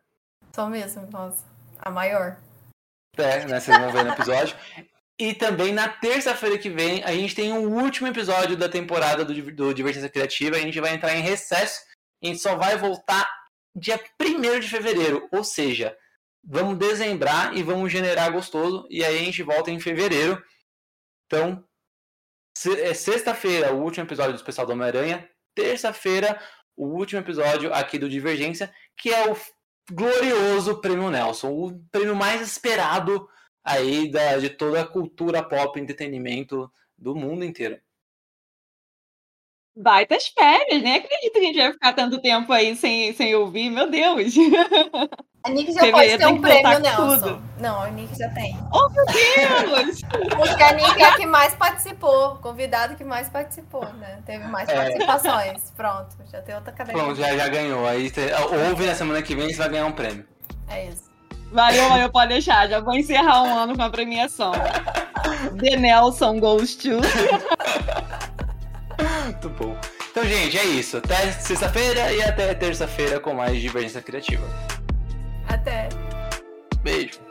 B: Só mesmo, nossa. A maior.
A: É, né? Vocês vão ver no episódio. E também na terça-feira que vem, a gente tem o último episódio da temporada do, do Divergência Criativa. A gente vai entrar em recesso. A gente só vai voltar dia 1 de fevereiro. Ou seja, vamos dezembrar e vamos generar gostoso. E aí a gente volta em fevereiro. Então, é sexta-feira, o último episódio do especial do Homem-Aranha. Terça-feira, o último episódio aqui do Divergência, que é o glorioso Prêmio Nelson, o prêmio mais esperado aí da, de toda a cultura pop, entretenimento do mundo inteiro.
C: Baitas férias, nem acredito que a gente vai ficar tanto tempo aí sem, sem ouvir, meu Deus.
B: A Nick já pode ter um prêmio, Nelson. Não, a Nick já tem.
C: Oh, meu Deus!
B: Porque a Nick é a que mais participou, convidado que mais participou, né? Teve mais é. participações. Pronto, já tem outra cadeira.
A: Pronto, já, já ganhou. Aí ouve na semana que vem você vai ganhar um prêmio.
B: É isso.
C: Valeu, valeu, pode deixar. Já vou encerrar um ano com a premiação. The Nelson Goes to.
A: Muito bom. Então, gente, é isso. Até sexta-feira e até terça-feira com mais Divergência Criativa.
B: Até.
A: Beijo.